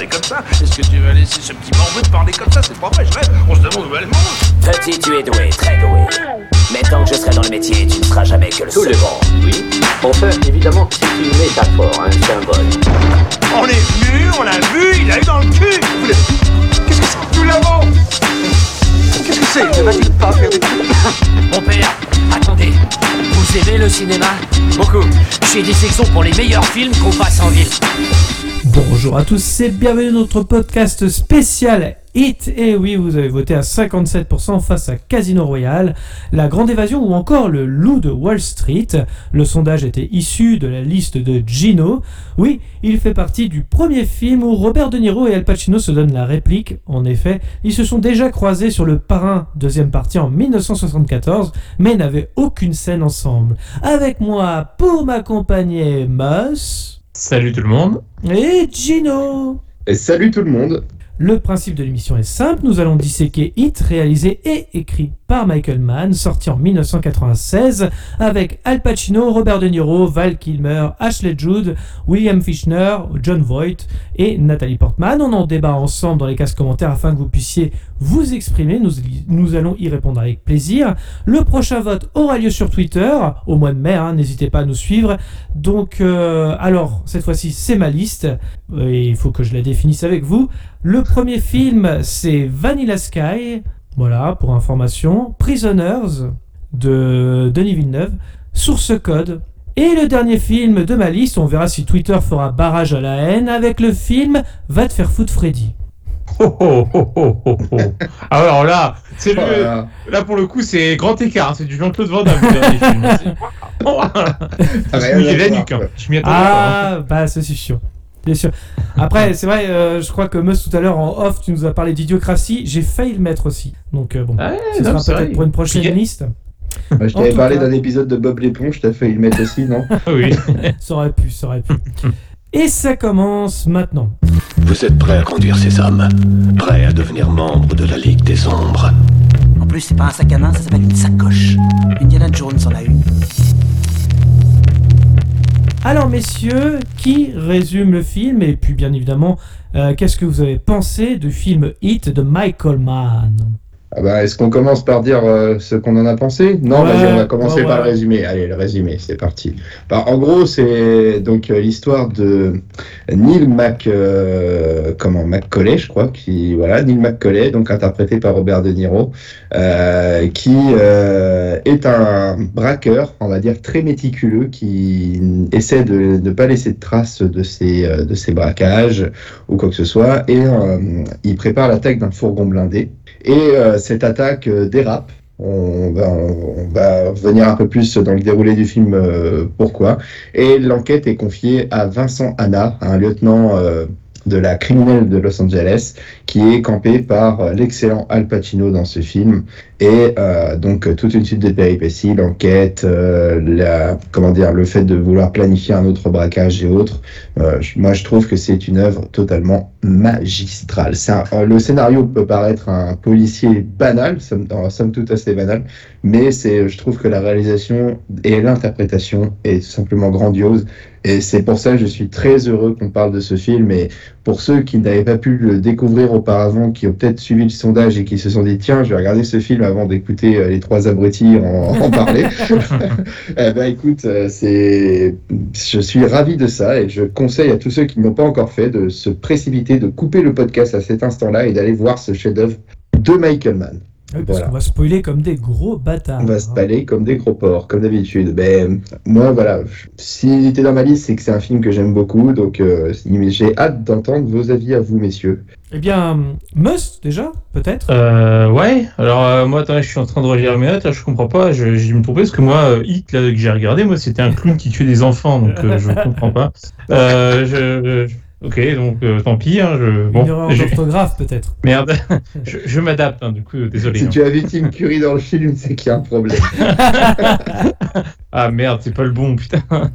parler comme ça Est-ce que tu vas laisser ce petit morveux te parler comme ça? C'est pas vrai, je rêve. On se demande où elle mange. Petit, tu es doué, très doué. Mais tant que je serai dans le métier, tu ne seras jamais que le Tout le second. monde, oui. Enfin, évidemment, c'est une métaphore, un symbole. On est venu, on l'a vu, il a eu dans le cul. Qu'est-ce que c'est Nous l'avons. Qu'est-ce que c'est? Ne va-t-il pas faire des Mon père, attendez. Vous aimez le cinéma? Beaucoup. J'ai des sections pour les meilleurs films qu'on passe en ville. Bonjour à tous et bienvenue dans notre podcast spécial Hit. Et oui, vous avez voté à 57% face à Casino Royale, La Grande Évasion ou encore Le Loup de Wall Street. Le sondage était issu de la liste de Gino. Oui, il fait partie du premier film où Robert De Niro et Al Pacino se donnent la réplique. En effet, ils se sont déjà croisés sur Le Parrain, deuxième partie en 1974, mais n'avaient aucune scène ensemble. Avec moi pour m'accompagner, Moss. Salut tout le monde. Et Gino Et salut tout le monde. Le principe de l'émission est simple, nous allons disséquer Hit, réalisé et écrit par Michael Mann, sorti en 1996, avec Al Pacino, Robert De Niro, Val Kilmer, Ashley Judd, William Fichtner, John Voight et Nathalie Portman. On en débat ensemble dans les cases commentaires afin que vous puissiez vous exprimer, nous, allons y répondre avec plaisir. Le prochain vote aura lieu sur Twitter, au mois de mai, hein, n'hésitez pas à nous suivre. Donc, euh, alors, cette fois-ci, c'est ma liste, et il faut que je la définisse avec vous. Le premier film, c'est Vanilla Sky, voilà, pour information. Prisoners, de Denis Villeneuve. Source Code. Et le dernier film de ma liste, on verra si Twitter fera barrage à la haine, avec le film Va te faire foutre Freddy. Oh, oh, oh, oh, oh, oh. Ah alors là, c'est le, Voilà. là pour le coup, c'est grand écart. C'est du Jean-Claude Van Damme. je m'y voir, nuque. hein. Je m'y pas. hein. Ah, bah, c'est sûr. Bien sûr. Après, c'est vrai, euh, je crois que Mus, tout à l'heure, en off, tu nous as parlé d'idiocratie. J'ai failli le mettre aussi. Donc, euh, bon, Ouais, ce non, sera peut-être vrai. pour une prochaine liste. Bah, je t'avais parlé cas- d'un épisode de Bob l'éponge, t'as failli le mettre aussi, non Ah oui. Ça aurait pu, ça aurait pu. Et ça commence maintenant. Vous êtes prêts à conduire ces hommes? Prêts à devenir membre de la Ligue des Ombres? En plus, c'est pas un sac à main, ça s'appelle une sacoche. Indiana Jones en a une. Alors messieurs, qui résume le film et puis bien évidemment, euh, qu'est-ce que vous avez pensé du film Hit de Michael Mann? Ah bah, Est-ce qu'on commence par dire euh, ce qu'on en a pensé? Non, Ouais, vas-y, on va commencer ouais, par ouais. le résumé. Allez, le résumé, c'est parti. Bah, en gros, c'est donc euh, l'histoire de Neil Mac, euh, comment, McCauley, je crois, qui voilà, Neil McCauley, donc interprété par Robert De Niro, euh, qui euh, est un braqueur, on va dire très méticuleux, qui essaie de ne pas laisser de traces de ses de ses braquages ou quoi que ce soit, et euh, il prépare l'attaque d'un fourgon blindé. Et euh, cette attaque euh, dérape. On va, on va revenir un peu plus dans le déroulé du film euh, pourquoi. Et l'enquête est confiée à Vincent Hanna, un lieutenant de la criminelle de Los Angeles, qui est campé par l'excellent Al Pacino dans ce film. Et euh, donc toute une suite de péripéties, l'enquête, euh, la, comment dire, le fait de vouloir planifier un autre braquage et autres. Euh, moi, je trouve que c'est une œuvre totalement magistrale. Euh, le scénario peut paraître un policier banal, somme, somme toute assez banal, mais c'est, je trouve que la réalisation et l'interprétation est tout simplement grandiose. Et c'est pour ça que je suis très heureux qu'on parle de ce film. Et pour ceux qui n'avaient pas pu le découvrir auparavant, qui ont peut-être suivi le sondage et qui se sont dit tiens, je vais regarder ce film avant d'écouter euh, les trois abrutis en, en parler. eh ben écoute, euh, c'est, je suis ravi de ça et je conseille à tous ceux qui n'ont pas encore fait de se précipiter, de couper le podcast à cet instant-là et d'aller voir ce chef-d'œuvre de Michael Mann. Oui, parce Voilà. qu'on va spoiler comme des gros bâtards. On va se hein. comme des gros porcs, comme d'habitude. Ben, moi, voilà, s'il était dans ma liste, c'est que c'est un film que j'aime beaucoup, donc euh, j'ai hâte d'entendre vos avis à vous, messieurs. Eh bien, Must déjà, peut-être? Euh, ouais, alors euh, moi, attends, je suis en train de relire mes notes, là, je comprends pas, je, je me trompais parce que moi, euh, Hit, là, que j'ai regardé, moi, c'était un clown qui tuait des enfants, donc euh, je comprends pas. Euh, je, je- ok, donc euh, tant pis, hein, je, Une bon, erreur je- d'orthographe, peut-être. merde, je, je m'adapte, hein, du coup, désolé. Si hein. tu as vu Tim Curry dans le film, c'est qu'il y a un problème. Ah merde, c'est pas le bon, putain.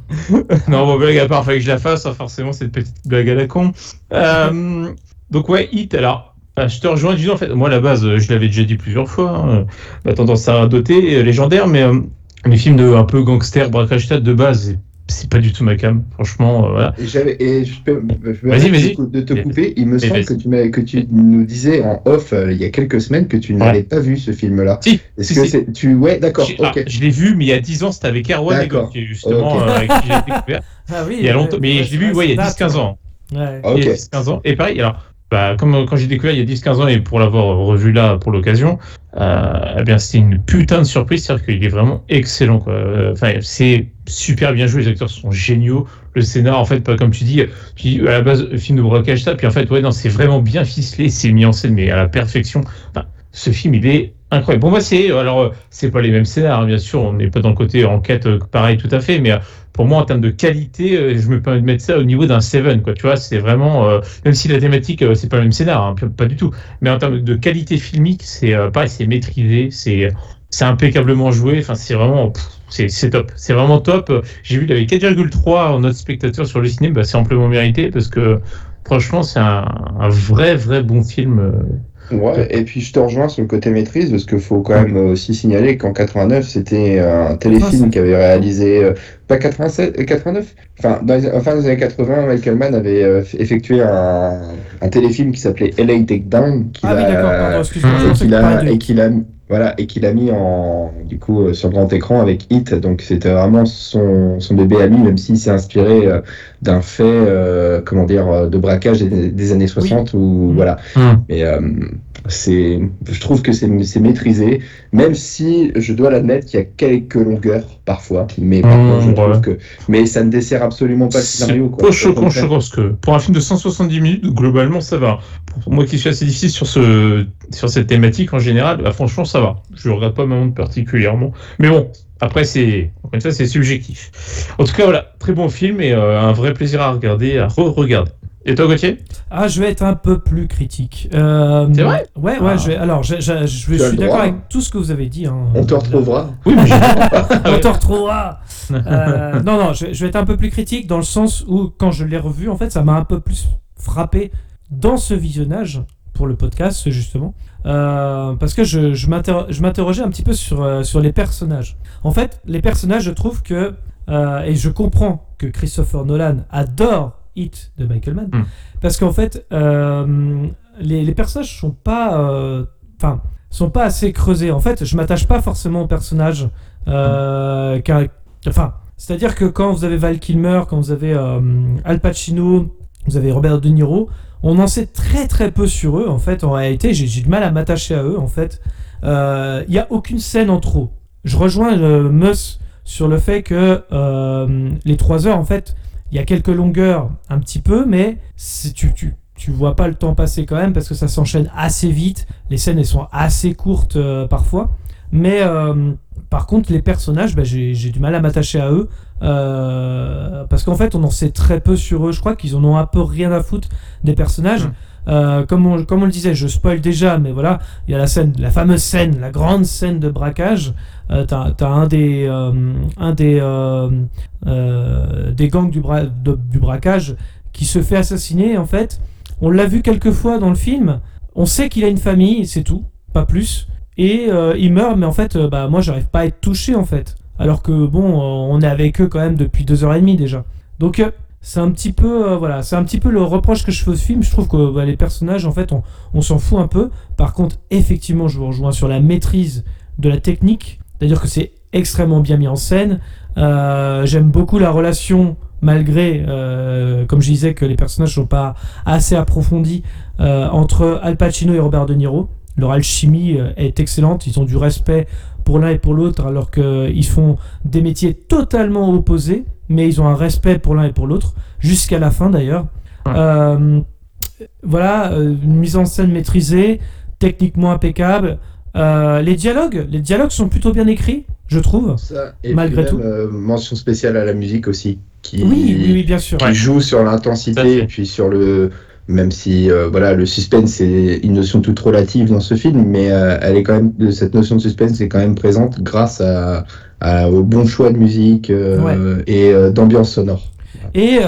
non, bon, blague à part, fallait que je la fasse, hein, forcément, cette petite blague à la con. Euh, donc, ouais, Hit, alors, euh, je te rejoins, dis en fait, moi, à la base, je l'avais déjà dit plusieurs fois, hein, ma tendance à doter, légendaire, mais euh, les films de un peu gangster, braquage de base, c'est pas du tout ma cam. Franchement, euh, voilà. Et j'avais, et je peux, je peux Vas-y, vas-y. de te couper. Il me semble vas-y. que tu, m'as- que tu nous disais en off euh, il y a quelques semaines que tu n'avais pas vu ce film-là. Si, Est-ce si, que si. c'est, tu, ouais, d'accord, ah, ok. je l'ai vu, mais il y a 10 ans, c'était avec Erwan D'accord. Egon, qui est justement euh, avec qui j'ai découvert. Ah oui, Il y a longtemps, mais ouais, je l'ai vu, ouais, il y a ça date, 10-15 ans. Ouais. Ok. Il y a 10-15 ans. Et pareil, alors, bah, comme euh, quand j'ai découvert il y a 10-15 ans et pour l'avoir revu là pour l'occasion, euh, eh bien, c'était une putain de surprise. C'est-à-dire qu'il est vraiment excellent, quoi. Euh, Enfin, c'est super bien joué. Les acteurs sont géniaux. Le scénar, en fait, pas comme tu dis, tu dis, à la base, film de braquage, ça. Puis en fait, ouais, non, c'est vraiment bien ficelé. C'est mis en scène, mais à la perfection. Enfin, ce film, il est incroyable. Pour moi, c'est, alors, c'est pas les mêmes scénars, hein, bien sûr. On n'est pas dans le côté enquête euh, pareil, tout à fait. Mais euh, pour moi, en termes de qualité, euh, je me permets de mettre ça au niveau d'un Seven, quoi. Tu vois, c'est vraiment, même si la thématique, c'est pas le même scénar, hein, pas- du tout. Mais en termes de qualité filmique, c'est pareil, c'est maîtrisé, c'est c'est impeccablement joué. Enfin, c'est vraiment, c'est top. C'est vraiment top. J'ai vu, il avait 4,3 en note spectateur sur le ciné. Bah, c'est amplement mérité parce que franchement, c'est un vrai, vrai bon film. Euh. Ouais, et puis je te rejoins sur le côté maîtrise, parce qu'il faut quand même aussi signaler qu'en 89, c'était un téléfilm qui avait réalisé, euh, pas 87, euh, 89 Enfin, dans les, fin des années 80, Michael Mann avait euh, effectué un, un téléfilm qui s'appelait LA Takedown, Ah oui, d'accord, pardon, excuse-moi. je et qu'il a, voilà, et qu'il a mis en, du coup, euh, sur grand écran avec Hit. Donc c'était vraiment son, son bébé à lui, même s'il s'est inspiré euh, d'un fait, euh, comment dire, de braquage des, des années 60 ou Mm. voilà. Mais euh, c'est, je trouve que c'est c'est maîtrisé, même si je dois l'admettre qu'il y a quelques longueurs parfois, mais par Mm, contre, je trouve ouais. que, mais ça ne dessert absolument pas le scénario. quoi. pas choquant, que pour un film de 170 minutes, globalement, ça va. Pour moi qui suis assez difficile sur, ce, sur cette thématique en général, bah, franchement, ça va. Je regarde pas ma montre particulièrement. Mais bon, après, c'est c'est subjectif. En tout cas, voilà, très bon film et euh, un vrai plaisir à regarder, à re-regarder. Et toi, Gauthier? Ah, je vais être un peu plus critique. Euh, C'est vrai? Ouais, ouais. Ah. Je vais, alors, je, je- je- Tu je as suis d'accord avec tout ce que vous avez dit. hein. On te retrouvera. Oui, mais j'ai- On te retrouvera. Euh, non, non, je, je vais être un peu plus critique dans le sens où, quand je l'ai revu, en fait, ça m'a un peu plus frappé dans ce visionnage pour le podcast, justement. Euh, parce que je, je m'inter- je m'interrogeais un petit peu sur, euh, sur les personnages. En fait, les personnages, je trouve que, euh, et je comprends que Christopher Nolan adore Hit de Michael Mann, Mm. parce qu'en fait, euh, les, les personnages sont pas, euh, enfin, sont pas assez creusés. En fait, je m'attache pas forcément aux personnages, euh, car- enfin, c'est-à-dire que quand vous avez Val Kilmer, quand vous avez euh, Al Pacino, vous avez Robert De Niro, on en sait très très peu sur eux. En fait, en réalité, j'ai du mal à m'attacher à eux. En fait, Euh, il y a aucune scène en trop. Je rejoins euh, Mus sur le fait que euh, les trois heures, en fait, il y a quelques longueurs un petit peu, mais tu, tu, vois pas le temps passer quand même parce que ça s'enchaîne assez vite. Les scènes, elles sont assez courtes euh, parfois. Mais euh, par contre, les personnages, bah, j'ai du mal à m'attacher à eux. euh, parce qu'en fait, on en sait très peu sur eux. Je crois qu'ils en ont un peu rien à foutre des personnages. Mm. Euh, comme, on, comme le disait, je spoil déjà, mais voilà, il y a la scène, la fameuse scène, la grande scène de braquage. Euh, T'as un des, euh, gangs du, braquage qui se fait assassiner. En fait, on l'a vu quelques fois dans le film. On sait qu'il a une famille, c'est tout, pas plus. Et il meurt, mais en fait, bah, moi, j'arrive pas à être touché, en fait. Alors que, bon, on est avec eux quand même depuis deux heures et demie déjà. Donc, c'est un petit peu, euh, voilà, c'est un petit peu le reproche que je fais au film. Je trouve que bah, les personnages, en fait, on, s'en fout un peu. Par contre, effectivement, je vous rejoins sur la maîtrise de la technique. C'est-à-dire que c'est extrêmement bien mis en scène. Euh, J'aime beaucoup la relation, malgré, euh, comme je disais, que les personnages sont pas assez approfondis, entre Al Pacino et Robert De Niro. Leur alchimie est excellente. Ils ont du respect pour l'un et pour l'autre, alors qu'ils font des métiers totalement opposés, mais ils ont un respect pour l'un et pour l'autre, jusqu'à la fin d'ailleurs. Ouais. Euh, voilà, euh, une mise en scène maîtrisée, techniquement impeccable. Euh, les dialogues, les dialogues sont plutôt bien écrits, je trouve. Ça, et Malgré puis tout. même, euh, mention spéciale à la musique aussi, qui, Oui, oui, oui, bien sûr. qui joue sur Tout l'intensité et puis sur le. Même si euh, voilà, le suspense c'est une notion toute relative dans ce film, mais euh, elle est quand même cette notion de suspense est quand même présente grâce à, à- au bon choix de musique euh, et d'ambiance sonore. Et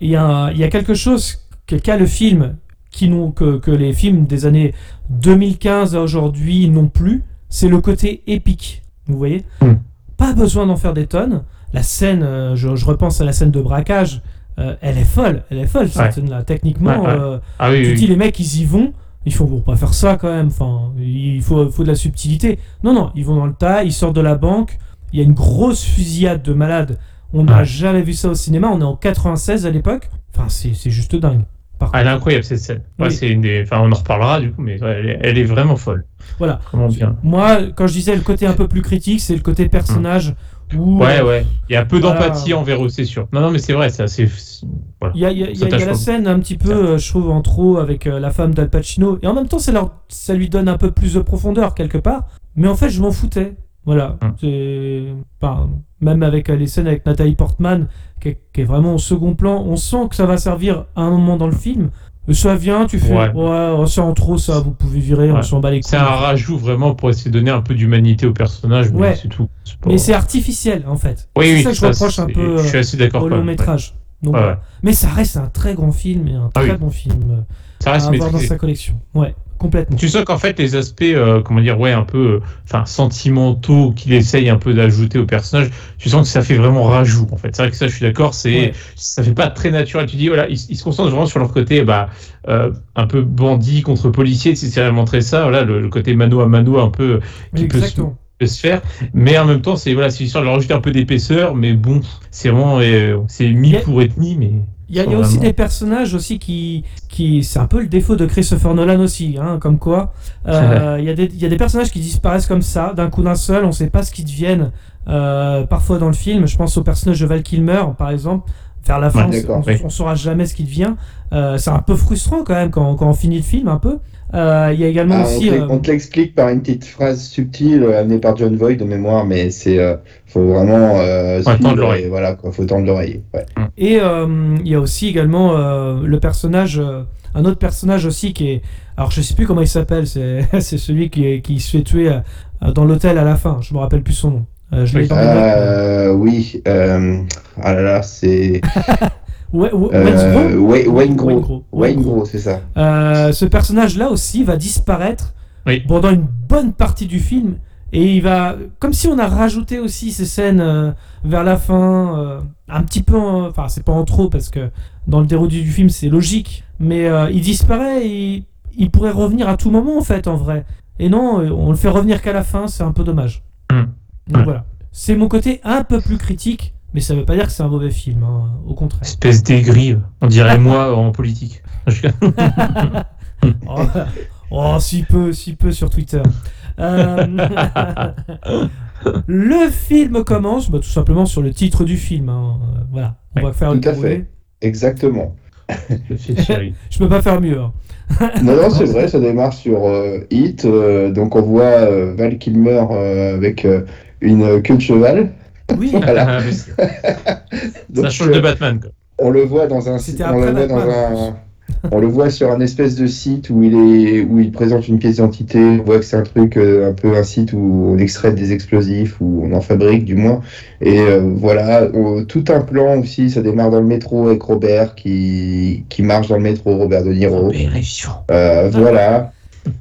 il y, y a quelque chose que- qu'a le film qui n'ont que, que les films des années 2015 à aujourd'hui n'ont plus, c'est le côté épique. Vous voyez? Mm. pas besoin d'en faire des tonnes. La scène, je, je repense à la scène de braquage, euh, elle est folle, elle est folle cette Ouais. scène-là. Techniquement, Ouais, ouais. euh, Ah oui, tu oui, dis les mecs ils y vont, ils font pour pas faire ça quand même. Enfin, il faut, faut de la subtilité. Non, non, ils vont dans le tas, ils sortent de la banque. Il y a une grosse fusillade de malades. On n'a jamais vu ça au cinéma. On est en 96 à l'époque. Enfin, c'est juste dingue. Par Ah, elle est incroyable cette scène. Ouais, Oui. c'est une des... enfin, on en reparlera du coup, mais ouais, elle, est, vraiment folle. Voilà. Bien. Moi, quand je disais le côté un peu plus critique, c'est le côté personnage Ouais, ouais. Il y a un peu Voilà. d'empathie envers eux, c'est sûr. Non, non, mais c'est vrai, c'est assez. c'est- Voilà. il y a, il y a- il a- la scène un petit peu, euh, je trouve, en trop avec euh, la femme d'Al Pacino. Et en même temps, ça, leur, ça lui donne un peu plus de profondeur quelque part. Mais en fait, je m'en foutais. Voilà. Hum. C'est- enfin, même avec euh, les scènes avec Nathalie Portman, qui est, qui est vraiment au second plan, on sent que ça va servir à un moment dans le film. Euh, Ça vient, tu fais, ouais, Ouais. oh, c'est en trop ça, vous pouvez virer, on Ouais. s'en bat les couilles. C'est un rajout vraiment pour essayer de donner un peu d'humanité au personnage, mais Ouais. c'est tout. Pas- Mais c'est artificiel en fait. Oui, c'est oui, ça que je reproche un peu Je euh, suis assez d'accord. au quand long métrage. Donc. Mais ça reste un très grand film et un Ah très oui. bon film euh, Ça à reste avoir dans sa collection. Ouais, complètement. Tu sens qu'en fait les aspects, euh, comment dire, ouais, un peu, euh, sentimentaux qu'il essaye un peu d'ajouter au personnage, tu sens que ça fait vraiment rajout. En fait, c'est vrai que ça, je suis d'accord. C'est, Ouais. ça fait pas très naturel. Tu dis, voilà, ils, ils se concentrent vraiment sur leur côté, bah, euh, un peu bandit contre policier. Si c'est montrer ça, voilà, le, le côté mano à mano un peu qui peut se, Exactement. peut se faire. Mais en même temps, c'est voilà, c'est histoire de leur rajouter un peu d'épaisseur. Mais bon, c'est vraiment, c'est mis pour être mis, mais. Il y a, y a aussi des personnages aussi qui, qui c'est un peu le défaut de Christopher Nolan aussi, hein, comme quoi euh, il y, a des- il y a des personnages qui disparaissent comme ça, d'un coup d'un seul, on sait pas ce qu'ils deviennent euh, parfois dans le film. Je pense au personnage de Val Kilmer, par exemple. Vers la fin, Ouais, on, oui. on saura jamais ce qu'il devient. Euh, c'est un peu frustrant quand même quand, quand on finit le film un peu. Euh, Il y a également Ah, on aussi. te- euh, on te l'explique par une petite phrase subtile euh, amenée par John Voight de mémoire, mais c'est euh, faut vraiment euh, Ouais, tendre l'oreille. voilà quoi, faut tendre l'oreille. Ouais. Et euh, il y a aussi également euh, le personnage, euh, un autre personnage aussi qui est, alors je sais plus comment il s'appelle, c'est c'est celui qui, est- qui se fait tuer euh, dans l'hôtel à la fin. Je me rappelle plus son nom. Euh, je l'ai Euh, oui, euh, ah là là, c'est Ouais, euh, Wayne Wayne Gros. Wayne Wayne Gros. Gros, c'est ça. Euh, ce personnage-là aussi va disparaître Oui. pendant une bonne partie du film. Et il va, comme si on a rajouté aussi ces scènes euh, vers la fin, euh, un petit peu, en- enfin c'est pas en trop parce que dans le déroulé du film c'est logique, mais euh, il disparaît et il, il pourrait revenir à tout moment en fait en vrai. Et non, on le fait revenir qu'à la fin, c'est un peu dommage. Mm. Donc Ouais. voilà, c'est mon côté un peu plus critique, mais ça veut pas dire que c'est un mauvais film, hein, au contraire. Espèce d'aigri, on dirait moi en politique. Oh, oh, si peu, si peu sur Twitter. Euh, le film commence bah, tout simplement sur le titre du film. hein. Euh, Voilà, on va faire le tout à fait. Exactement. Je. Je peux pas faire mieux. hein. Non, non, c'est vrai, ça démarre sur euh, Hit. euh, donc on voit euh, Val Kilmer euh, avec euh, une queue de cheval. Oui, Voilà. Ah, Donc, ça change euh, de Batman. Quoi. on le voit dans un on le voit dans Batman, en un on le voit sur un espèce de site où il est où il présente une pièce d'identité. On voit que c'est un truc euh, un peu un site où on extrait des explosifs où on en fabrique du moins. Et euh, voilà. On- tout un plan aussi ça démarre dans le métro avec Robert qui qui marche dans le métro Robert De Niro. Euh, voilà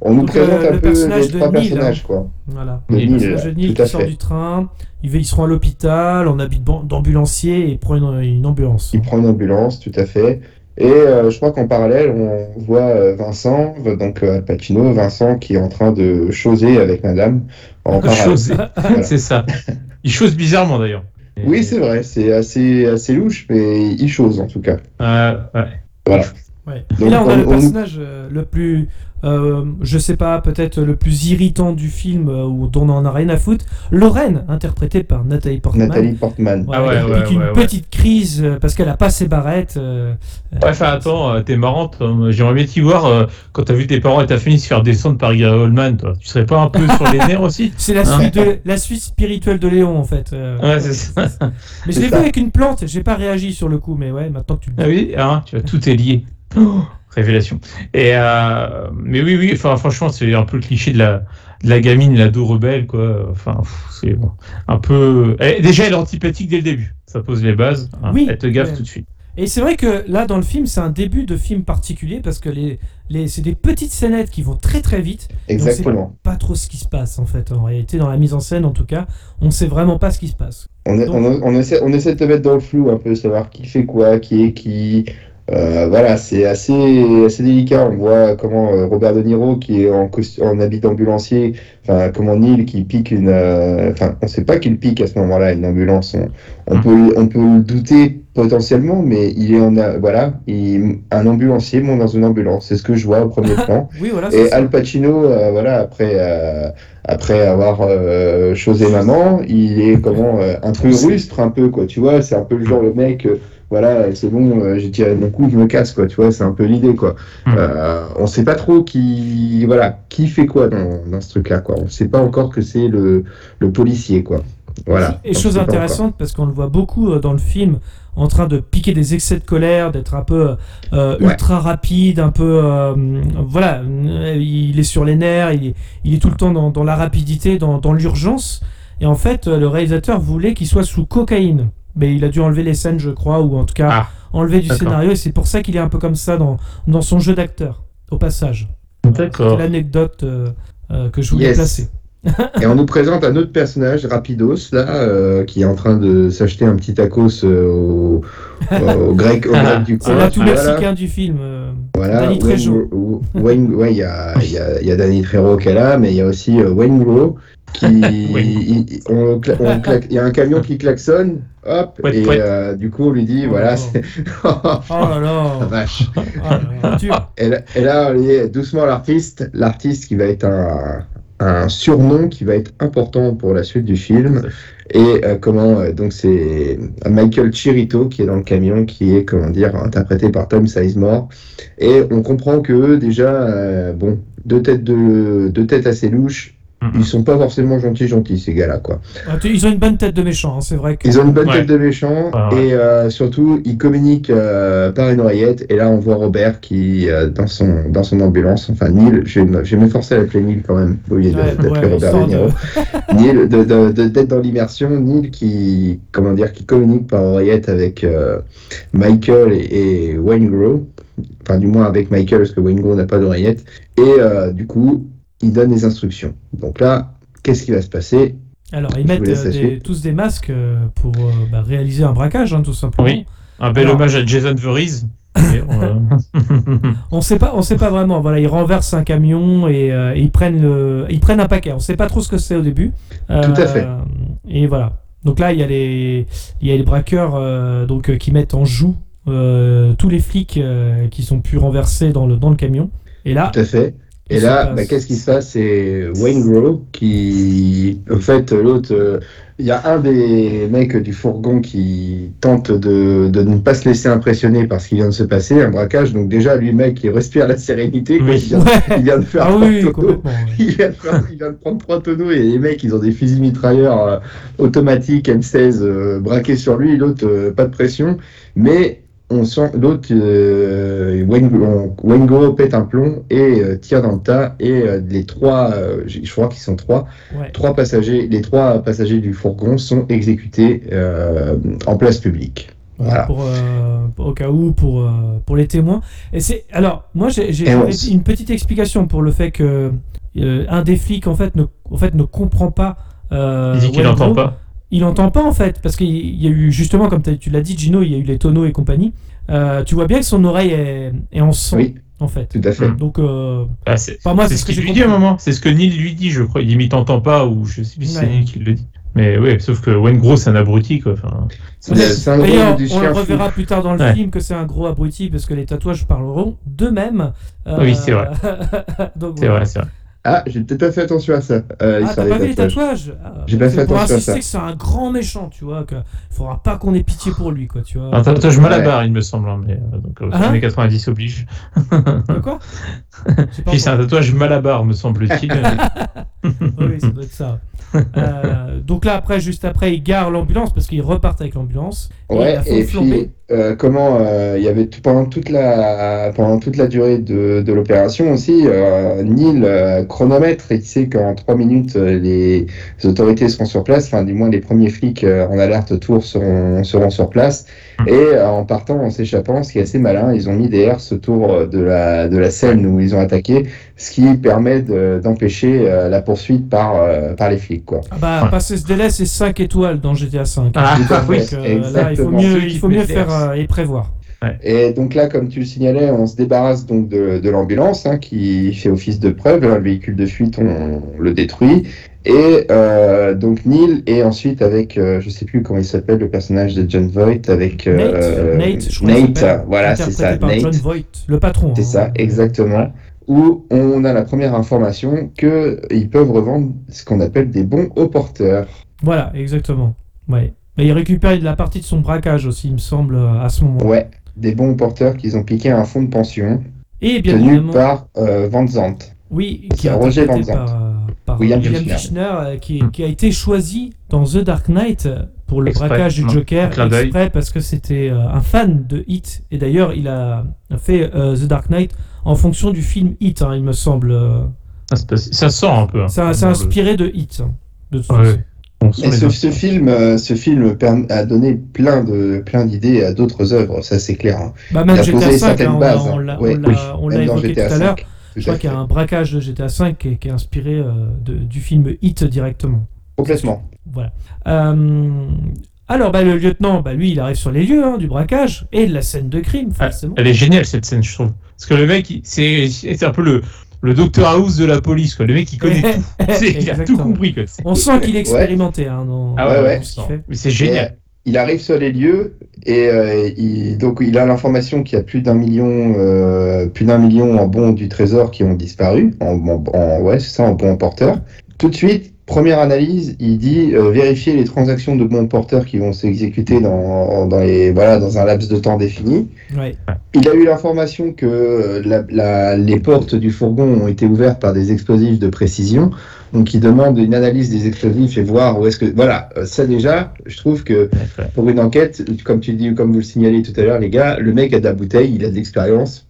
on nous Donc, euh, présente un le peu personnage les de trois Neil, personnages quoi voilà. de Oui, Le Neil, personnage de Neil tout à qui sort fait du train, ils, ils seront à l'hôpital, en habit de ban- d'ambulancier et prend une, une ambulance. Il prend une ambulance, tout à fait. Et euh, je crois qu'en parallèle, on voit euh, Vincent, donc euh, Al Pacino, Vincent qui est en train de choser avec madame. En. Choser. C'est ça. Il chose bizarrement d'ailleurs. Oui, c'est vrai, c'est assez, assez louche, mais il chose en tout cas. Euh, ouais. Voilà. Ouais. Donc, et là, on a on- le on- personnage le plus, euh, je sais pas, peut-être le plus irritant du film, euh, ou dont on en a rien à foutre. Lorraine, interprétée par Nathalie Portman. Nathalie Portman. Ouais, Ah ouais, une petite crise euh, parce qu'elle a pas ses barrettes. euh, Ouais, enfin, attends, euh, t'es marrante. euh, J'aimerais bien t'y voir euh, quand t'as vu tes parents et ta famille se faire descendre par Gary Oldman, toi. Tu serais pas un peu sur les nerfs aussi? C'est la Hein? suite de la suite spirituelle de Léon en fait. euh. Ouais, c'est ça. mais je l'ai vu avec une plante, j'ai pas réagi sur le coup, mais ouais, maintenant que tu le dis. Ah oui, hein, tu vois, tout est lié. Révélation. Et euh, mais oui, oui. Enfin, franchement, c'est un peu le cliché de la de la gamine, la dos rebelle, quoi. Enfin, c'est bon, un peu. Elle- déjà, elle est antipathique dès le début. Ça pose les bases. hein. Oui, Elle te gaffe ouais. tout de suite. Et c'est vrai que là, dans le film, c'est un début de film particulier parce que les, les, c'est des petites scénettes qui vont très très vite. Et on sait Exactement. pas trop ce qui se passe en fait. En réalité, dans la mise en scène, en tout cas, on sait vraiment pas ce qui se passe. On, est- on, on essaie, on essaie de te mettre dans le flou un peu, savoir qui fait quoi, qui est qui. Euh, voilà, c'est assez, assez délicat. On voit comment euh, Robert De Niro, qui est en, en habit d'ambulancier, enfin, comment Neil qui pique une. euh, Enfin, on sait pas qu'il pique à ce moment-là une ambulance. On, on peut, on peut le douter potentiellement, mais il est en. Voilà, il- un ambulancier monte dans une ambulance. C'est ce que je vois au premier plan. Oui, voilà. Et ça. Al Pacino, euh, voilà, après, euh, après avoir euh, chosé maman, il est comment euh, un peu rustre, un peu quoi, tu vois, c'est un peu le genre le mec, euh, voilà, c'est bon, euh, j'ai tiré mon coup, je me casse quoi, tu vois, c'est un peu l'idée quoi. Mm. Euh, on sait pas trop qui, voilà, qui fait quoi dans, dans ce truc-là quoi. On sait pas encore que c'est le, le policier quoi. Voilà. Et On chose intéressante, parce qu'on le voit beaucoup euh, dans le film, en train de piquer des excès de colère, d'être un peu euh, Ouais. ultra rapide, un peu. euh, voilà, il est sur les nerfs, il est, il est tout le temps dans, dans la rapidité, dans, dans l'urgence. Et en fait, le réalisateur voulait qu'il soit sous cocaïne. Mais il a dû enlever les scènes, je crois, ou en tout cas Ah, enlever du scénario, et c'est pour ça qu'il est un peu comme ça dans, dans son jeu d'acteur, au passage. C'est D'accord. l'anecdote euh, euh, que je voulais Yes. placer. Et on nous présente un autre personnage, Rapidos, là, euh, qui est en train de s'acheter un petit tacos euh, au, au grec, au grec du C'est coin. l'atout Voilà. mexicain du film. euh, Voilà, Danny Trejo. Wayne- ouais, il y a, il y, a, il y a Danny Trejo qui est là, mais il y a aussi euh, Wayne Rowe qui. il, il- on cla- on claque- il y a un camion qui klaxonne, hop, Ouais, et ouais. euh, du coup on lui dit Oh. voilà, c'est. Oh là là, vache. Oh là là, dur. Et là, et là, on est doucement l'artiste, l'artiste qui va être un, un surnom qui va être important pour la suite du film. Et euh, comment euh, donc c'est Michael Chirito qui est dans le camion, qui est comment dire interprété par Tom Sizemore. Et on comprend que déjà euh, bon deux têtes de deux têtes assez louches. Ils sont pas forcément gentils gentils ces gars-là quoi. Ah, Ils ont une bonne tête de méchant, hein, c'est vrai que. Ils ont une bonne Ouais. tête de méchant Ouais, ouais. et euh, surtout ils communiquent euh, par une oreillette. Et là on voit Robert qui euh, dans son dans son ambulance, enfin Neil, je vais m'efforcer à l'appeler Neil quand même au lieu d'appeler ouais, Robert De Neil, de- de- de- d'être dans l'immersion, Neil qui, comment dire, qui communique par oreillette avec euh, Michael et, et Wayne Grow, enfin du moins avec Michael parce que Wayne Grow n'a pas d'oreillette, et euh, du coup il donne les instructions. Donc là, qu'est-ce qui va se passer? Alors, ils Je mettent euh, des- tous des masques euh, pour euh, bah, réaliser un braquage, hein, tout simplement. Oui. Un bel Alors- hommage à Jason Voorhees. On sait pas, on sait pas vraiment. Voilà, ils renversent un camion et, euh, et ils prennent le, ils prennent un paquet. On sait pas trop ce que c'est au début. Euh, Tout à fait. Et voilà. Donc là, il y a les, il y a les braqueurs euh, donc qui mettent en joue euh, tous les flics euh, qui sont pu renverser dans le dans le camion. Et là, Tout à fait. Et là, bah, qu'est-ce qui se passe? C'est Wayne Grow qui, en fait, l'autre, euh, il y a un des mecs du fourgon qui tente de, de ne pas se laisser impressionner par ce qui vient de se passer, un braquage. Donc déjà, lui, mec, il respire la sérénité. quoi. Oui. Il, vient, ouais. il vient de faire Ah trois oui, tonneaux. Il vient, de faire- il vient de prendre trois tonneaux et les mecs, ils ont des fusils mitrailleurs euh, automatiques M16 euh, braqués sur lui. L'autre, pas de pression. Mais on sent l'autre, euh, Wayne, on- Wayne Go pète un plomb et euh, tire dans le tas. Et euh, les trois, euh, je crois qu'ils sont trois, Ouais. trois passagers, les trois passagers du fourgon sont exécutés euh, en place publique. Voilà. Pour, euh, au cas où pour euh, pour les témoins. Et c'est alors moi j'ai une petite explication pour le fait que euh, un des flics en fait ne en fait ne comprend pas. euh, il dit qu'il n'entend pas. Il n'entend pas en fait, parce qu'il y a eu justement, comme tu l'as dit, Gino, il y a eu les tonneaux et compagnie. Euh, tu vois bien que son oreille est, est en sang, Oui, en fait. tout à fait. Mm. Donc, euh, Ah, c'est Enfin, moi, c'est c'est ce que lui dit à un compris. moment. C'est ce que Neil lui dit, je crois. Il dit, mais il t'entend pas, ou je sais plus si c'est. Neil qui le dit. Mais oui, sauf que Wayne Gros, c'est un abruti, quoi. Enfin, D'ailleurs, on le fou. reverra plus tard dans le Ouais. film que c'est un gros abruti, parce que les tatouages parleront d'eux-mêmes. Euh, Oui, c'est vrai. Donc, c'est vrai, c'est vrai. Ah, j'ai peut-être pas fait attention à ça. Euh, Ah, t'as pas vu les tatouages. Ah, J'ai pas c'est fait pour attention à insister ça. que c'est un grand méchant, tu vois, qu'il faudra pas qu'on ait pitié pour lui, quoi, tu vois. Un tatouage malabar, il me semble. hein, mais, euh, donc, Ah. années 90 oblige. De quoi? Puis c'est un tatouage malabar, me semble-t-il. Oui, ça doit être ça. Euh, donc là, après, juste après, ils garent l'ambulance parce qu'ils repartent avec l'ambulance. Ouais, et puis euh, comment euh, il y avait tout, pendant toute la pendant toute la durée de, de l'opération aussi, Neil chronomètre et il sait qu'en trois minutes les autorités seront sur place, enfin du moins les premiers flics en alerte autour seront seront sur place. Et euh, en partant en s'échappant, ce qui est assez malin, ils ont mis des herses autour euh, de la de la scène où ils ont attaqué, ce qui permet de- d'empêcher euh, la poursuite par euh, par les flics quoi. Ah bah, Ouais. passer ce délai, c'est 5 étoiles dans GTA 5. Ah, oui, là, il faut mieux, il faut mieux faire euh, et prévoir. Et donc là, comme tu le signalais, on se débarrasse donc de, de l'ambulance hein, qui fait office de preuve. Le véhicule de fuite, on, le détruit. Et euh, donc Neil et ensuite avec, euh, je sais plus comment il s'appelle, le personnage de John Voight avec euh, Nate, Nate, je Nate, voilà, c'est ça, par John Nate. Voight, le patron. C'est hein. ça, exactement. Où on a la première information que ils peuvent revendre ce qu'on appelle des bons au porteur. Voilà, exactement. Ouais. Mais il récupère la partie de son braquage aussi, il me semble, à ce moment. Ouais, des bons porteurs qu'ils ont piqué à un fonds de pension Et bien tenu évidemment, par euh, Van Zandt. oui, qui c'est est Roger Van Zandt. par, euh, par William William, euh, qui, qui a été choisi dans The Dark Knight pour le Exprès, braquage du Joker, un clin d'œil. exprès parce que c'était euh, un fan de Hit. Et d'ailleurs, il a fait euh, The Dark Knight en fonction du film Hit, hein, il me semble. Ça, se passe- ça sort un peu. hein, Ça, le- inspiré de Hit. hein, de toute Ouais. façon. Et ce, film, euh, ce film a donné plein de plein d'idées à d'autres œuvres, ça c'est clair. hein. Bah, même Il a GTA posé 5, certaines hein, on bases, l'a- on hein. l'a Ouais, on l'a- oui. on l'a Même dans évoqué GTA tout à l'heure. V, Je crois qu'il y a un braquage de GTA 5 qui est, qui est inspiré euh, de- du film Hit directement. Complètement. Voilà. Euh, alors, bah, le lieutenant, bah, lui, il arrive sur les lieux hein, du braquage et de la scène de crime, Ah, forcément. Elle est géniale cette scène, je trouve. Parce que le mec, c'est un peu le, le Dr House de la police. Quoi. Le mec, il connaît tout. C'est- Il a tout compris. Quoi. On sent qu'il est expérimenté hein, dans, Ah ouais, ouais. c'est génial. euh, il arrive sur les lieux et euh, il, donc il a l'information qu'il y a plus d'un million, euh, plus d'un million en bons du trésor qui ont disparu. En, en- en- ouais, c'est ça, en bons porteurs. Tout de suite, première analyse, il dit euh, vérifier les transactions de bons porteurs qui vont s'exécuter dans, dans les voilà dans un laps de temps défini. Ouais. Il a eu l'information que euh, la- la- les portes du fourgon ont été ouvertes par des explosifs de précision. Donc, il demande une analyse des explosifs et voir où est-ce que. Voilà, euh, ça déjà, je trouve que pour une enquête, comme tu dis, comme vous le signalez tout à l'heure, les gars, le mec a de la bouteille, il a de l'expérience.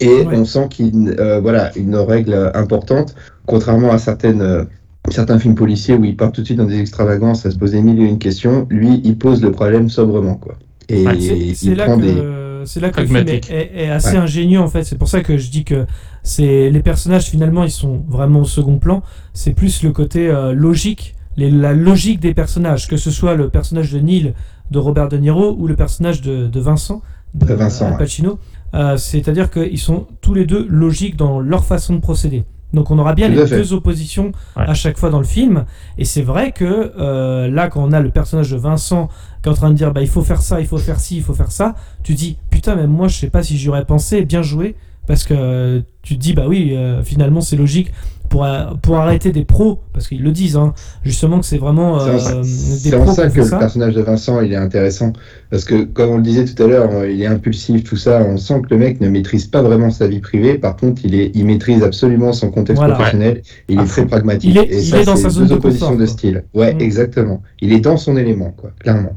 Et Ouais. on sent qu'il. euh, voilà, une règle importante, contrairement à certaines. Certains films policiers où il part tout de suite dans des extravagances à se poser mille et une questions, lui, il pose le problème sobrement, quoi. Et Ouais, C'est là, prend que, des. c'est là que le film est, est- est assez Ouais. ingénieux en fait. C'est pour ça que je dis que c'est les personnages finalement ils sont vraiment au second plan. C'est plus le côté euh, logique, les- la logique des personnages, que ce soit le personnage de Neil de Robert De Niro ou le personnage de, de Vincent de De Vincent, Al ouais. Pacino. Euh, C'est-à-dire qu'ils sont tous les deux logiques dans leur façon de procéder. Donc on aura bien les fait. deux oppositions Ouais. à chaque fois dans le film. Et c'est vrai que euh, là, quand on a le personnage de Vincent qui est en train de dire bah, il faut faire ça, il faut faire ci, il faut faire ça, tu dis putain, même moi je sais pas si j'y aurais pensé, bien joué. Parce que euh, tu te dis bah oui, euh, finalement c'est logique pour, euh, pour arrêter des pros, parce qu'ils le disent, hein, justement que c'est vraiment euh, des C'est en pros ça que le ça. personnage de Vincent il est intéressant parce que comme on le disait tout à l'heure, euh, il est impulsif tout ça. On sent que le mec ne maîtrise pas vraiment sa vie privée. Par contre, il est, il maîtrise absolument son contexte Voilà. professionnel. Il est très pragmatique. Il est- Et il ça, est dans sa zone deux de oppositions confort, de style. Ouais, Mm. exactement. Il est dans son élément, quoi, clairement.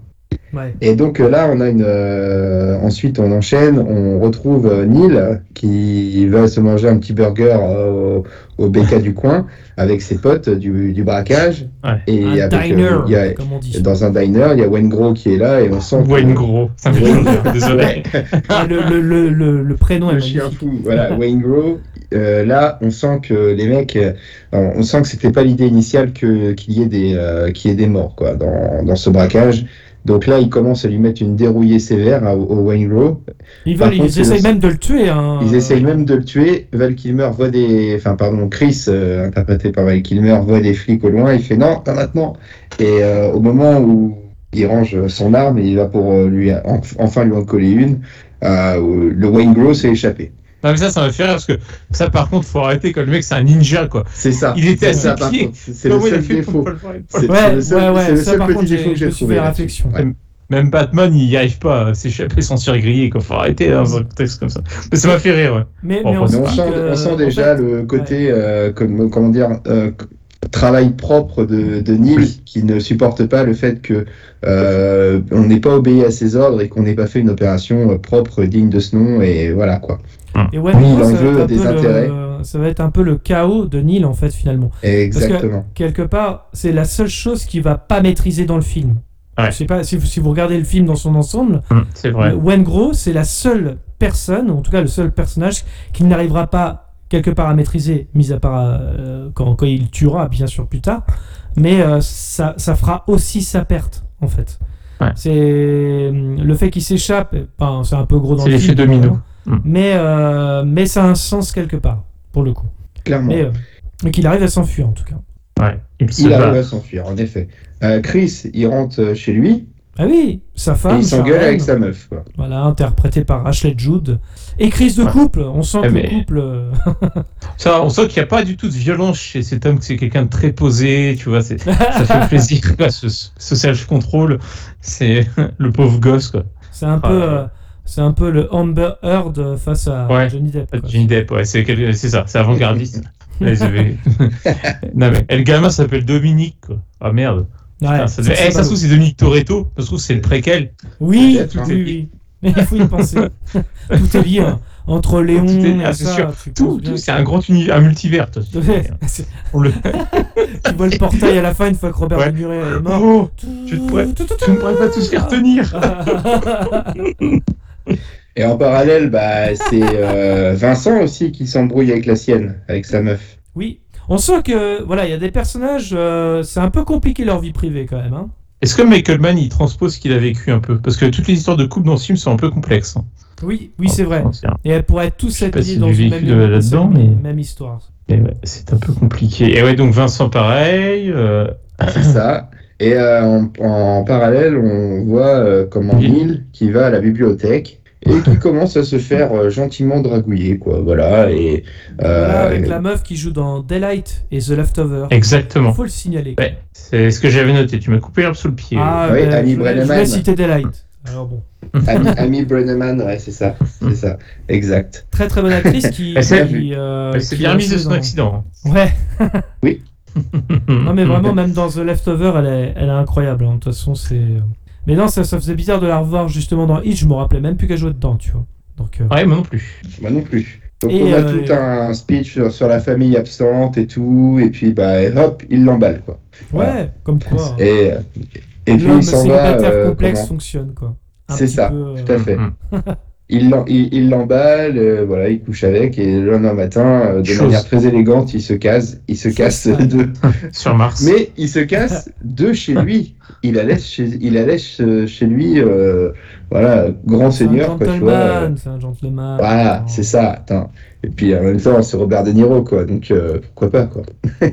Ouais. Et donc euh, là, on a une. euh, ensuite, on enchaîne. On retrouve euh, Neil qui va se manger un petit burger euh, au, au BK du coin avec ses potes du, du braquage. Ouais. Et Un avec, diner, euh, il y a- comme on dit. dans un diner, il y a Wayne Gros qui est là et on sent que- Wayne Gros. Ça me fait Wayne- plaisir, Désolé. Ah, le, le, le, le, le prénom est le chien fou. Voilà, Wayne Gros. euh, là, on sent que les mecs, euh, on sent que c'était pas l'idée initiale que qu'il y ait des euh, qu'il y ait des morts quoi dans, dans ce braquage. Donc là, ils commencent à lui mettre une dérouillée sévère à- au Wayne Gros. Ils, veulent, contre, ils essayent le- même de le tuer. Hein. Ils essayent même de le tuer. Val Kilmer voit des, enfin pardon, Chris, euh, interprété par Val Kilmer, voit des flics au loin. Il fait non, pas maintenant. Et euh, au moment où il range son arme, et il va pour euh, lui en- enfin lui en coller une. euh, le Wayne Gros s'est échappé. Non, mais ça, ça m'a fait rire parce que ça, par contre, faut arrêter quand le mec, c'est un ninja, quoi. C'est ça. Il était à ses pieds. C'est le seul défaut. C'est le seul, ouais, ouais, c'est le ça, seul par petit contre, défaut j'ai- que j'ai trouvé. réflexion. Même Batman, il n'y arrive pas à s'échapper sans se faire griller, quoi. Faut arrêter hein, dans un contexte comme ça. Mais ça m'a fait rire, ouais. Mais, Bon, mais on, sent, que, on sent en déjà fait, le côté, euh, comme, comment dire, euh, travail propre de, de Oui. qui ne supporte pas le fait que euh, on n'ait pas obéi à ses ordres et qu'on n'ait pas fait une opération euh, propre digne de ce nom et voilà quoi. Et ouais, Oui, ça, va l'enjeu être un des peu le- intérêts. ça va être un peu le chaos de Neil en fait finalement. Exactement. Quelque part, c'est la seule chose qu'il va pas maîtriser dans le film. Ouais. Je sais pas si vous, si vous regardez le film dans son ensemble, Hum, C'est vrai. Wengro, c'est la seule personne, en tout cas le seul personnage, qu'il n'arrivera pas quelque part à maîtriser, mis à part euh, quand, quand il tuera, bien sûr, plus tard. Mais euh, ça, ça fera aussi sa perte, en fait. Ouais. C'est euh, le fait qu'il s'échappe, enfin, c'est un peu gros dans C'est le l'effet film, domino. Mm. Mais, euh, mais ça a un sens quelque part, pour le coup. Clairement. Mais, euh, qu'il arrive à s'enfuir, en tout cas. Ouais. Il se Il bat. arrive à s'enfuir, en effet. Euh, Chris, il rentre chez lui Ah oui, sa et femme, il s'engueule avec sa meuf. Quoi. voilà, interprétée par Ashley Judd. Et crise de couple, on sent Eh que mais- le couple... euh, Ça, on sent qu'il n'y a pas du tout de violence chez cet homme, que c'est quelqu'un de très posé, tu vois, c'est, ça fait plaisir, quoi, ce, ce self-control, c'est le pauvre gosse, quoi. C'est un Ah, peu, ouais. euh, c'est un peu le Amber Heard face à Ouais. Johnny Depp. quoi. Johnny Depp, ouais, c'est, quel- c'est ça, c'est avant-gardiste. Non mais, et le gamin s'appelle Dominique, quoi. Ah merde. Ouais, Putain, ça, ça, eh, se trouve, c'est Dominique Toretto, ça se trouve, c'est le préquel. Oui, oui, hein. oui. Il faut y penser. Tout est lié hein. entre Léon Tout est- et ah, ça. sûr. Tout, tout, c'est un grand univers, un multivers. toi. Ouais, c'est- On le... tu vois le portail à la fin une fois que Robert Ouais. De Niro est mort. Oh, tu ne pourrais, pourrais pas tous faire tenir. Et en parallèle, bah, c'est euh, Vincent aussi qui s'embrouille avec la sienne, avec sa meuf. oui, on sent que voilà, il y a des personnages, euh, c'est un peu compliqué leur vie privée quand même. Hein. Est-ce que Michael Mann, il transpose ce qu'il a vécu un peu? Parce que toutes les histoires de couple dans ce film sont un peu complexes. hein. Oui, oui, c'est vrai. Et elles pourraient tous être si dans une même, mais- même histoire. ouais, c'est un peu compliqué. Et ouais, donc Vincent, pareil. euh, C'est ça. Et euh, en, en parallèle, on voit euh, comment. Neil qui va à la bibliothèque et qui commence à se faire euh, gentiment dragouiller, quoi. Voilà. Et euh, Voilà, avec la meuf qui joue dans Daylight et The Leftover. Exactement. Faut le signaler. Ouais, c'est ce que j'avais noté. Tu m'as coupé l'herbe sous le pied. Ah, Oui, ben, Annie je, voulais- je voulais citer Daylight. Alors bon, Amy, Amy Brenneman, ouais, c'est ça, c'est ça, exact. très très bonne actrice qui. Elle s'est- euh, bien a remise de son dans- accident. Ouais, non mais vraiment, même dans The Leftover, elle est, elle est incroyable. hein. De toute façon, c'est. Mais non, ça, ça faisait bizarre de la revoir justement dans Hitch. Je me rappelais même plus qu'elle jouait dedans, tu vois. Donc, euh, Ouais, moi non plus. Moi non plus. Donc Et, on a euh, tout un speech sur, sur la famille absente et tout, et puis bah hop, il l'emballe quoi. ouais, Voilà. comme quoi. Et, et puis il s'en va. euh, complexe comment fonctionne, quoi. C'est ça, peu, euh, tout à fait. Il l'en- il il l'emballe, euh, voilà, il couche avec, et le lendemain matin, euh, de Chose. manière très élégante, il se casse, il se casse de. Sur Mars. Mais il se casse de chez lui. Il la laisse chez, il la laisse euh, chez lui, euh, voilà, grand C'est un seigneur, quoi, tu vois. euh, gentleman, c'est un gentleman. Voilà, c'est ça. Attends. Et puis en même temps, c'est Robert De Niro, quoi. Donc euh, pourquoi pas, quoi.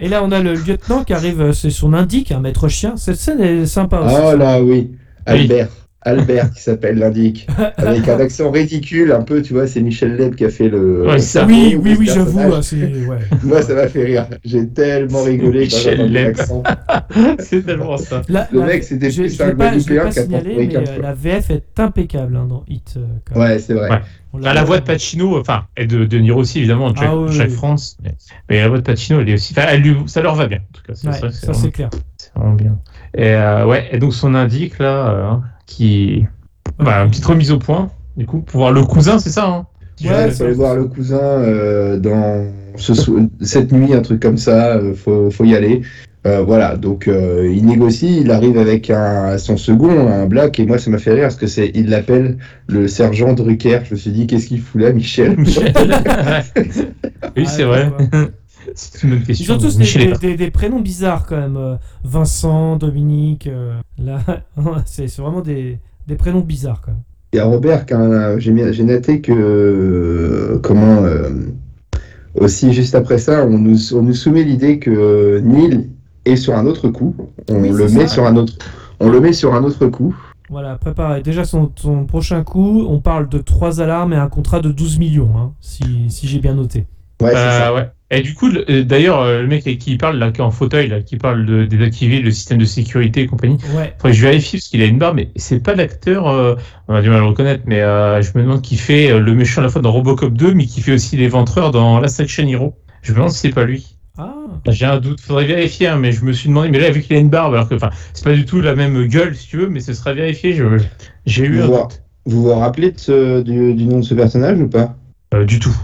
Et là, on a le lieutenant qui arrive, c'est son indique, un maître chien. Cette scène est sympa aussi. Oh là, oui. Albert. Albert qui s'appelle l'indique. Avec un accent ridicule, un peu, tu vois, c'est Michel Leb qui a fait le. Ouais, ça. oui, oui, oui, j'avoue. c'est- ouais. Moi, ça m'a fait rire. J'ai tellement rigolé Michel Leb. c'est tellement ça. La- Le la- mec, c'était je- plus un Guadeloupéen pas qu'un Portoricain, mais euh, la VF est impeccable hein, dans Hit. euh, quand même. Ouais, c'est vrai. Ouais. On Bah, la voix de Pacino, enfin, et de, de Niro aussi, évidemment, Jack, Ah oui, Jack oui. France. Mais, mais la voix de Pacino, elle est aussi. Enfin, elle lui- ça leur va bien, en tout cas. Ouais, ça c'est clair. c'est vraiment bien. Et, euh, ouais, et donc son indique, là, euh, qui. Bah, une petite remise au point, du coup, pour voir le cousin, c'est ça, hein Ouais, faut aller voir le cousin euh, dans ce sou- cette nuit, un truc comme ça, euh, faut, faut y aller. Euh, voilà, donc euh, il négocie, il arrive avec un, son second, un black, et moi ça m'a fait rire parce que c'est, il l'appelle le sergent Drucker. Je me suis dit, qu'est-ce qu'il fout là, Michel? Michel. oui, Ah, c'est vrai. C'est une bonne Ils question. tous Michel des, prénoms bizarres quand même. euh, Vincent, Dominique. euh, là, c'est c'est vraiment des, des prénoms bizarres quand même. Il y a Robert, j'ai noté que, euh, comment, euh, aussi juste après ça, on nous, on nous soumet l'idée que Neil est sur un autre coup. On Oui, le c'est met ça. sur un autre, on le met sur un autre coup. Voilà, préparez déjà son, son prochain coup. On parle de trois alarmes et un contrat de 12 millions, hein, si, si j'ai bien noté. Ouais, c'est ça. Euh, ouais. Et du coup, euh, d'ailleurs, euh, le mec avec qui il parle, là, qui est en fauteuil, là, qui parle de désactiver le système de sécurité et compagnie, Ouais. faudrait que je vérifie parce qu'il a une barbe, mais c'est pas l'acteur, euh, on a du mal à le reconnaître, mais euh, je me demande qui fait euh, le méchant à la fois dans Robocop 2, mais qui fait aussi l'éventreur dans Last Action Hero. Je me demande si c'est pas lui. Ah, J'ai un doute, faudrait vérifier, hein, mais je me suis demandé, mais là, vu qu'il a une barbe, alors que, enfin, c'est pas du tout la même gueule, si tu veux, mais ce sera vérifié, je- j'ai eu un Vous, vous, doute. vous vous rappelez de ce- du, du nom de ce personnage ou pas? Euh, du tout.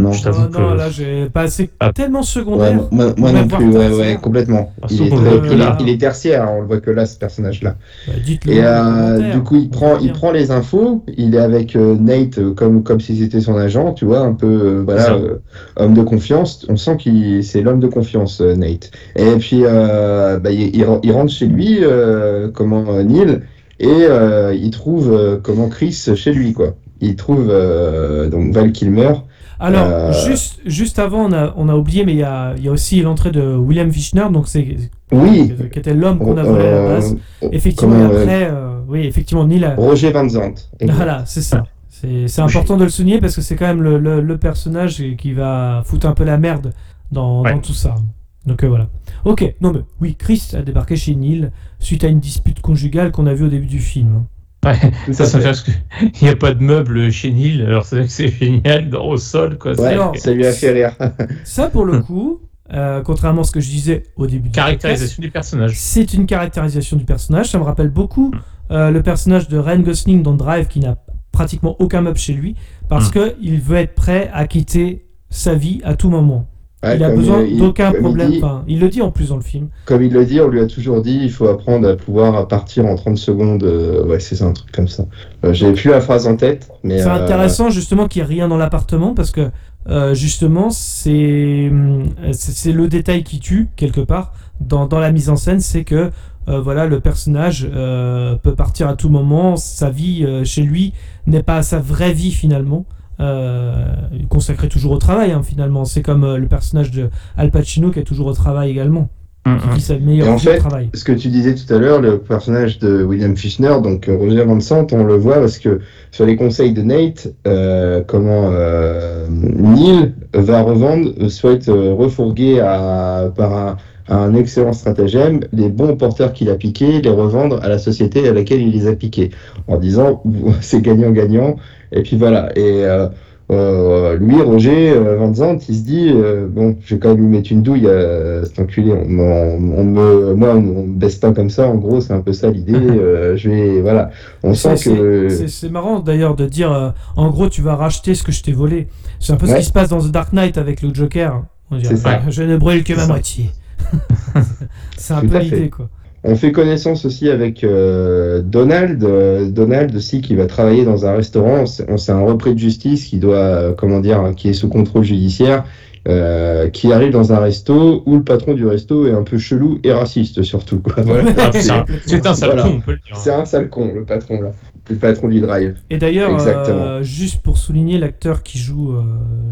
Non. Je t'avoue Oh, non, que- là, j'ai pas assez Ah. tellement Ouais, secondaire. moi, non plus, ouais, ouais, complètement. Ah, Il est, qu'on très- veut il est- là. il est tertiaire, on le voit que là, ce personnage-là. Bah. Et euh, du coup, il prend, il prend les infos. Il est avec euh, Nate euh, comme comme si c'était son agent, tu vois, un peu euh, voilà, euh, homme de confiance. On sent qu'il c'est l'homme de confiance, euh, Nate. Et puis euh, bah, il, il, il rentre chez lui, euh, comment euh, Neil, et euh, il trouve euh, comment Chris chez lui, quoi. Il trouve euh, donc Val Kilmer. Alors, Euh, juste, juste avant, on a, on a oublié, mais il y a, il y a aussi l'entrée de William Fichtner, donc c'est Oui. qui était l'homme qu'on a volé à la base. Euh, Effectivement, comment, et euh, après, euh, oui, effectivement, Neil a- Roger Van Zandt. Voilà, c'est ça. C'est c'est important de le souligner parce que c'est quand même le, le- le personnage qui va foutre un peu la merde dans, Ouais. dans tout ça. Donc euh, voilà. Ok, non mais oui, Chris a débarqué chez Neil suite à une dispute conjugale qu'on a vue au début du film. Ouais, ça, ça fait. fait parce qu'il n'y a pas de meubles chez Neil, alors c'est vrai que c'est génial, dans- au sol, quoi. Ouais, Alors, ça lui a fait rire. Ça, pour le coup, euh, contrairement à ce que je disais au début Caractérisation du personnage. c'est une caractérisation du personnage. Ça me rappelle beaucoup euh, le personnage de Ryan Gosling dans Drive qui n'a pratiquement aucun meuble chez lui parce Mm. que il veut être prêt à quitter sa vie à tout moment. Ouais, il a besoin d'aucun il problème. dit- Enfin, il le dit en plus dans le film. Comme il le dit, on lui a toujours dit, il faut apprendre à pouvoir partir en 30 secondes. euh, ouais, c'est un truc comme ça. Euh, J'ai plus la phrase en tête, mais. C'est euh, intéressant justement qu'il n'y ait rien dans l'appartement parce que euh, justement c'est hum, c'est le détail qui tue quelque part dans, dans la mise en scène, c'est que euh, voilà le personnage euh, peut partir à tout moment, sa vie euh, chez lui n'est pas sa vraie vie finalement. Euh, consacré toujours au travail hein, finalement. C'est comme euh, le personnage de Al Pacino qui est toujours au travail également, Mm, qui mm. vit sa Et meilleure en fait, au travail. Ce que tu disais tout à l'heure, le personnage de William Fichtner, donc euh, Roger Van Sant, on le voit parce que sur les conseils de Nate, euh, comment euh, Neil va revendre, souhaite euh, refourguer à, par un, un excellent stratagème les bons porteurs qu'il a piqués, les revendre à la société à laquelle il les a piqués, en disant c'est gagnant-gagnant. Et puis voilà. Et euh, euh, lui, Roger euh, Van Zandt, il se dit euh, bon, je vais quand même lui mettre une douille à cet enculé. On, me- on, on me, moi, on, me baisse pas comme ça. En gros, c'est un peu ça l'idée. je vais, voilà. On sent que c'est- marrant d'ailleurs de dire en gros tu vas racheter ce que je t'ai volé. C'est un peu ce qui se passe dans The Dark Knight avec le Joker. On dirait. Je ne brûle que ma moitié. c'est un Tout peu l'idée quoi. On fait connaissance aussi avec euh, Donald. euh, Donald aussi qui va travailler dans un restaurant. C'est on- c'est un repris de justice qui doit, euh, comment dire, hein, qui est sous contrôle judiciaire, euh, qui arrive dans un resto où le patron du resto est un peu chelou et raciste surtout. Voilà. C'est un- un sale Voilà. con, on peut le dire. C'est un sale con, le patron là. Le patron du drive. Et d'ailleurs, Exactement. euh, juste pour souligner l'acteur qui joue euh,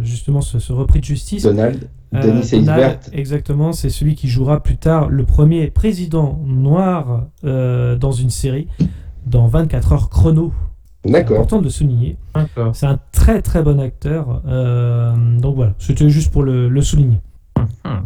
justement ce, ce repris de justice, Donald, Denis Donald, Eisbert. exactement, c'est celui qui jouera plus tard le premier président noir euh, dans une série dans 24 heures chrono. C'est D'accord. important de le souligner. D'accord. C'est un très très bon acteur. euh, donc voilà, c'était juste pour le, le souligner.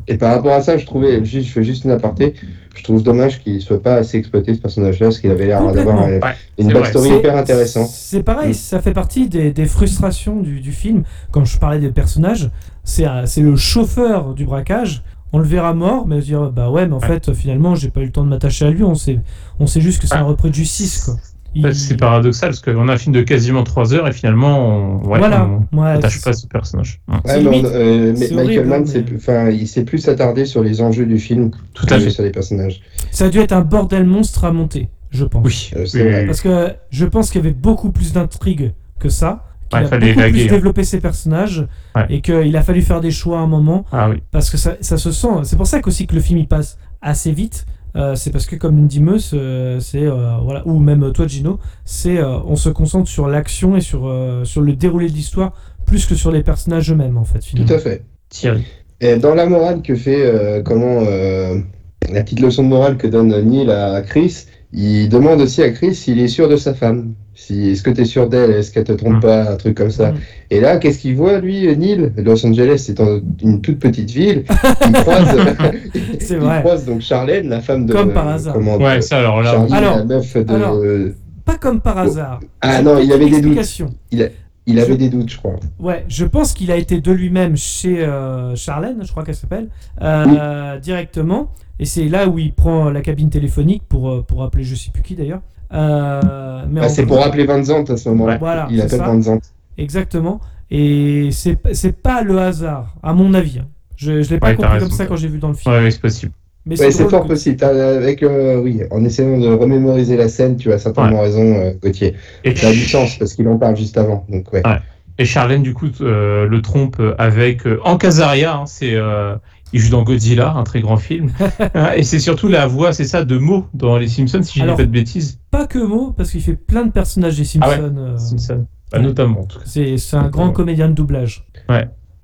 Et par rapport à ça, je trouvais, juste, je fais juste une aparté, je trouve dommage qu'il soit pas assez exploité ce personnage-là, parce qu'il avait l'air d'avoir euh, Ouais, une c'est vrai. backstory C'est- hyper intéressante. C'est pareil, Mm. ça fait partie des, des frustrations du, du film. Quand je parlais des personnages, c'est un- le chauffeur du braquage. On le verra mort, mais dire bah ouais, mais en Ouais. fait, finalement, j'ai pas eu le temps de m'attacher à lui. On sait, on sait juste que c'est un Ouais. repris de justice, quoi. Il- Ouais, C'est paradoxal parce qu'on a un film de quasiment 3 heures et finalement, on ouais, voilà. on Ouais, pas à ce personnage. C'est Ouais, limite- on- euh, mais Michael horrible, Mann, mais- il s'est plus attardé sur les enjeux du film Tout à fait. sur les personnages. Ça a dû être un bordel monstre à monter, je pense. Oui, Euh, oui. Parce que je pense qu'il y avait beaucoup plus d'intrigues que ça. Qu'il Ouais, a fallait beaucoup plus hein. développer ses personnages Ouais. et qu'il a fallu faire des choix à un moment. Ah oui. parce que ça, ça se sent. C'est pour ça qu'aussi que le film il passe assez vite. Euh, c'est parce que comme dit Meus, euh, c'est euh, voilà, ou même toi Gino, c'est euh, on se concentre sur l'action et sur euh, sur le déroulé de l'histoire plus que sur les personnages eux-mêmes en fait. Tout à fait. Thierry. Et dans la morale que fait, euh, comment, euh, la petite leçon de morale que donne Neil à Chris, il demande aussi à Chris s'il est sûr de sa femme. Si, est-ce que tu es sûr d'elle? Est-ce qu'elle te trompe Mm. pas? Un truc comme ça. Mm. Et là, qu'est-ce qu'il voit, lui, Neil? Los Angeles, c'est une toute petite ville. Il croise, C'est il vrai. croise donc Charlène, la femme de. Comme par hasard. comment, Ouais, ça alors là. Charlie, Alors- la meuf de. alors- Pas comme par hasard. ah non, il y avait des doutes. Il a- il Je- avait des doutes, je crois. Ouais, je pense qu'il a été de lui-même chez euh, Charlène, je crois qu'elle s'appelle, euh, directement. Et c'est là où il prend la cabine téléphonique pour, euh, pour appeler je sais plus qui d'ailleurs. Euh, Bah, c'est pour rappeler Van Zandt à ce moment-là. Voilà, il c'est appelle ça. Van Zandt. Exactement. Et c'est c'est pas le hasard, à mon avis. hein. Je, je l'ai pas Ouais, compris comme ça quand j'ai vu dans le film. Ouais, ouais, c'est possible. Mais Ouais, c'est fort que- possible. Avec, euh, oui, en essayant de remémoriser la scène, tu as certainement raison, euh, Gauthier. Et, Ça a du sens parce qu'il en parle juste avant. Donc, ouais. Ouais. et Charlène, du coup, euh, le trompe avec. euh, en Casaria, hein, c'est. euh, il joue dans Godzilla, un très grand film. Et c'est surtout la voix, c'est ça, de Mo dans Les Simpsons, si je dis pas de bêtises. Pas que mot, parce qu'il fait plein de personnages des Simpsons. Ah ouais, euh, Simpsons. Bah, notamment, en tout cas. c'est c'est un grand comédien de doublage.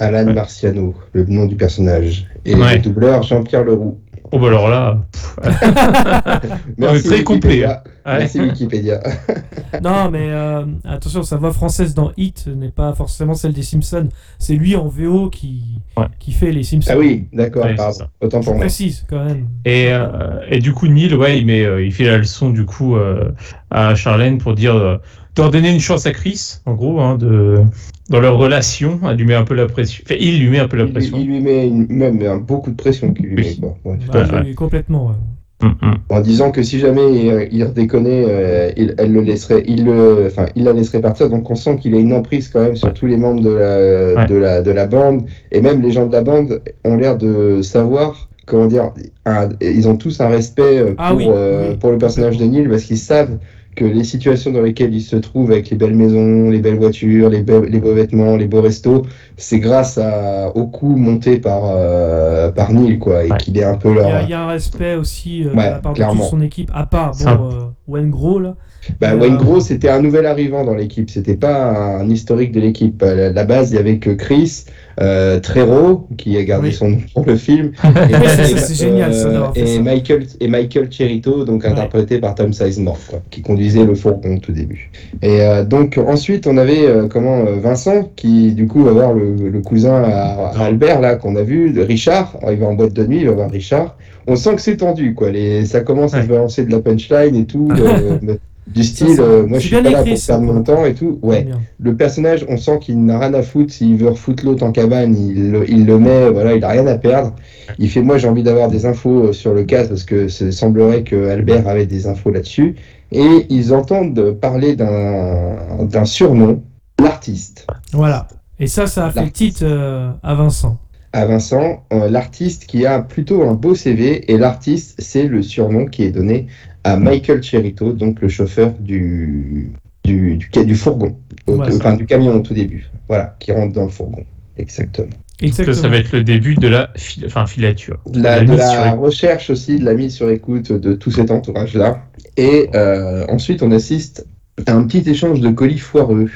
Alan Ouais. Marciano, le nom du personnage. Et Ouais. le doubleur, Jean-Pierre Leroux. Oh, bah alors là. Merci très complet, Wikipédia. Ouais. Merci Wikipédia. non, mais euh, attention, sa voix française dans Hit n'est pas forcément celle des Simpsons. C'est lui en VO qui, Ouais. qui fait les Simpsons. Ah oui, d'accord, Ouais. Autant Je pour moi. précise quand même. Et, euh, et du coup, Neil, ouais, il, met, euh, il fait la leçon du coup euh, à Charlène pour dire euh, de donner une chance à Chris, en gros, hein, de, dans leur relation. Elle lui met un peu la pression. Enfin, il lui met un peu la Il, pression. il lui met une- même euh, beaucoup de pression lui met, Oui. Ouais, Bah, complètement. ouais. Hum. En disant que si jamais il, il redéconnait, euh, il, elle le laisserait, il le, enfin, il la laisserait partir. Donc on sent qu'il a une emprise quand même sur tous les membres de la, Ouais. de la, de la bande. Et même les gens de la bande ont l'air de savoir, comment dire, un- ils ont tous un respect euh, pour, Ah oui, euh, oui. pour le personnage de Neil parce qu'ils savent que les situations dans lesquelles ils se trouvent avec les belles maisons, les belles voitures, les, be- les beaux vêtements, les beaux restos, c'est grâce à, au coup monté par, euh, par Neil, quoi, et Ouais. qu'il est un peu Il y, leur... a, il y a un respect aussi euh, de Ouais, la part de toute son équipe, à part un- bon, euh, Wayne Gros là. Bah, Euh, Wayne Gros, c'était un nouvel arrivant dans l'équipe. C'était pas un historique de l'équipe. À la- la base, il y avait que Chris, euh, Trero, qui a gardé Oui. son nom pour le film. ça, c'est génial, ça, d'avoir fait et. Michael et Michael Cherito, donc Ouais. interprété par Tom Sizemore, quoi, qui conduisait le fourgon au tout début. Et euh, donc ensuite, on avait euh, comment euh, Vincent, qui du coup va voir le, le cousin à, à Albert là qu'on a vu, de Richard. Il va en boîte de nuit, il va voir Richard. On sent que c'est tendu, quoi. Les, ça commence à se balancer de la punchline et tout. du style, ça, euh, moi je suis pas là pour ça, perdre mon temps et tout. Ouais, le personnage, on sent qu'il n'a rien à foutre. S'il veut refoutre l'autre en cabane, il, le- il le met, voilà, il a rien à perdre. Il fait, moi j'ai envie d'avoir des infos euh, sur le cas parce que il semblerait que Albert avait des infos là-dessus. Et ils entendent parler d'un surnom, l'artiste. Voilà. Et ça, ça a fait le titre euh, à Vincent. À Vincent, euh, l'artiste qui a plutôt un beau CV, et l'artiste, c'est le surnom qui est donné à Michael Cherito, donc le chauffeur du, du, du, fourgon, au- Ouais. enfin du camion au tout début, voilà, qui rentre dans le fourgon. Exactement. Exactement. ça va être le début de la fil- enfin, filature. De la, de recherche aussi, de la mise sur écoute de tout cet entourage-là. Et euh, ensuite, on assiste à un petit échange de colis foireux.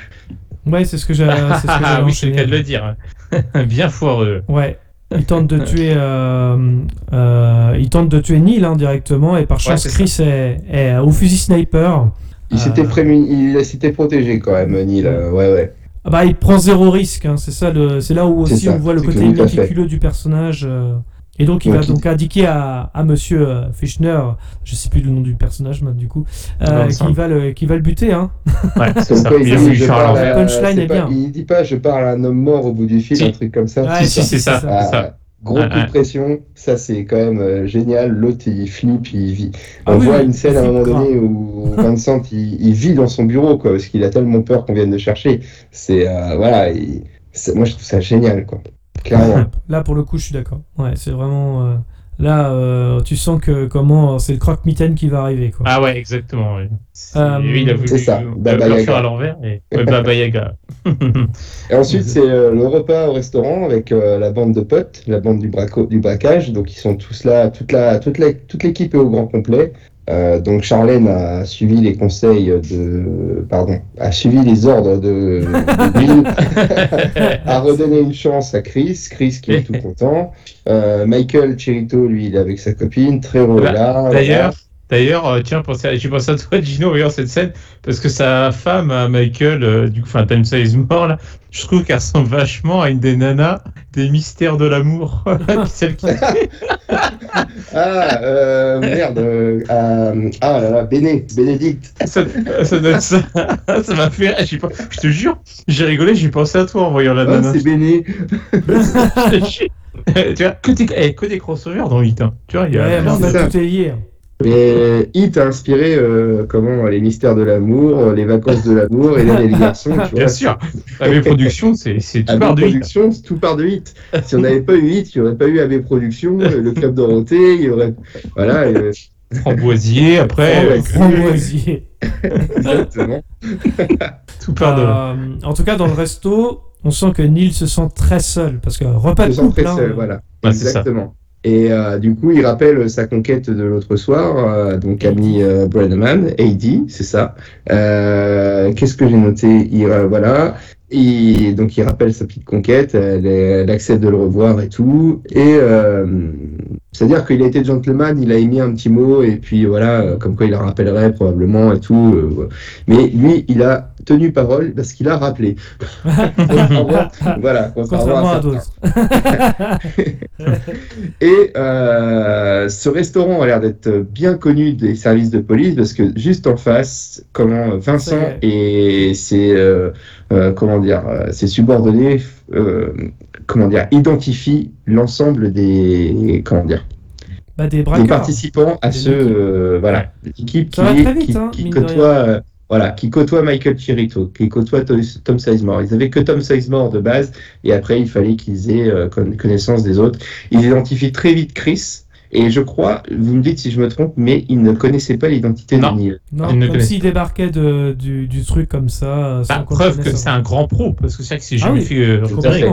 Ouais, c'est ce que j'ai. Ah oui, c'est le cas de le dire. Bien foireux. Ouais. Il tente de tuer, euh, euh, il tente de tuer Neil hein, directement et par Ouais, chance Chris est, est au fusil sniper. Il Euh, s'était prémuni, il s'était protégé quand même, Neil. euh, ouais, ouais. ah bah, il prend zéro risque. hein, C'est ça, c'est là où aussi ça, on voit le côté méticuleux du personnage. Et donc il va donc indiquer à, à Monsieur euh, Fischner, je sais plus le nom du personnage maintenant du coup, euh, qui va le qui va le buter. Hein. Ouais, c'est Comme ça. quoi, il dit, je parle à- Punchline pas- bien. Il dit pas je parle à un homme mort au bout du fil, Si. un truc comme ça. Ouais, Si, si, c'est ça. Ah, ça. Gros Ouais, coup de pression, ça c'est quand même euh, génial. L'autre il flippe, il vit. Ah On oui, voit oui, une scène à un moment donné où Vincent il, il vit dans son bureau quoi, parce qu'il a tellement peur qu'on vienne le chercher. C'est euh, voilà, il- moi je trouve ça génial quoi. Clairement. Là pour le coup je suis d'accord. Ouais, c'est vraiment euh, là euh, tu sens que comment c'est le croque-mitaine qui va arriver quoi. Ah ouais, exactement. ouais. C'est- Euh, il a voulu c'est ça, Baba le faire à l'envers. Et... Ouais, Baba Yaga. Et ensuite, c'est euh, le repas au restaurant avec euh, la bande de potes, la bande du, braco, du braquage. Donc, ils sont tous là, toute la, toute la, toute l'équipe est au grand complet. Euh, donc, Charlène a suivi les conseils de, pardon, a suivi les ordres de, de Bill, a redonné une chance à Chris, Chris qui est tout content. Euh, Michael Cherito, lui, il est avec sa copine, très heureux Bah, là. D'ailleurs, D'ailleurs, euh, tiens, j'ai pensé à toi, Gino, en voyant cette scène, parce que sa femme, à Michael, euh, du coup, enfin, Time Size Mort, là, je trouve qu'elle ressemble vachement à une des nanas des mystères de l'amour. Celle qui. Ah, euh, merde. euh, euh, ah là là, Béné, Bénédicte. ça, ça donne ça. ça m'a fait. rire, j'ai pas- Je te jure, j'ai rigolé, j'ai pensé à toi en voyant la Ah, nana. c'est Béné. Tu vois, que des, eh, que des crossovers dans Hit. Hein. Tu vois, il y a. Ouais, c'est ça. tout est lié. Mais Hit a inspiré euh, comment les mystères de l'amour, euh, les vacances de l'amour et les garçons. Tu vois. Bien sûr. AB Productions, c'est c'est tout de Hit. Part de Hit. Si on n'avait pas eu Hit, il n'y aurait pas eu AB Productions, euh, le club Dorothée, il y aurait. Voilà, euh, Framboisier, après. Framboisier. exactement. tout part de. Euh, en tout cas, dans le resto, on sent que Neil se sent très seul. Parce que repas de Se sent couple. très hein, seul, voilà. Exactement. Et euh, du coup, il rappelle sa conquête de l'autre soir, euh, donc ami euh, AD, c'est ça. Euh, Qu'est-ce que j'ai noté? Il, euh, Voilà. Et donc, il rappelle sa petite conquête, elle, elle accepte de le revoir et tout. Et euh, c'est-à-dire qu'il a été gentleman, il a émis un petit mot, et puis voilà, euh, comme quoi il la rappellerait probablement et tout. euh, mais lui, il a tenu parole parce qu'il a rappelé. Voilà, Contrairement à d'autres. Et euh, ce restaurant a l'air d'être bien connu des services de police parce que juste en face, comment Vincent et ses euh, euh, comment dire euh, ses subordonnés euh, comment dire identifient l'ensemble des comment dire Bah, des participants à Des ce euh, voilà l'équipe qui, vite, hein, qui côtoie euh, voilà qui côtoie Michael Chirito qui côtoie To- Tom Sizemore. Ils avaient que Tom Sizemore de base et après il fallait qu'ils aient euh, con- connaissance des autres. Ils identifient très vite Chris et je crois vous me dites si je me trompe mais ils ne connaissaient pas l'identité de. Neil Non, Ils ne comme s'il débarquait de, du, du truc comme ça. sans Bah, preuve que c'est un grand pro, parce que c'est vrai que c'est Ah jamais oui. fait repérer.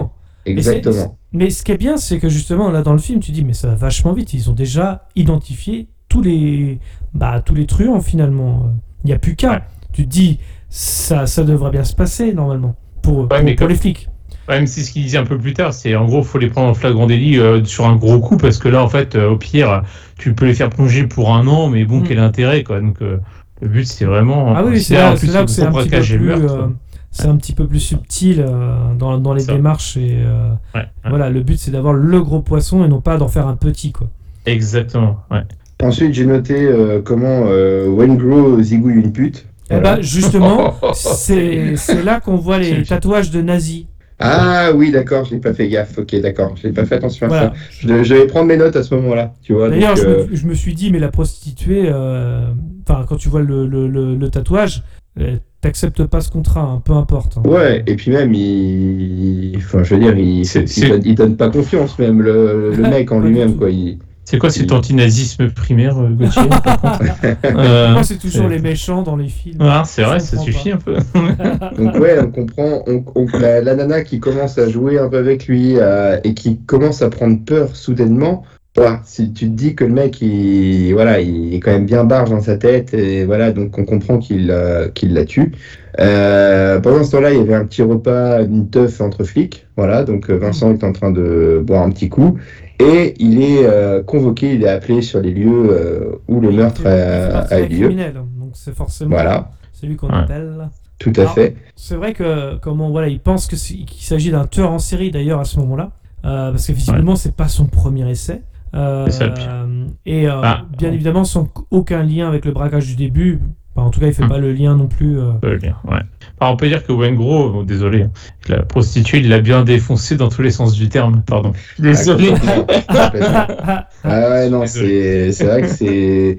exactement Mais ce qui est bien, c'est que justement, là, dans le film, tu dis, mais ça va vachement vite. Ils ont déjà identifié tous les, bah, tous les truands, finalement. Il n'y a plus qu'un. Ouais. Tu te dis, ça, ça devrait bien se passer, normalement, pour, pour, mais pour comme- les flics. Même c'est ce qu'il disait un peu plus tard, c'est en gros, faut les prendre en flagrant délit euh, sur un gros coup, parce que là, en fait, euh, au pire, tu peux les faire plonger pour un an, mais bon, Mm. quel intérêt, quoi. Donc, euh, le but, c'est vraiment. Ah oui, c'est c'est là, en c'est là un petit peu plus, euh, un petit peu plus subtil euh, dans, dans les Ça. démarches et euh, Ouais, ouais. voilà, le but c'est d'avoir le gros poisson et non pas d'en faire un petit quoi. Exactement, ouais. ensuite j'ai noté euh, comment euh, Wengro zigouille une pute Et Voilà. bah justement, c'est là qu'on voit les tatouages de nazis. Ah oui d'accord je n'ai pas fait gaffe ok d'accord je n'ai pas fait attention à ça je, je vais prendre mes notes à ce moment-là tu vois D'ailleurs, je, euh, me- je me suis dit, mais la prostituée, euh, enfin, quand tu vois le, le, le, le tatouage, euh, t'acceptes pas ce contrat, hein, peu importe. hein. Ouais, et puis même, il. Enfin, je veux dire, il, il, donne, il donne pas confiance, même, le, le mec en lui-même, quoi. Il... C'est quoi cet antinazisme primaire, euh, Gauthier Euh, Moi, c'est toujours c'est- les méchants dans les films. Ah, c'est vrai, ça suffit pas. un peu. Donc, ouais, on comprend. On, on- la, la nana qui commence à jouer un peu avec lui euh, et qui commence à prendre peur soudainement. Voilà, si tu te dis que le mec, il, voilà, il est quand même bien barge dans sa tête, et voilà, donc on comprend qu'il euh, qu'il la tue. Euh, pendant ce temps-là, il y avait un petit repas, une teuf entre flics, voilà, donc euh, Vincent est en train de boire un petit coup, et il est euh, convoqué, il est appelé sur les lieux euh, où le meurtre a, eu lieu. donc c'est forcément Voilà, celui qu'on Ouais. appelle. tout à Alors, fait. C'est vrai que comment voilà, il pense que qu'il s'agit d'un tueur en série d'ailleurs à ce moment-là, euh, parce que visiblement c'est pas son premier essai. Euh, C'est ça, le pire. et euh, Ah. bien évidemment sans aucun lien avec le braquage du début. Enfin, en tout cas, il fait Hmm. pas le lien non plus. euh. le dire, ouais. Alors, on peut dire que Wengro, bon, désolé, hein, la prostituée, il l'a bien défoncé dans tous les sens du terme, pardon. Désolé. Ah. Ah ouais, non, c'est c'est vrai que c'est.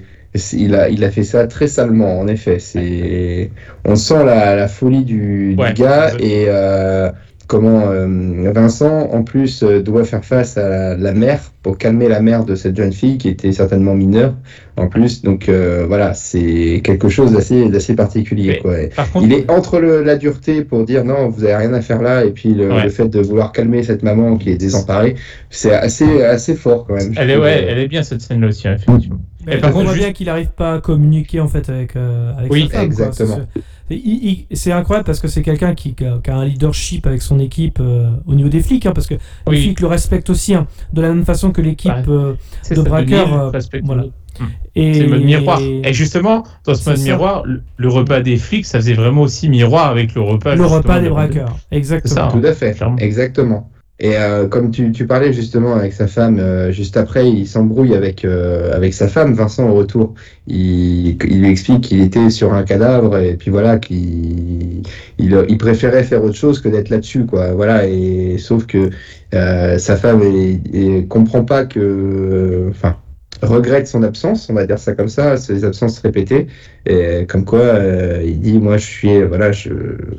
Il a, il a fait ça très salement, en effet. C'est, on sent la, la folie du, gars et euh, comment euh, Vincent, en plus, euh, doit faire face à la, la mère pour calmer la mère de cette jeune fille qui était certainement mineure, en plus. Donc euh, voilà, c'est quelque chose d'assez d'assez particulier. Quoi. Et Par contre, Il est entre le- la dureté pour dire non, vous avez rien à faire là, et puis le, Ouais. le fait de vouloir calmer cette maman qui est désemparée, c'est assez, assez fort quand même. je elle est, ouais, elle est bien cette scène-là aussi, hein, effectivement. Mais Et par on contre, voit juste- bien qu'il arrive pas à communiquer en fait avec, euh, avec Oui, sa femme. exactement. C'est- il- il- C'est incroyable parce que c'est quelqu'un qui, qui a, qui a un leadership avec son équipe euh, au niveau des flics, hein, parce que les flics le respectent aussi, hein, de la même façon que l'équipe Ouais. euh, C'est de braqueurs, euh, voilà. Et... C'est le mode miroir. Et justement, dans ce mode ça. miroir, le, le repas des flics, ça faisait vraiment aussi miroir avec le repas. le repas des de- braqueurs. Exactement. ça. Tout à fait, clairement. exactement. Et euh, comme tu, tu parlais justement avec sa femme, euh, juste après, il s'embrouille avec, euh, avec sa femme, Vincent, au retour. Il, il lui explique qu'il était sur un cadavre et puis voilà, qu'il il, il préférait faire autre chose que d'être là-dessus, quoi. Voilà, et sauf que euh, sa femme est, est- comprend pas que. Enfin. Regrette son absence, on va dire ça comme ça, ses absences répétées, et comme quoi euh, il dit moi je suis voilà je,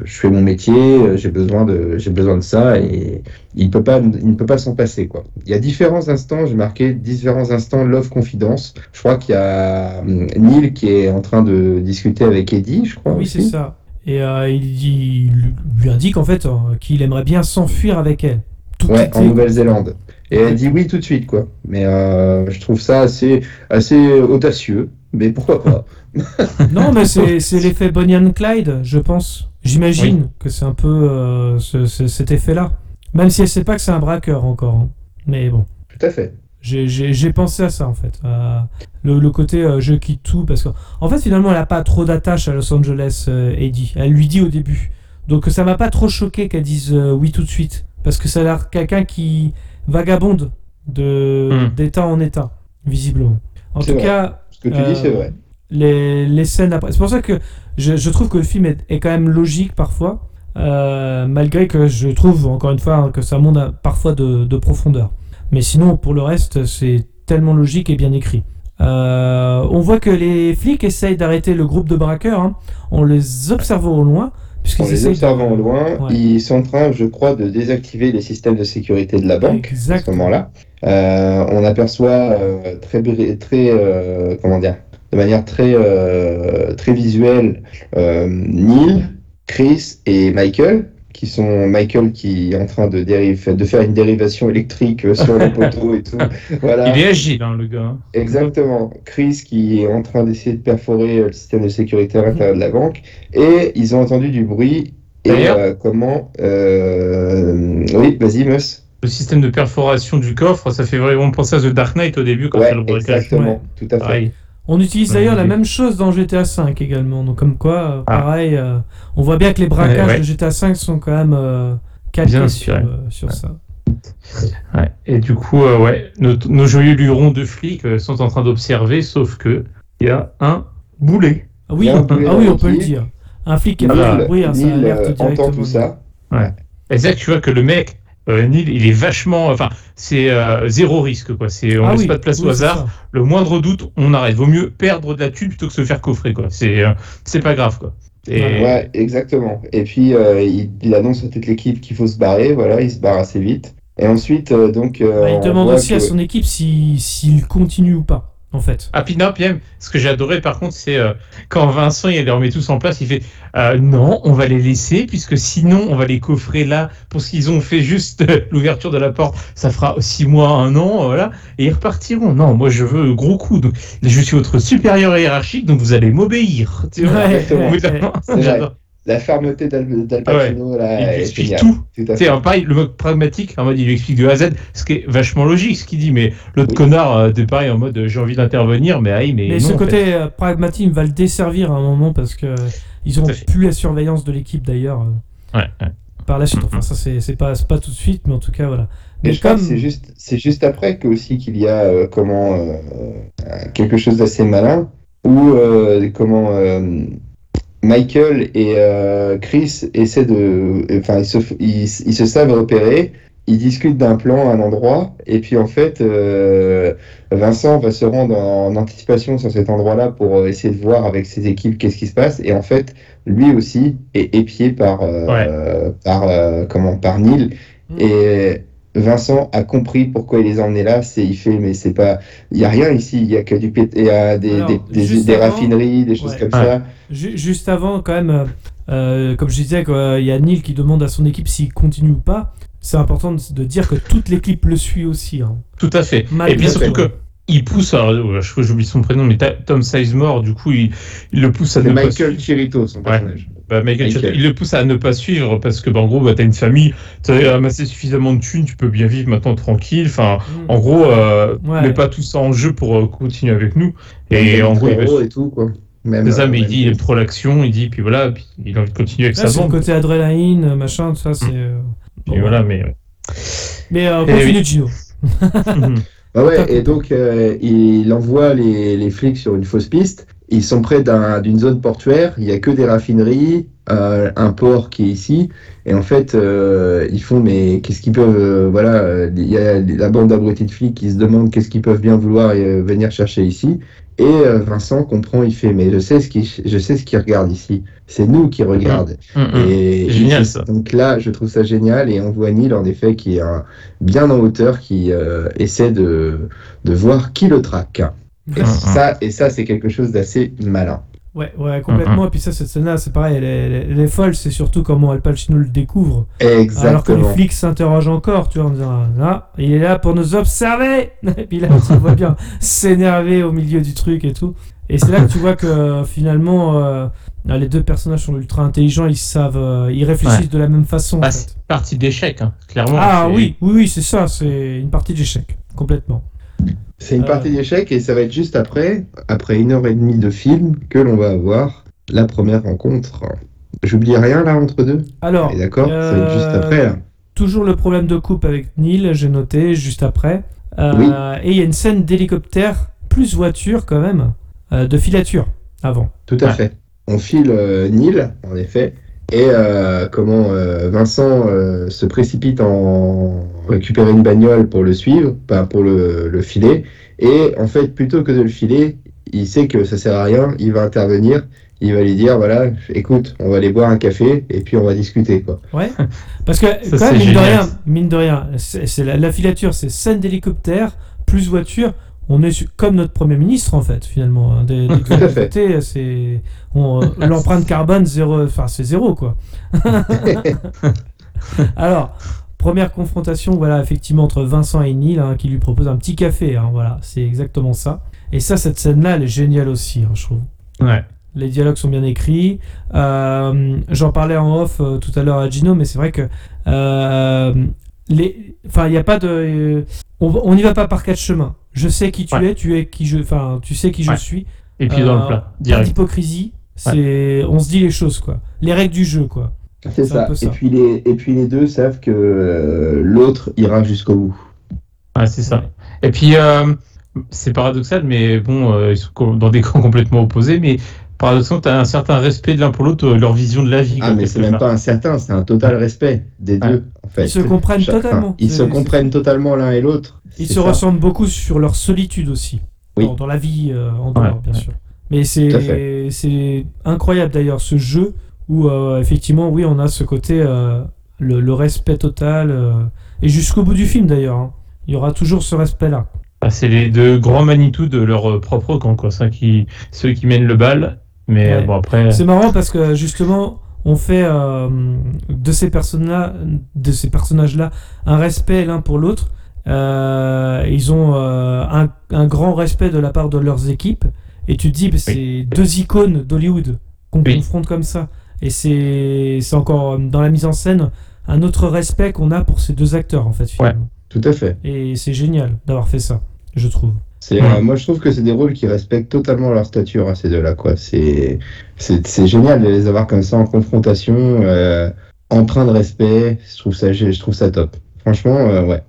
je fais mon métier, j'ai besoin de j'ai besoin de ça et il peut pas il ne peut pas s'en passer quoi. Il y a différents instants, j'ai marqué différents instants love confidence. Je crois qu'il y a hum, Neil qui est en train de discuter avec Eddie, je crois. Oui, c'est ça. Et euh, il, dit- il lui indique en fait euh, qu'il aimerait bien s'enfuir avec elle. Tout Ouais, en Nouvelle-Zélande. Et elle dit oui tout de suite, quoi. Mais euh, je trouve ça assez, assez audacieux. Mais pourquoi pas? Non, mais c'est c'est l'effet Bonnie and Clyde, je pense. J'imagine que c'est un peu euh, ce- ce- cet effet-là. Même si elle sait pas que c'est un braqueur encore. hein. Mais bon. Tout à fait. J'ai- pensé à ça en fait. le, le côté euh, je quitte tout. Parce qu'en en fait, finalement, elle a pas trop d'attache à Los Angeles, euh, Eddie. Elle lui dit au début. Donc ça m'a pas trop choqué qu'elle dise oui tout de suite. Parce que ça a l'air quelqu'un qui vagabonde de Hmm. d'état en état, visiblement. En tout vrai. cas, Ce que tu Euh, dis, c'est vrai. les, les scènes après. C'est pour ça que je, je trouve que le film est, est quand même logique parfois, euh, malgré que je trouve, encore une fois, hein, que ça monte à- parfois de, de profondeur. Mais sinon, pour le reste, c'est tellement logique et bien écrit. Euh, on voit que les flics essayent d'arrêter le groupe de braqueurs hein, en les observant au loin. En les observant au loin, Ouais. ils sont en train, je crois, de désactiver les systèmes de sécurité de la banque à ce moment-là. Euh, on aperçoit euh, très, très euh, comment dire, de manière très, très visuelle, Neil, Chris et Michael, qui sont Michael qui est en train de, dérive, de faire une dérivation électrique euh, sur le poteau et tout. Voilà. Il est agile, hein, le gars. Exactement. Chris qui est en train d'essayer de perforer euh, le système de sécurité à l'intérieur de la banque. Et ils ont entendu du bruit. Et euh, comment euh, Oui, vas-y, Mus. Le système de perforation du coffre, ça fait vraiment penser à The Dark Knight au début quand Ouais, il y a le braquage. exactement. Ouais. Tout à fait. Pareil. On utilise d'ailleurs la même chose dans GTA V également. Donc comme quoi, euh, Ah. pareil, euh, on voit bien que les braquages Ouais, ouais. de GTA V sont quand même euh, calqués Bien sur, euh, sur Ouais. ça. Ouais. Et du coup, euh, ouais, nos, nos joyeux lurons de flics euh, sont en train d'observer, sauf que il y a un boulet. Ah oui, on, boulet ah oui, on peut le dire. Un flic qui a fait un bruit, hein, ça alerte directement. entend tout ça. Et c'est là que tu vois que le mec, euh, Neil, il est vachement. Enfin, c'est euh, zéro risque, quoi. C'est, on Ah laisse oui, pas de place oui, au hasard. ça. Le moindre doute, on arrête. Vaut mieux perdre de la thune plutôt que se faire coffrer, quoi. C'est, euh, c'est pas grave, quoi. Et Ouais, exactement. Et puis, euh, il, il annonce à toute l'équipe qu'il faut se barrer. Voilà, il se barre assez vite. Et ensuite, euh, donc. euh, Bah, il demande aussi à son équipe si- s'il continue ou pas, en fait. Ah, puis non, puis même, ce que j'ai adoré par contre, c'est euh, quand Vincent il les remet tous en place, il fait euh, non, on va les laisser, puisque sinon on va les coffrer là pour ce qu'ils ont fait juste euh, l'ouverture de la porte. Ça fera six mois, un an, voilà, et ils repartiront. Non, moi je veux gros coup. Donc, je suis votre supérieur hiérarchique, donc vous allez m'obéir. Tu vois Ouais, exactement. ouais, Évidemment, ouais. La fermeté d'Al Ah ouais. Pacino, là, Il lui explique tout. C'est un pareil, le mode pragmatique, en mode il lui explique de A à Z, ce qui est vachement logique ce qu'il dit, mais l'autre Oui. connard euh, de pareil en mode j'ai envie d'intervenir, mais aïe, mais, Mais non, ce en fait. côté euh, pragmatique va le desservir à un moment parce que euh, ils Tout auront à fait. plus la surveillance de l'équipe d'ailleurs Ouais, ouais. par la suite. Enfin, ça c'est pas, tout de suite, mais en tout cas, voilà. Mais Mais je crois comme. que c'est juste, c'est juste après que aussi qu'il y a euh, comment euh, quelque chose d'assez malin euh, comment euh, Michael et euh, Chris essaient de, enfin ils se, ils, ils se savent repérer, ils discutent d'un plan à un endroit et puis en fait euh, Vincent va se rendre en anticipation sur cet endroit-là pour essayer de voir avec ses équipes qu'est-ce qui se passe et en fait lui aussi est épié par euh, par euh, comment par Neil Mm. et Vincent a compris pourquoi il les a emmenés là. C'est, il fait, mais c'est pas, il y a rien ici. Il y a que du pét- il y a des, des, des- des raffineries, des choses Ouais. comme Ouais. ça. Ju- Juste avant, quand même, euh, euh, comme je disais, il y a Neil qui demande à son équipe s'il continue ou pas. C'est important de, dire que toute l'équipe le suit aussi. hein. Tout à fait. Malgré et puis tout, surtout que il pousse, alors, euh, je crois que j'oublie son prénom, mais Tom Sizemore, du coup, il, il le pousse à ne pas Michael suivre. Chirito, son personnage. Bah, Michael Michael. Chirito, il le pousse à ne pas suivre parce que, bah, en gros, bah, t'as une famille, t'as amassé suffisamment de thunes, tu peux bien vivre maintenant tranquille. Enfin, Mm. en gros, euh, Ouais. mets pas tout ça en jeu pour euh, continuer avec nous. Et en gros, il va et tout, quoi. Même, C'est ça, mais il dit il aime trop l'action, il dit, puis voilà, puis il a envie de continuer avec Ouais, sa c'est le bande. côté adrénaline, machin, tout ça, c'est. euh, Puis bon. voilà, mais. Mais euh, Et continue, oui. Gino. Mhm. Bah ouais, et donc euh, il envoie les, les flics sur une fausse piste. Ils sont près d'un- d'une zone portuaire, il y a que des raffineries, un port qui est ici. Et en fait, euh, ils font, mais qu'est-ce qu'ils peuvent. euh, voilà, euh, il y a la bande d'abrutis de flics qui se demandent qu'est-ce qu'ils peuvent bien vouloir et, euh, venir chercher ici. Et euh, Vincent comprend, il fait, mais je sais ce qu'ils je sais ce ici. C'est nous qui regardent. Mhm. Et C'est génial, il- ça. Donc là, je trouve ça génial et on voit Neil en effet qui est un- bien en hauteur, qui euh, essaie de, de voir qui le traque. Et Mhm. ça, et ça c'est quelque chose d'assez malin. Ouais, ouais, complètement. Et puis ça, cette scène-là, c'est pareil, elle est, elle est- elle est folle. C'est surtout comment Al Pacino le découvre. Alors que les Exactement. flics s'interrogent encore, tu vois, en disant Ah, il est là pour nous observer Et puis là, tu le vois bien s'énerver au milieu du truc et tout. Et c'est là que tu vois que euh, finalement, euh, les deux personnages sont ultra intelligents, ils savent, euh, ils réfléchissent Ouais. de la même façon. en Bah, fait. c'est une partie d'échec, hein, clairement. Ah oui, oui, oui, c'est ça, c'est une partie d'échec, complètement. C'est une Euh. partie d'échecs et ça va être juste après, après une heure et demie de film, que l'on va avoir la première rencontre. J'oublie rien là entre deux? Alors, D'accord? Ça va être juste euh, après là. toujours le problème de coupe avec Neil, j'ai noté juste après. Euh, Et il y a une scène d'hélicoptère plus voiture quand même, euh, de filature avant. Tout à Ouais. fait. On file euh, Neil, en effet, et euh, comment euh, Vincent euh, se précipite en récupérer une bagnole pour le suivre, pas pour le, le filer. Et en fait, plutôt que de le filer, il sait que ça sert à rien, il va intervenir, il va lui dire voilà, écoute, on va aller boire un café et puis on va discuter quoi. Ouais. Parce que, Ça, quand même, c'est mine de rien, mine de rien, c'est c'est la, la filature, c'est scène d'hélicoptère plus voiture. On est comme notre Premier ministre, en fait, finalement. hein, des, des Tout à fait. côtés, c'est on, euh, l'empreinte carbone, zéro, enfin, c'est zéro, quoi. Alors, première confrontation, voilà, effectivement, entre Vincent et Neil, hein, qui lui propose un petit café. hein, voilà, c'est exactement ça. Et ça, cette scène-là, elle est géniale aussi, hein, je trouve. Ouais. Les dialogues sont bien écrits. Euh, J'en parlais en off euh, tout à l'heure à Gino, mais c'est vrai que euh, les, enfin, il n'y a pas de, euh, on on n'y va pas par quatre chemins. Je sais qui tu Ouais. es, tu es qui je, enfin, tu sais qui je suis. Et puis dans Euh, le plat, Pas direct. d'hypocrisie. C'est, on se dit les choses quoi. Les règles du jeu quoi. C'est ça. Et puis les et puis les deux savent que euh, l'autre ira jusqu'au bout. Ouais, c'est ça. Et puis, euh, c'est paradoxal, mais bon, euh, ils sont dans des camps complètement opposés, mais paradoxalement, tu as un certain respect de l'un pour l'autre, leur vision de la vie. Ah mais c'est même pas un certain, c'est un total respect des deux en fait. Ils se comprennent totalement. Ils se comprennent totalement l'un et l'autre. Ils se ça. ressemblent beaucoup sur leur solitude aussi. Oui. Dans, dans la vie euh, en dehors, Ouais, bien sûr. Mais c'est incroyable d'ailleurs ce jeu où euh, effectivement, oui, on a ce côté, euh, le, le respect total. euh, et jusqu'au bout du film d'ailleurs. hein. Il y aura toujours ce respect-là. Ah, c'est les deux grands Manitou de leur propre camp, quoi. Ça, qui, ceux qui mènent le bal. Mais Ouais. euh, bon, après. C'est marrant parce que justement, on fait euh, de ces personnes-là, de ces personnages-là, un respect l'un pour l'autre. Euh, ils ont euh, un, un grand respect de la part de leurs équipes. Et tu te dis, bah, c'est deux icônes d'Hollywood qu'on Oui. confronte comme ça. Et c'est c'est encore euh, dans la mise en scène un autre respect qu'on a pour ces deux acteurs en fait. Finalement. Tout à fait. Et c'est génial d'avoir fait ça, je trouve. C'est, euh, moi, je trouve que c'est des rôles qui respectent totalement leur stature à ces deux-là. Quoi. C'est, c'est, c'est génial de les avoir comme ça en confrontation, euh, empreint de respect. Je trouve ça, je trouve ça top. Franchement, euh, ouais.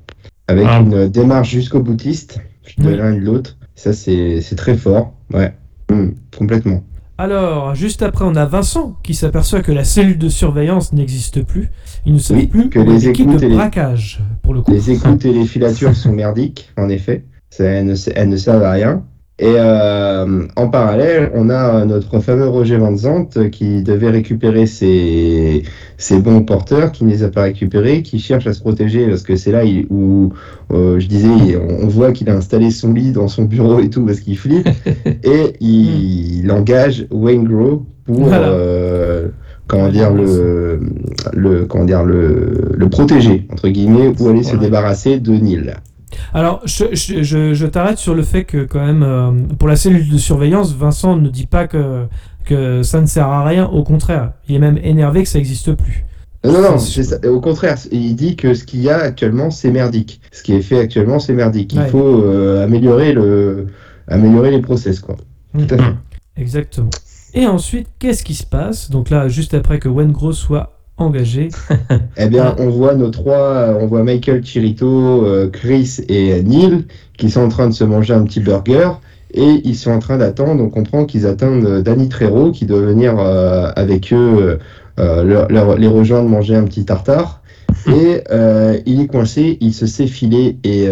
Avec Ah. une démarche jusqu'au boutiste de Oui. l'un et de l'autre. Ça, c'est, c'est très fort. Ouais. Mm, complètement. Alors, juste après, on a Vincent qui s'aperçoit que la cellule de surveillance n'existe plus. Il ne savent Oui, plus que les l'équipe écoutes de les- braquage, pour le coup. Les écoutes et les filatures sont merdiques, en effet. Elles, ne, elles ne servent à rien. Et euh, en parallèle, on a notre fameux Roger Van Zandt qui devait récupérer ses, ses bons porteurs, qui ne les a pas récupérés, qui cherche à se protéger parce que c'est là où euh, je disais, on voit qu'il a installé son lit dans son bureau et tout parce qu'il flippe. et il, il engage Wayne Grow pour Voilà. euh, comment dire le, le comment dire le, le protéger entre guillemets ou aller se débarrasser de Neil. Alors, je, je, je- je t'arrête sur le fait que, quand même, euh, pour la cellule de surveillance, Vincent ne dit pas que, que ça ne sert à rien. Au contraire, il est même énervé que ça n'existe plus. Non, non, non, c'est ça. Au contraire, il dit que ce qu'il y a actuellement, c'est merdique. Ce qui est fait actuellement, c'est merdique. Il Ouais. faut euh, améliorer, le... améliorer les process, quoi. Tout à fait. Exactement. Et ensuite, qu'est-ce qui se passe? Donc là, juste après que Wengro soit engagé, Eh bien, on voit nos trois, on voit Michael, Chirito, euh, Chris et Neil qui sont en train de se manger un petit burger et ils sont en train d'attendre. On comprend qu'ils attendent euh, Danny Trejo qui doit venir euh, avec eux euh, leur- leur- les rejoindre manger un petit tartare. Et euh, il est coincé, il se sait filé et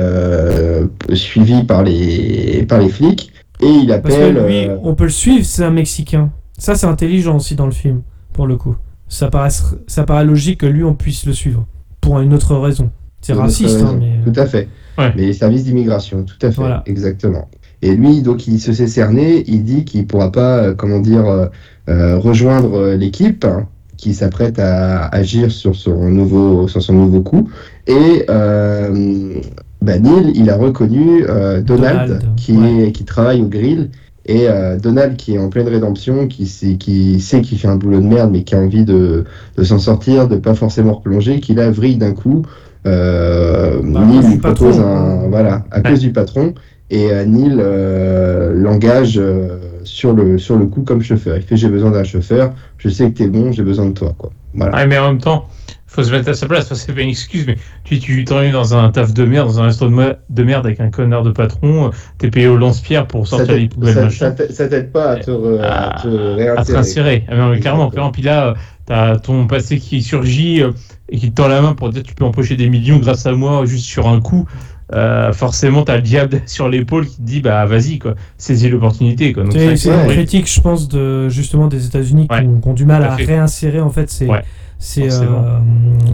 suivi par les, par les flics. Et il parce appelle. que lui, euh, on peut le suivre, c'est un Mexicain. Ça, c'est intelligent aussi dans le film, pour le coup. Ça paraît, ça paraît logique que lui, on puisse le suivre, pour une autre raison. C'est raciste, hein, mais... Tout à fait. Ouais. Les services d'immigration, tout à fait. Voilà. Exactement. Et lui, donc, il se s'est cerné, il dit qu'il pourra pas, euh, comment dire, euh, euh, rejoindre euh, l'équipe hein, qui s'apprête à agir sur son nouveau, sur son nouveau coup. Et euh, bah, Neil, il a reconnu euh, Donald, Donald, qui, ouais. est, qui travaille au grill. Et euh, Donald, qui est en pleine rédemption, qui sait qui sait qu'il fait un boulot de merde, mais qui a envie de, de s'en sortir, de pas forcément replonger, qui là vrille d'un coup. Euh, Bah, à Neil cause lui du propose patron. un voilà à cause du patron et euh, Neil euh, l'engage euh, sur le sur le coup comme chauffeur. Il fait j'ai besoin d'un chauffeur, je sais que t'es bon, j'ai besoin de toi quoi. Voilà. Ouais, mais en même temps, faut se mettre à sa place. Enfin, c'est pas une excuse, mais tu tu t'ennuies dans un taf de merde, dans un resto de, merde avec un connard de patron, t'es payé au lance-pierre pour sortir les poubelles, ça- ça t'aide- pas à te, re- à te à te réinsérer. insérer. Ah, non, mais clairement, clairement. Puis là, t'as ton passé qui surgit euh, et qui te tend la main pour dire tu peux empocher des millions grâce à moi juste sur un coup. Euh, forcément, t'as le diable sur l'épaule qui te dit bah vas-y quoi, saisis l'opportunité quoi. C'est une critique, je pense, de, justement des États-unis qui, Ouais. ont, qui ont du mal à réinsérer en fait ces, Ouais. Ces, euh,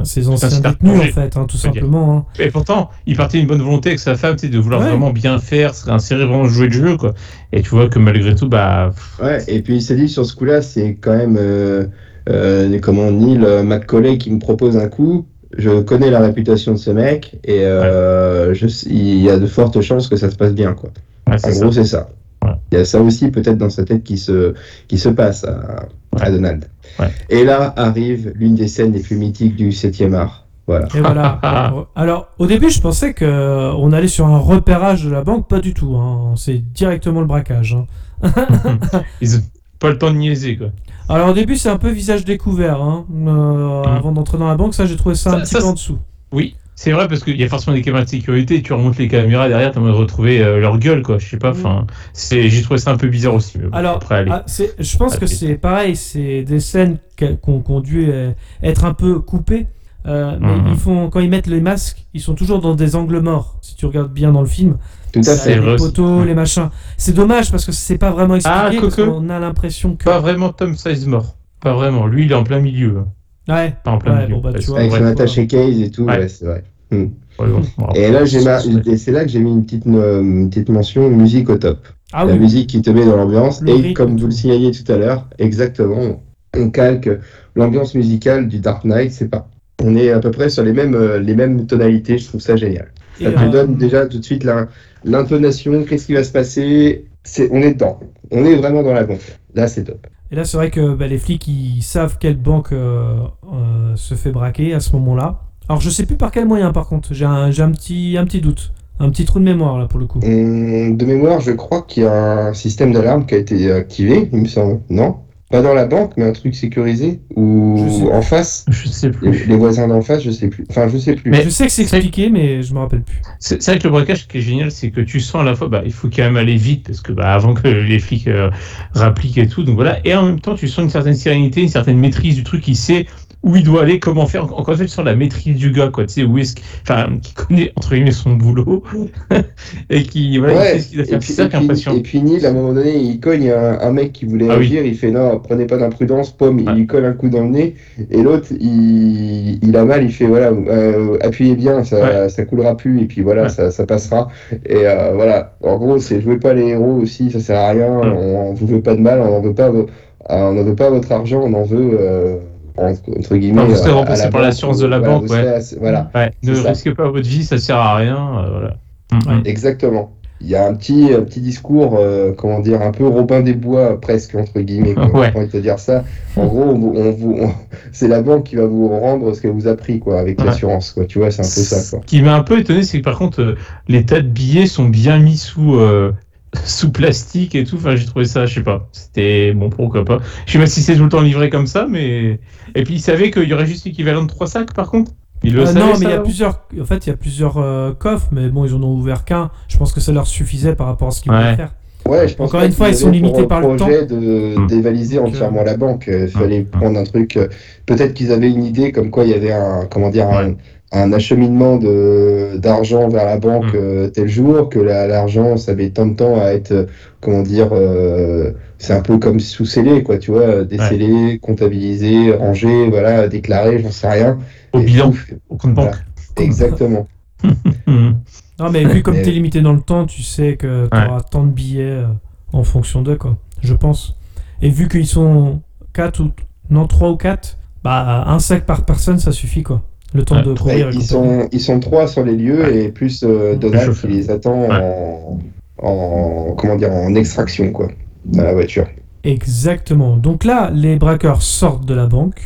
ces anciens c'est un détenus en fait, hein, tout simplement. hein. Et pourtant, il partait d'une bonne volonté avec sa femme, de vouloir Ouais. vraiment bien faire, se réinsérer, vraiment jouer le jeu quoi. Et tu vois que malgré tout, bah Ouais, et puis il s'est dit sur ce coup-là, c'est quand même euh, euh, comment Neil euh, McCauley qui me propose un coup. Je connais la réputation de ce mec et euh, je, il y a de fortes chances que ça se passe bien quoi. ouais, c'est En ça. gros, c'est ça. Ouais. Il y a ça aussi peut-être dans sa tête qui se, qui se passe à, à Donald. Ouais. Et là arrive l'une des scènes les plus mythiques du 7e art. Voilà. Et voilà. Alors, au début, je pensais que euh, on allait sur un repérage de la banque, pas du tout. Hein. C'est directement le braquage. hein. Ils ont pas le temps de niaiser quoi. Alors, au début, c'est un peu visage découvert. Hein. Euh, Avant d'entrer dans la banque, ça, j'ai trouvé ça, Ça- un petit ça, peu en dessous. Oui, c'est vrai parce qu'il y a forcément des caméras de sécurité, tu remontes les caméras derrière, t'as envie de retrouver euh, leur gueule quoi. Je sais pas, enfin, c'est, j'ai trouvé ça un peu bizarre aussi. mais bon, Alors, après, allez. ah, je pense que c'est pareil, c'est des scènes qui ont ont dû euh, être un peu coupées. euh, mais Mhm. ils font, quand ils mettent les masques, ils sont toujours dans des angles morts. Si tu regardes bien dans le film, Tout à fait. les poteaux, Ouais. les machins. C'est dommage parce que c'est pas vraiment expliqué. Ah, parce qu'on a l'impression que. Pas vraiment Tom Size mort. Pas vraiment. Lui, il est en plein milieu. Ouais. Pas en plein Ouais, milieu. bon, bah, tu vois, Avec son attaché case et tout, Ouais. ouais, c'est vrai. Hmm. ouais, bon, bon, Et là, j'ai ma- c'est- là que j'ai mis une petite, no- une petite mention musique au top. Ah la oui. musique qui te met dans l'ambiance. Et rythme. comme vous le signaliez tout à l'heure, exactement, on calque l'ambiance musicale du Dark Knight. C'est pas. On est à peu près sur les mêmes, les mêmes tonalités. Je trouve ça génial. Ça Et, te euh, donne déjà tout de suite la- l'intonation. Qu'est-ce qui va se passer? On est dedans. On est vraiment dans la banque. Là, c'est top. Et là, c'est vrai que bah, les flics, ils savent quelle banque euh, euh, se fait braquer à ce moment-là. Alors, je sais plus par quel moyen, par contre. J'ai un, petit, doute. Un petit trou de mémoire, là, pour le coup. Hum, De mémoire, je crois qu'il y a un système d'alarme qui a été activé, il me semble. Non? Pas dans la banque, mais un truc sécurisé Ou en face Je sais les, plus. les voisins d'en face, je sais plus. Enfin, je sais plus. Mais- je sais que c'est expliqué, mais je me rappelle plus. C'est c'est vrai que le braquage, ce qui est génial, c'est que tu sens à la fois, bah, il faut quand même aller vite, parce que bah, avant que les flics euh, rappliquent et tout, donc voilà. Et en même temps, tu sens une certaine sérénité, une certaine maîtrise du truc, il sait où il doit aller, comment faire. Encore une fois, sens la maîtrise du gars, quoi. Tu sais, où est-ce, enfin, qui connaît entre guillemets son boulot et qui, voilà, il Ouais, sait ce qu'il faire. puis, C'est ça qui est puis- impressionnant. et puis Neil, à un moment donné, il cogne un, un mec qui voulait Ah oui. agir, il fait non, prenez pas d'imprudence, pomme, il lui colle un coup dans le nez, et l'autre, il, il a mal, il fait voilà, euh, appuyez bien, ça, ça coulera plus, et puis voilà, ça, ça passera. Et euh, voilà, en gros, c'est jouez pas les héros aussi, ça sert à rien, on, on vous veut pas de mal, on en veut pas, on n'en veut pas votre argent, on en veut. euh, entre, guillemets, Non, vous serez remboursé la par banque, l'assurance de la voilà, banque, ouais. serez voilà. Ouais, ne risquez pas votre vie, ça sert à rien. euh, voilà. Mhm. Exactement. Il y a un petit, un petit discours, euh, comment dire, un peu Robin des Bois, presque, entre guillemets. Quoi. Ouais. J'ai envie de te dire ça. En gros, on vous- on on- c'est la banque qui va vous rendre ce qu'elle vous a pris, quoi, avec Ouais. l'assurance, quoi. Tu vois, c'est un peu ça, Ce quoi. qui m'a un peu étonné, c'est que par contre, euh, les tas de billets sont bien mis sous, euh, sous plastique et tout. Enfin, j'ai trouvé ça, je sais pas. C'était bon, pourquoi pas. Je sais pas si c'est tout le temps livré comme ça, mais. Et puis, ils savaient qu'il y aurait juste l'équivalent de trois sacs, par contre? Ils le Euh, savaient, non, mais il y a plusieurs. En fait, il y a plusieurs euh, coffres, mais bon, ils en ont ouvert qu'un. Je pense que ça leur suffisait par rapport à ce qu'ils voulaient faire. Ouais, je pense Encore une fois, qu'ils ils sont limités par le projet de Mm. dévaliser entièrement la banque. Il fallait Mm. prendre un truc. euh, Peut-être qu'ils avaient une idée comme quoi il y avait un, comment dire, un, Ouais. un acheminement de d'argent vers la banque Mm. euh, tel jour, que la- l'argent, ça met tant de temps à être, euh, comment dire, euh, c'est un peu comme sous scellé, quoi, tu vois, décellé, comptabilisé, rangé, voilà, déclaré, j'en sais rien. Au Et bilan, pouf, au compte banque. Exactement. Non, mais vu comme Mais- t'es limité dans le temps, tu sais que t'auras tant de billets en fonction d'eux, quoi. Je pense. Et vu qu'ils sont 4 ou. Non, 3 ou 4, bah, un sac par personne, ça suffit, quoi. Le temps Ouais. de Ouais, courir. ils, sont, ils sont trois sur les lieux et plus euh, Donald qui les attend en, en, comment dire, en extraction, quoi, dans la voiture. Exactement. Donc là, les braqueurs sortent de la banque.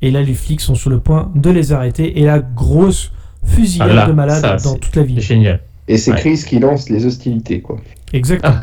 Et là, les flics sont sur le point de les arrêter. Et la grosse fusillade Ah là, de malades dans c'est- toute la C'est ville. génial. Et c'est Ouais. Chris qui lance les hostilités, quoi. Exactement.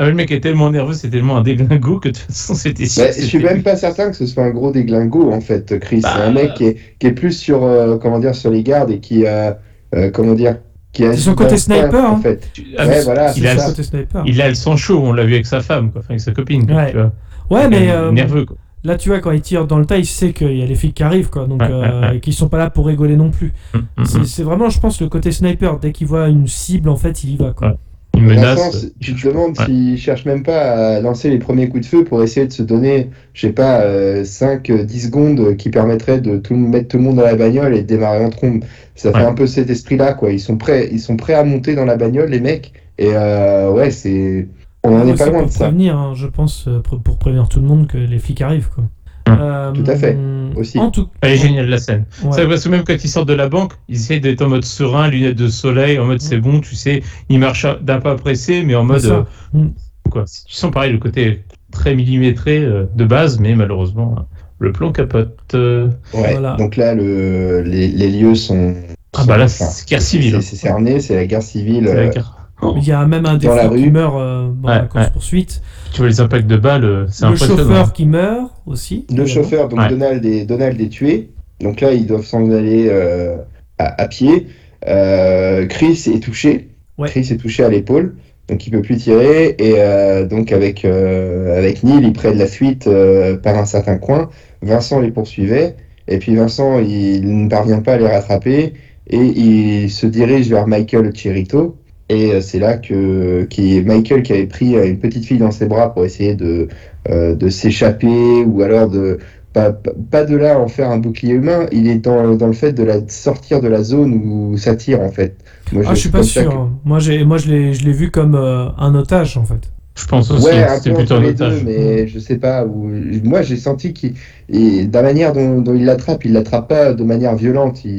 Ah, ah, le mec est tellement nerveux, c'est tellement un déglingo que de toute façon, c'était sûr. Bah, je suis même pas certain que ce soit un gros déglingo, en fait, Chris. Bah, c'est un mec qui est, qui est plus sur, euh, comment dire, sur les gardes et qui a, euh, comment dire, qui a C'est son côté sniper, en hein. fait. Ah, Ouais, mais voilà, il c'est a, ça. côté sniper. il a le sang chaud, on l'a vu avec sa femme, quoi, enfin avec sa copine. quoi, Ouais. tu vois. Ouais, Il mais est euh, nerveux, quoi. là, tu vois, quand il tire dans le tas, il sait qu'il y a les flics qui arrivent, quoi. Donc, euh, et qu'ils sont pas là pour rigoler non plus. Mhm, mhm. C'est c'est vraiment, je pense, le côté sniper. Dès qu'il voit une cible, en fait, il y va, quoi. Ouais. Il menace. Vincent, tu te demandes Ouais. s'il cherche même pas à lancer les premiers coups de feu pour essayer de se donner, je sais pas, 5-10 secondes qui permettraient de tout, mettre tout le monde dans la bagnole et de démarrer en trombe. Ça fait un peu cet esprit-là, quoi. Ils sont prêts, ils sont prêts à monter dans la bagnole, les mecs. Et euh, ouais, c'est. On en est pas loin pour de ça. prévenir, hein, je pense, euh, pour, pour prévenir tout le monde que les flics arrivent, quoi. Hum. Euh, Tout à fait, aussi. En tout Elle est géniale la scène. ouais. C'est parce que même quand ils sortent de la banque, ils essayent d'être en mode serein, lunettes de soleil, en mode c'est bon, tu sais, ils marchent d'un pas pressé, mais en mode euh, Mm. quoi. Tu sens pareil le côté très millimétré euh, de base, mais malheureusement le plan capote. euh. Ouais. Voilà. Donc là, le, les, les lieux sont. Ah bah là, c'est guerre civile. C'est c'est cerné, c'est la guerre civile. C'est la guerre. Il y a même un des Dans la flics qui rue. meurt euh, dans Ouais, la course ouais. poursuite. Tu vois les impacts de balles, euh, c'est Le chauffeur qui meurt aussi. Le évidemment. chauffeur, donc Ouais. Donald, est, Donald est tué. Donc là, ils doivent s'en aller euh, à, à pied. Euh, Chris est touché. Ouais. Chris est touché à l'épaule. Donc il peut plus tirer. Et euh, donc avec, euh, avec Neil, ils prennent la fuite euh, par un certain coin. Vincent les poursuivait. Et puis Vincent, il ne parvient pas à les rattraper. Et il se dirige vers Michael Chirito. Et euh, c'est là que qui Michael qui avait pris euh, une petite fille dans ses bras pour essayer de, euh, de s'échapper ou alors de pas, pas- de là en faire un bouclier humain, il est dans, dans le fait de la sortir de la zone où ça tire en fait. Moi, Ah, je suis pas sûr. que- hein. Moi, j'ai, moi, je l'ai, je l'ai vu comme euh, un otage, en fait. Je pense aussi Ouais, que un c'était peu plutôt un les deux, otage. mais je sais pas. Où... Moi, j'ai senti qu'il, de la manière dont, dont il l'attrape, il l'attrape pas de manière violente. Il,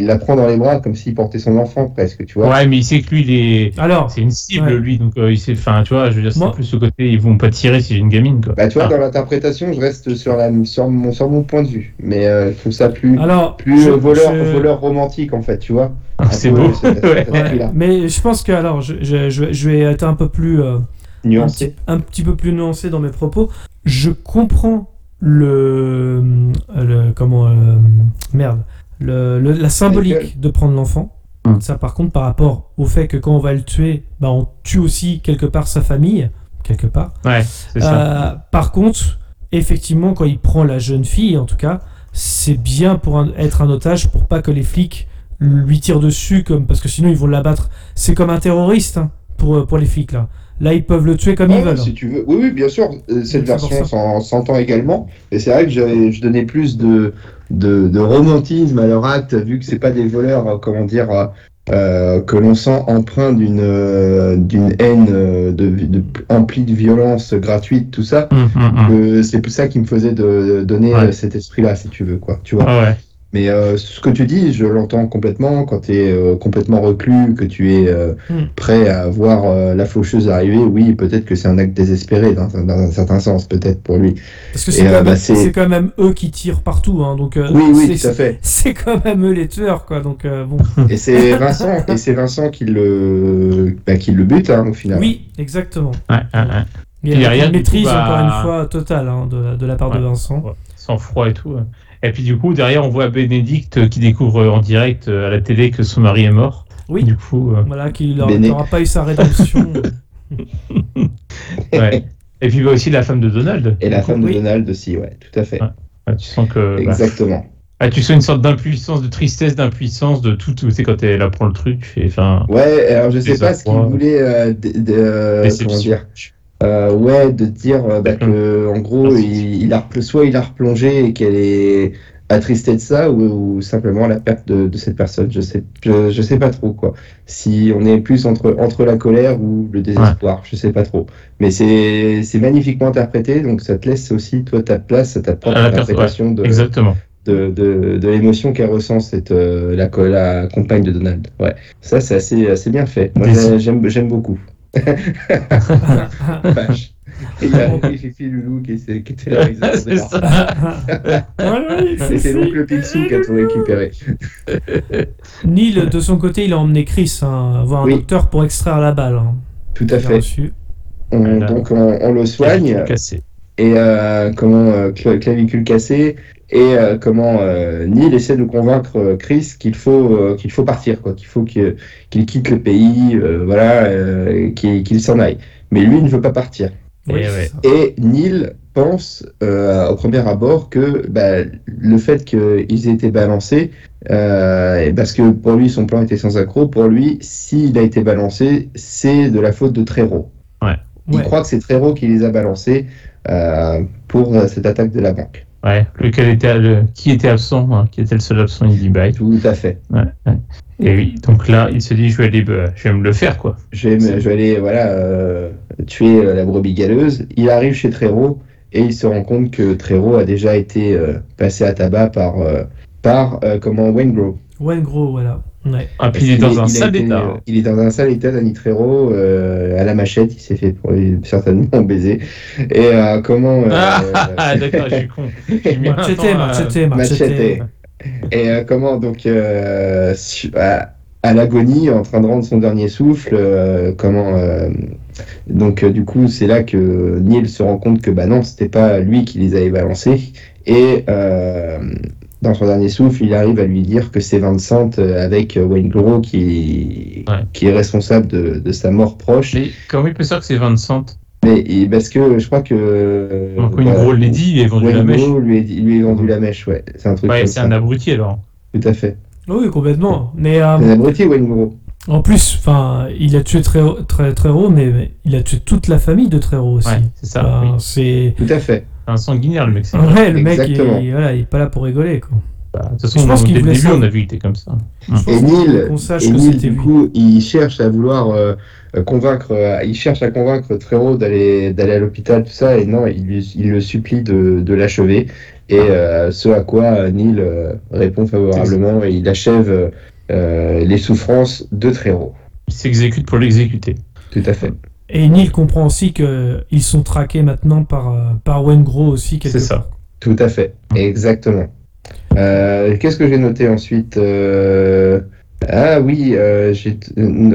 il la prend dans les bras comme s'il portait son enfant presque, tu vois. Ouais, mais il sait que lui, il est. Alors, C'est une cible, Ouais. lui, donc euh, il sait. Enfin, tu vois, je veux dire, c'est Moi- plus ce côté, ils vont pas tirer si j'ai une gamine, quoi. Bah, tu vois, Ah. dans l'interprétation, je reste sur, la, sur, mon, sur mon point de vue. Mais euh, je trouve ça plus, alors, plus je- voleur, je- voleur romantique, en fait, tu vois. Ah, c'est beau. Ouais. Mais je pense que alors je, je, je, je vais être un peu plus euh, Nuancé. un petit peu plus nuancé dans mes propos. Je comprends le, le comment euh, merde le, le- la symbolique de prendre l'enfant. Hmm. Ça par contre par rapport au fait que quand on va le tuer, bah on tue aussi quelque part sa famille quelque part. Ouais, c'est ça. Euh, par contre, effectivement, quand il prend la jeune fille, en tout cas, c'est bien pour un- être un otage pour pas que les flics lui tirent dessus, comme, parce que sinon ils vont l'abattre. C'est comme un terroriste hein, pour, euh, pour les flics là. Là, ils peuvent le tuer comme Ouais, ils veulent. si tu veux. Oui, oui, bien sûr. euh, Cette version s'entend également. Et c'est vrai que j'avais- je donnais plus de, de, de romantisme à leur acte, vu que c'est pas des voleurs, euh, comment dire, euh, que l'on sent empreint d'une euh, d'une haine euh, de, de, emplie de violence gratuite, tout ça. Hum, hum. que C'est pour ça qui me faisait de, de donner Ouais. cet esprit-là, si tu veux, quoi. Tu vois. Ah ouais. Mais euh, ce que tu dis, je l'entends complètement. Quand tu es complètement reclus, que tu es euh, Hmm. prêt à voir euh, la faucheuse arriver, oui, peut-être que c'est un acte désespéré dans, un- dans un certain sens, peut-être pour lui. Parce que c'est euh, quand, bah, quand même eux qui tirent partout. Hein, donc, euh, Oui, oui, c'est- tout à fait. C'est quand même eux les tueurs, quoi. Donc, euh, bon. Et c'est Vincent, et c'est Vincent qui le, bah, qui le bute hein, au final. Oui, exactement. Ouais, ouais, ouais. Il y a derrière, une maîtrise, coup, bah- encore une fois, totale hein, de, de la part de. Vincent. Ouais, Sans froid et tout. Et puis du coup, derrière, on voit Bénédicte qui découvre en direct euh, à la télé que son mari est mort. Oui. Du coup, euh, Voilà, qu'il n'aura pas eu sa rédemption. ouais. Et puis bah, aussi la femme de Donald. Et la femme de Oui. Donald aussi, ouais, tout à fait. Ouais. Ah, tu sens que. bah, Exactement. ah, tu sens une sorte d'impuissance, de tristesse, d'impuissance, de tout. Tu sais, quand elle apprend le truc. Enfin. Ouais, alors je sais pas ce qu'il voulait euh, de- de- euh, comment dire. Euh, ouais, de dire euh, bah, que en gros, il, il a soit il a replongé et qu'elle est attristée de ça, ou, ou simplement la perte de, de cette personne. Je sais, je, je sais pas trop quoi. Si on est plus entre entre la colère ou le désespoir, je sais pas trop. Mais c'est c'est magnifiquement interprété, donc ça te laisse aussi toi ta place, ta propre la interprétation de Exactement. de, de, de l'émotion qu'elle ressent cette euh, la, la compagne de Donald. Ouais, ça c'est assez assez bien fait. Moi j'aime j'aime beaucoup. Vache. Et Il y a Fifi Loulou qui, est- qui était ont C'est. Et c'est donc le Picsou qui a tout récupéré. Neil, de son côté, il a emmené Chris hein, voir un Oui. docteur pour extraire la balle. hein, Tout à fait. reçue. On- Voilà. donc on, on le soigne Cassé. et euh, comment euh, cla- clavicule cassée et euh, comment euh, Neil essaie de convaincre euh, Chris qu'il faut euh, qu'il faut partir quoi, qu'il faut qu'il quitte le pays, euh, voilà, euh, qu'il s'en aille. Mais lui ne veut pas partir. Oui, ouais. Et Neil pense euh, au premier abord que bah, le fait qu'ils aient été balancés, euh, parce que pour lui son plan était sans accroc, pour lui s'il a été balancé, c'est de la faute de Trero. Il Ouais. croit que c'est Trero qui les a balancés euh, pour cette attaque de la banque. Ouais. Lequel était le... qui était absent, hein, qui était le seul absent, il dit bye. Tout à fait. Ouais, ouais. Et oui, donc là, il se dit, je vais aller, bah, je vais me le faire, quoi. Je vais, me- je vais aller voilà, euh, tuer euh, la brebis galeuse. Il arrive chez Trero et il se rend compte que Trero a déjà été euh, passé à tabac par, par euh, comment, Wayne gros, voilà. Ouais. Ah, puis il est dans un sale état. euh, hein. Il est dans un sale état, Danny Trejo, euh, à la machette. Il s'est fait pour- certainement baiser. Et euh, comment. euh, Ah, d'accord, je suis con. J'ai mis un Machete, machete, machete. Et euh, comment donc euh, à, à l'agonie, en train de rendre son dernier souffle, euh, comment euh, donc euh, du coup c'est là que Neil se rend compte que bah non c'était pas lui qui les avait balancés et euh, dans son dernier souffle il arrive à lui dire que c'est Vincent euh, avec euh, Wayne Gros qui Ouais. qui est responsable de, de sa mort proche Mais comment il peut savoir que c'est Vincent? Mais et parce que je crois que Donc, Wayne Gros l'a dit, il est vendu Wayne la mèche. Gros lui, a dit- lui a vendu la mèche ouais c'est un truc Ouais, c'est un abruti alors. tout à fait Oui, complètement. Mais euh, c'est un abruti Wayne Gros en plus, enfin, il a tué Trero, très, Trero, mais mais il a tué toute la famille de Trero aussi. Ouais, c'est ça. Enfin, oui. C'est tout à fait un sanguinaire, le mec. c'est- ouais, le mec, il, Exactement. voilà, il est pas là pour rigoler, quoi. De toute Je façon, pense dès qu'il le début, ça. on a vu qu'il était comme ça. Et Neil, qu'on sache et que Neil, du lui. coup, il cherche à vouloir euh, convaincre, euh, il cherche à convaincre Trero d'aller d'aller à l'hôpital, tout ça, et non, il, il le supplie de, de l'achever. Et euh, ce à quoi euh, Neil euh, répond favorablement et il achève euh, les souffrances de Trero. Il s'exécute pour l'exécuter. Tout à fait. Et Neil comprend aussi que ils sont traqués maintenant par, euh, par Wayne Gros aussi. C'est ça. part. Tout à fait. Exactement. Euh, Qu'est-ce que j'ai noté ensuite Euh, Ah oui, euh, j'ai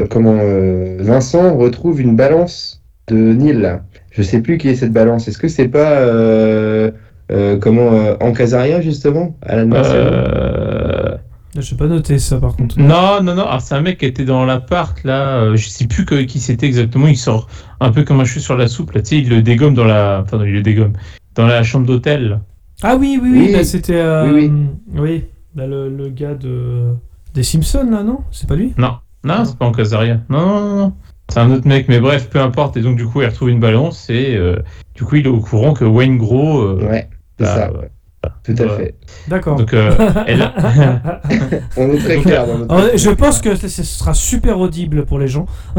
comment euh, Vincent retrouve une balance de Neil. Je sais plus qui est cette balance. Est-ce que c'est pas euh, euh, comment euh, en Casaria justement Alan Je pas noté ça par contre. Non, non, non. Alors, c'est un mec qui était dans l'appart, là. euh, je sais plus que- qui c'était exactement. Il sort un peu comme un cheveu sur la soupe, là. Tu sais, il le dégomme dans la. Enfin, non, il le dégomme. Dans la chambre d'hôtel. Ah oui, oui, oui, Oui. bah, c'était. euh, Oui, oui, bah, le, le gars de des Simpsons là, non? C'est pas lui? Non, non, c'est pas en Casaria. Non, non, non, non. C'est un autre mec, mais bref, peu importe. Et donc, du coup, il retrouve une balance et euh, du coup, il est au courant que Wayne Gros. euh, Ouais, c'est bah, ça. ouais, Tout à Ouais. fait. D'accord. Donc, euh, elle, On est très Donc, clair dans notre. Je pense que ce sera super audible pour les gens.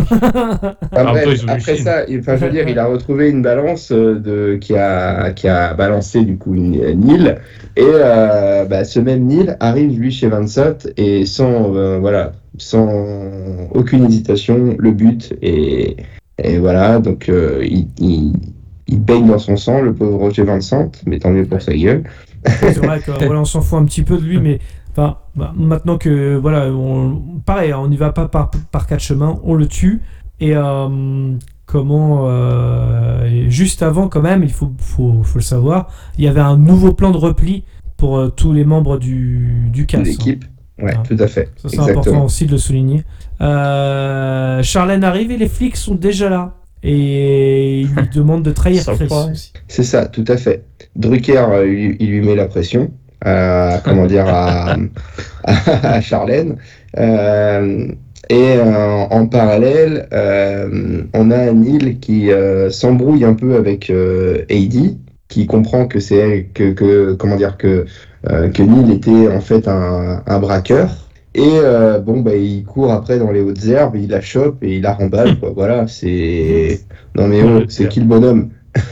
Après, ça, il- enfin, je veux dire, il a retrouvé une balance euh, de, qui, a, qui a balancé du coup une. Et euh, bah, ce même Neil arrive lui chez Vincent et sans, euh, voilà, sans aucune hésitation, le but. Et, et voilà, donc euh, il, il, il baigne dans son sang, le pauvre Roger Vincent, mais tant mieux pour sa gueule. C'est vrai que voilà, on s'en fout un petit peu de lui, mais enfin, bah, maintenant que voilà, on, pareil, hein, on n'y va pas par, par quatre chemins, on le tue. Et euh, comment euh, juste avant, quand même, il faut, faut, faut le savoir, il y avait un nouveau plan de repli pour euh, tous les membres du, du cast. hein. L'équipe. Ouais, Ah. tout à fait. Ça, c'est important aussi de le souligner. Charlène arrive et les flics sont déjà là. Et il lui demande de trahir Chris. C'est ça, tout à fait. Drucker, euh, il, il lui met la pression, à, comment dire, à, à Charlène. Euh, et euh, en parallèle, euh, on a Neil qui euh, s'embrouille un peu avec euh, Heidi, qui comprend que c'est que, que, comment dire, que, euh, que Neil était en fait un, un braqueur. Et euh, bon, bah, il court après dans les hautes herbes, il la chope et il la remballe, quoi. Voilà, c'est. Non mais oh, c'est qui le bonhomme?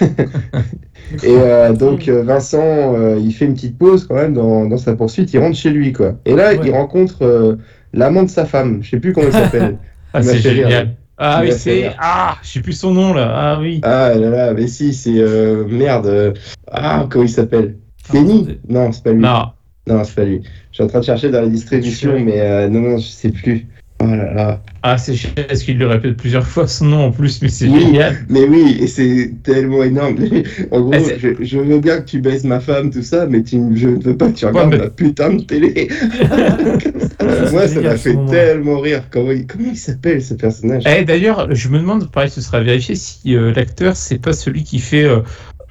Et euh, donc euh, Vincent, euh, il fait une petite pause quand même dans, dans sa poursuite, il rentre chez lui quoi. Et là, Ouais. il rencontre l'amant de sa femme, je sais plus comment il s'appelle. ah, c'est génial. Ah oui, c'est. Ah, je sais plus son nom là. Ah oui. ah là là, mais si, c'est merde. ah, comment il s'appelle? Ah, Féni? attendez. Non, c'est pas lui. Non. Non, c'est pas lui. Je suis en train de chercher dans la distribution, mais euh, non, non, je sais plus. Oh là là. Ah, c'est génial parce qu'il le répète plusieurs fois son nom en plus, mais c'est Oui. génial. Mais oui, et c'est tellement énorme. En gros, c'est- je, je veux bien que tu baises ma femme, tout ça, mais tu, je ne veux pas que tu regardes mais- ma putain de télé. Moi, ça m'a fait tellement rire. Comment il, comment il s'appelle ce personnage? Eh, D'ailleurs, je me demande, pareil, ce sera vérifié si euh, l'acteur, c'est pas celui qui fait euh,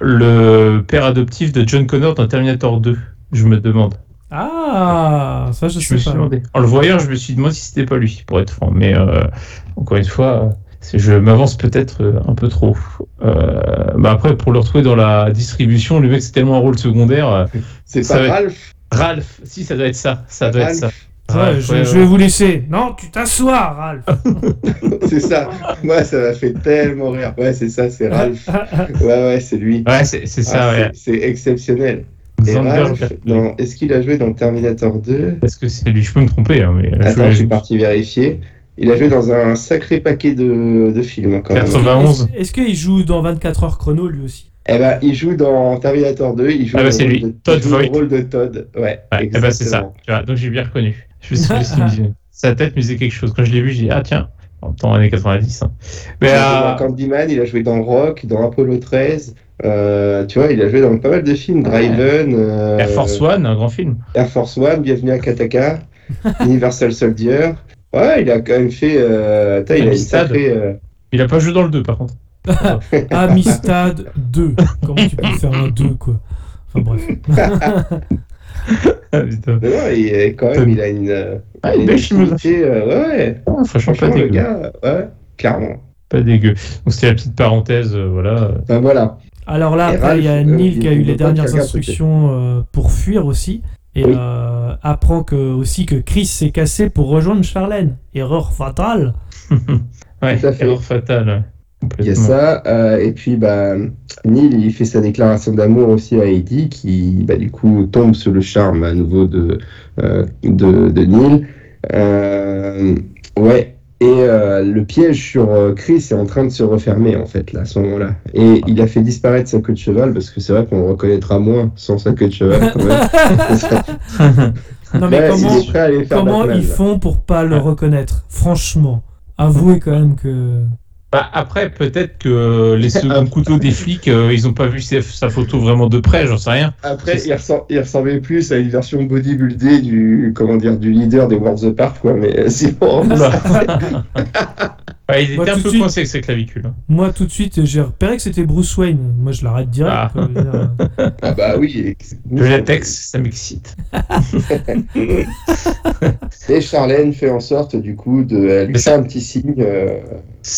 le père adoptif de John Connor dans Terminator 2. Je me demande. Ah, ça je, Je sais me suis pas. demandé. En le voyant, je me suis demandé si c'était pas lui, pour être franc. Mais euh, encore une fois, je m'avance peut-être euh, un peu trop. Euh, bah après, pour le retrouver dans la distribution, le mec c'est tellement un rôle secondaire. C'est ça pas va- Ralph Ralph, si ça doit être ça, ça doit être ça. Ralph, Ouais, je, ouais, je ouais. vais vous laisser. Non, tu t'assois, Ralph. c'est ça. Moi, ça m'a fait tellement rire. Ouais, c'est ça, c'est Ralph. Ouais, ouais, c'est lui. Ouais, c'est c'est ça. Ah, c'est exceptionnel. Est-ce qu'il a joué dans Terminator 2 Est-ce que c'est lui Je peux me tromper, hein, mais Attends, je- je suis parti vérifier. Il a joué dans un sacré paquet de, de films quand même. 91. Est-ce qu'il joue dans 24 heures chrono lui aussi? Eh ben, il joue dans Terminator 2, il joue, Ah bah, le, c'est rôle lui. de, Todd joue le Voigt. rôle de Todd. Ouais, Ouais, eh ben, c'est ça. Tu vois, donc j'ai bien reconnu. Je me suis sa tête me disait quelque chose. Quand je l'ai vu, j'ai dit, ah tiens, en temps années 90. hein. Mais Il a joué dans euh, Candyman, il a joué dans Rock, dans Apollo 13. Euh, tu vois, il a joué dans pas mal de films. Driven, euh, Air Force One, un grand film. Air Force One, Bienvenue à Kataka, Universal Soldier. Ouais, il a quand même fait. Euh, attends, il a sacrée. euh, Il a pas joué dans le 2 par contre. Amistad 2. Comment tu peux faire un 2 quoi? Enfin bref. Ah, putain. Non, non, il, est- quand même, il a une. Ah, une belle euh, ouais, ouais. Ah, franchement, pas Franchement, le gars, ouais, clairement. Pas dégueu. Donc c'était la petite parenthèse, euh, voilà. Enfin, voilà. Alors là, après, il y a Ralph, Neil euh, qui a eu les dernières instructions euh, pour fuir aussi. Et Oui. euh, apprend que, aussi que Chris s'est cassé pour rejoindre Charlène. Erreur fatale. ouais, Tout à fait. erreur fatale. Il y a ça. euh, et puis, bah, Neil, il fait sa déclaration d'amour aussi à Heidi, qui, bah, du coup, tombe sous le charme à nouveau de, euh, de, de Neil. Euh, ouais. Et euh, le piège sur euh, Chris est en train de se refermer, en fait, là, à ce moment-là. Et il a fait disparaître sa queue de cheval, parce que c'est vrai qu'on le reconnaîtra moins sans sa queue de cheval, quand même. Non mais comment, il comment ils font pour pas le Ouais. reconnaître? Franchement, avouez quand même que... Bah, après, peut-être que les seconds couteaux des flics, euh, ils ont pas vu sa, photo vraiment de près, j'en sais rien. Après, il, ressem- il ressemblait plus à une version bodybuildée du, comment dire, du leader des Worlds Apart, quoi. Mais euh, sinon. Ouais, il Moi, était un peu suite- coincé avec ses clavicules. hein. Moi, tout de suite, j'ai repéré que c'était Bruce Wayne. Moi, je l'arrête direct. Ah. quoi. Dire, euh, Ah bah oui. Le latex, ça m'excite. Et Charlène fait en sorte, du coup, de elle lui Mais fait un petit signe. euh,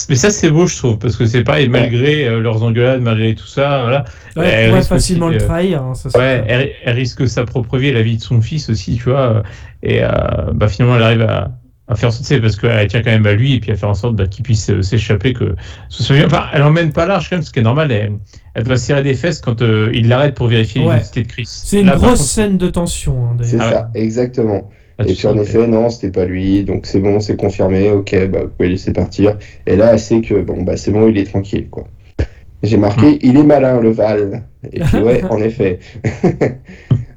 Mais ça, c'est beau, je trouve, parce que c'est pareil, malgré euh, leurs engueulades, malgré tout ça, voilà. ouais, Elle pourrait facilement aussi, le euh, trahir. hein, ça, Ouais, elle, elle risque sa propre vie et la vie de son fils aussi, tu vois. Et euh, bah, finalement, elle arrive à, à faire tu sais, parce qu'elle tient quand même à lui et puis à faire en sorte bah, qu'il puisse euh, s'échapper, que ce soit bien. Enfin, elle emmène pas large quand même, ce qui est normal. Elle, elle doit serrer des fesses quand euh, il l'arrête pour vérifier Ouais. l'identité de Chris. C'est une Là, grosse contre, scène de tension, hein, C'est d'ailleurs. Ah ça, exactement. Là, Et puis en effet, non, c'était pas lui, donc c'est bon, c'est confirmé, ok, bah, vous pouvez laisser partir. Et là, elle sait que bon, bah, c'est bon, il est tranquille, quoi. J'ai marqué, il est malin, le Val. Et puis, ouais, en effet.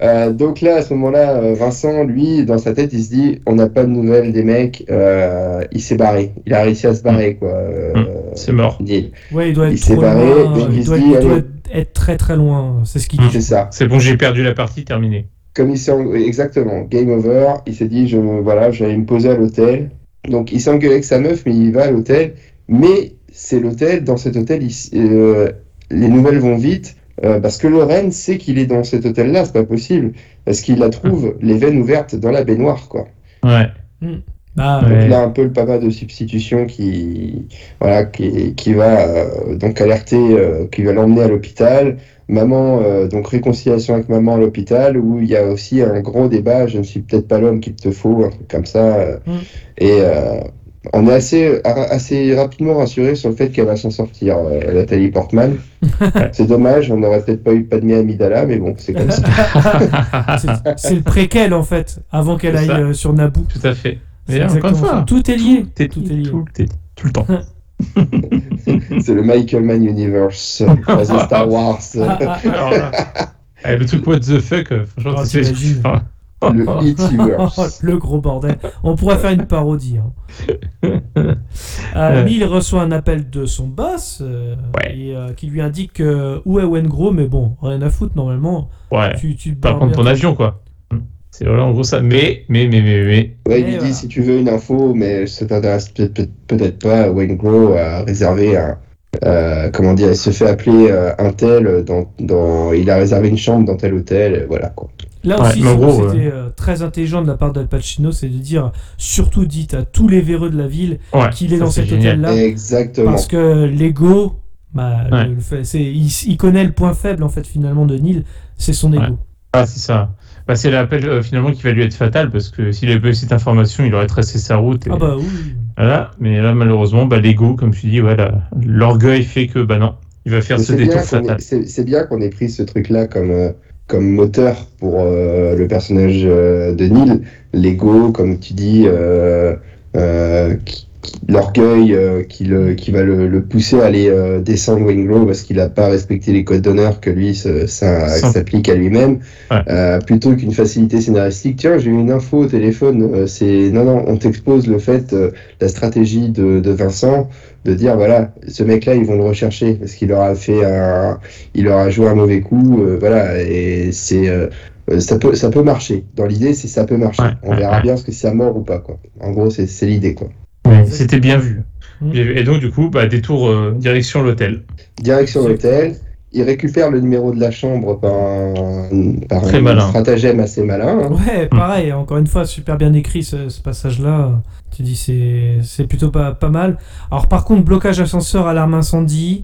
Euh, donc là, à ce moment-là, euh, Vincent, lui, dans sa tête, il se dit, on n'a pas de nouvelles des mecs, euh, il s'est barré. Il a réussi à se barrer, quoi. euh, C'est mort. Neil. Ouais, il doit Il être s'est trop barré, loin. donc il Il se doit, dit, il doit être très très loin. C'est ce qu'il dit. C'est ça. C'est bon, j'ai perdu la partie, terminé. Comme il s'est en- exactement game over, il s'est dit je voilà, j'allais me poser à l'hôtel. Donc il s'est engueulé avec sa meuf, mais il va à l'hôtel. Mais c'est l'hôtel, dans cet hôtel, il- euh, les nouvelles vont vite euh, parce que Lorraine sait qu'il est dans cet hôtel-là, c'est pas possible parce qu'il la trouve les veines ouvertes dans la baignoire quoi. Ouais. Bah, Ouais. Donc là un peu le papa de substitution qui voilà qui, qui va euh, donc alerter, euh, qui va l'emmener à l'hôpital. Maman, euh, donc réconciliation avec maman à l'hôpital, où il y a aussi un gros débat, je ne suis peut-être pas l'homme qu'il te faut, un truc comme ça. euh, Mm. Et euh, on est assez, assez rapidement rassuré sur le fait qu'elle va s'en sortir, euh, Nathalie Portman. c'est dommage, on n'aurait peut-être pas eu Padmé Amidala, mais bon, c'est comme ça. c'est- c'est le préquel en fait, avant qu'elle aille euh, sur Naboo. Tout à fait. C'est Mais encore une fois, Tout est lié. t'es Tout est lié. tout, t'es- tout le temps. c'est le Michael Mann Universe, croisé Star Wars. Ah, ah, Alors là, eh, le truc what the fuck, euh, franchement, Oh, c'est-. Le le gros bordel. On pourrait faire une parodie. hein. Euh, Neil reçoit un appel de son boss euh, Ouais. et, euh, qui lui indique euh, où est Wengro, mais bon, rien à foutre normalement. Ouais. Tu, tu barres prendre ton avion, quoi. C'est voilà, en gros ça. Mais, mais, mais, mais, mais. Ouais, il lui voilà. dit si tu veux une info, mais ça t'intéresse peut-être peut- peut-être pas. Wayne Grow a réservé un. euh, comment dire Il se fait appeler euh, un tel. Dans, dans, il a réservé une chambre dans tel hôtel. Voilà quoi. Là Ouais, aussi, que c'était euh, très intelligent de la part d'Al Pacino, c'est de dire surtout dites à tous les véreux de la ville Ouais, qu'il est dans cet hôtel-là. Exactement. Parce que l'ego, bah, Ouais. le fait- c'est- il, il connaît le point faible en fait finalement de Neil, c'est son ego. Ouais. Ah, c'est ça. Bah, c'est l'appel euh, finalement qui va lui être fatal parce que s'il avait pas eu cette information, il aurait tracé sa route. Et... Ah bah oui. Voilà. Mais là, malheureusement, bah, l'ego, comme tu dis, voilà, l'orgueil fait que, bah non, il va faire Mais ce détour fatal. c'est- bien qu'on ait pris ce truc-là comme, euh, comme moteur pour euh, le personnage euh, de Neil. L'ego, comme tu dis, euh, euh, qui- l'orgueil euh, qui, le- qui va le, le pousser à aller euh, descendre Winglow parce qu'il n'a pas respecté les codes d'honneur que lui ça, ça s'applique à lui-même. Ouais. Euh, plutôt qu'une facilité scénaristique, tiens, j'ai eu une info au téléphone, euh, c'est non, non, on t'expose le fait, euh, la stratégie de, de Vincent, de dire voilà, ce mec-là, ils vont le rechercher parce qu'il leur a fait un, il leur a joué un mauvais coup, euh, voilà, et c'est, ça peut, ça peut marcher. Dans l'idée, c'est ça peut marcher. Ouais, on verra bien ce que c'est à mort ou pas, quoi. En gros, c'est c'est l'idée, quoi. Mais C'était bien vu. Mm. Et donc, du coup, bah, détour euh, direction l'hôtel. Direction l'hôtel. Il récupère le numéro de la chambre par un, par Très un malin. stratagème assez malin. hein. Ouais, pareil, encore une fois, super bien écrit ce, ce passage-là. Tu dis, c'est c'est plutôt pas, pas mal. Alors, par contre, blocage ascenseur, alarme incendie,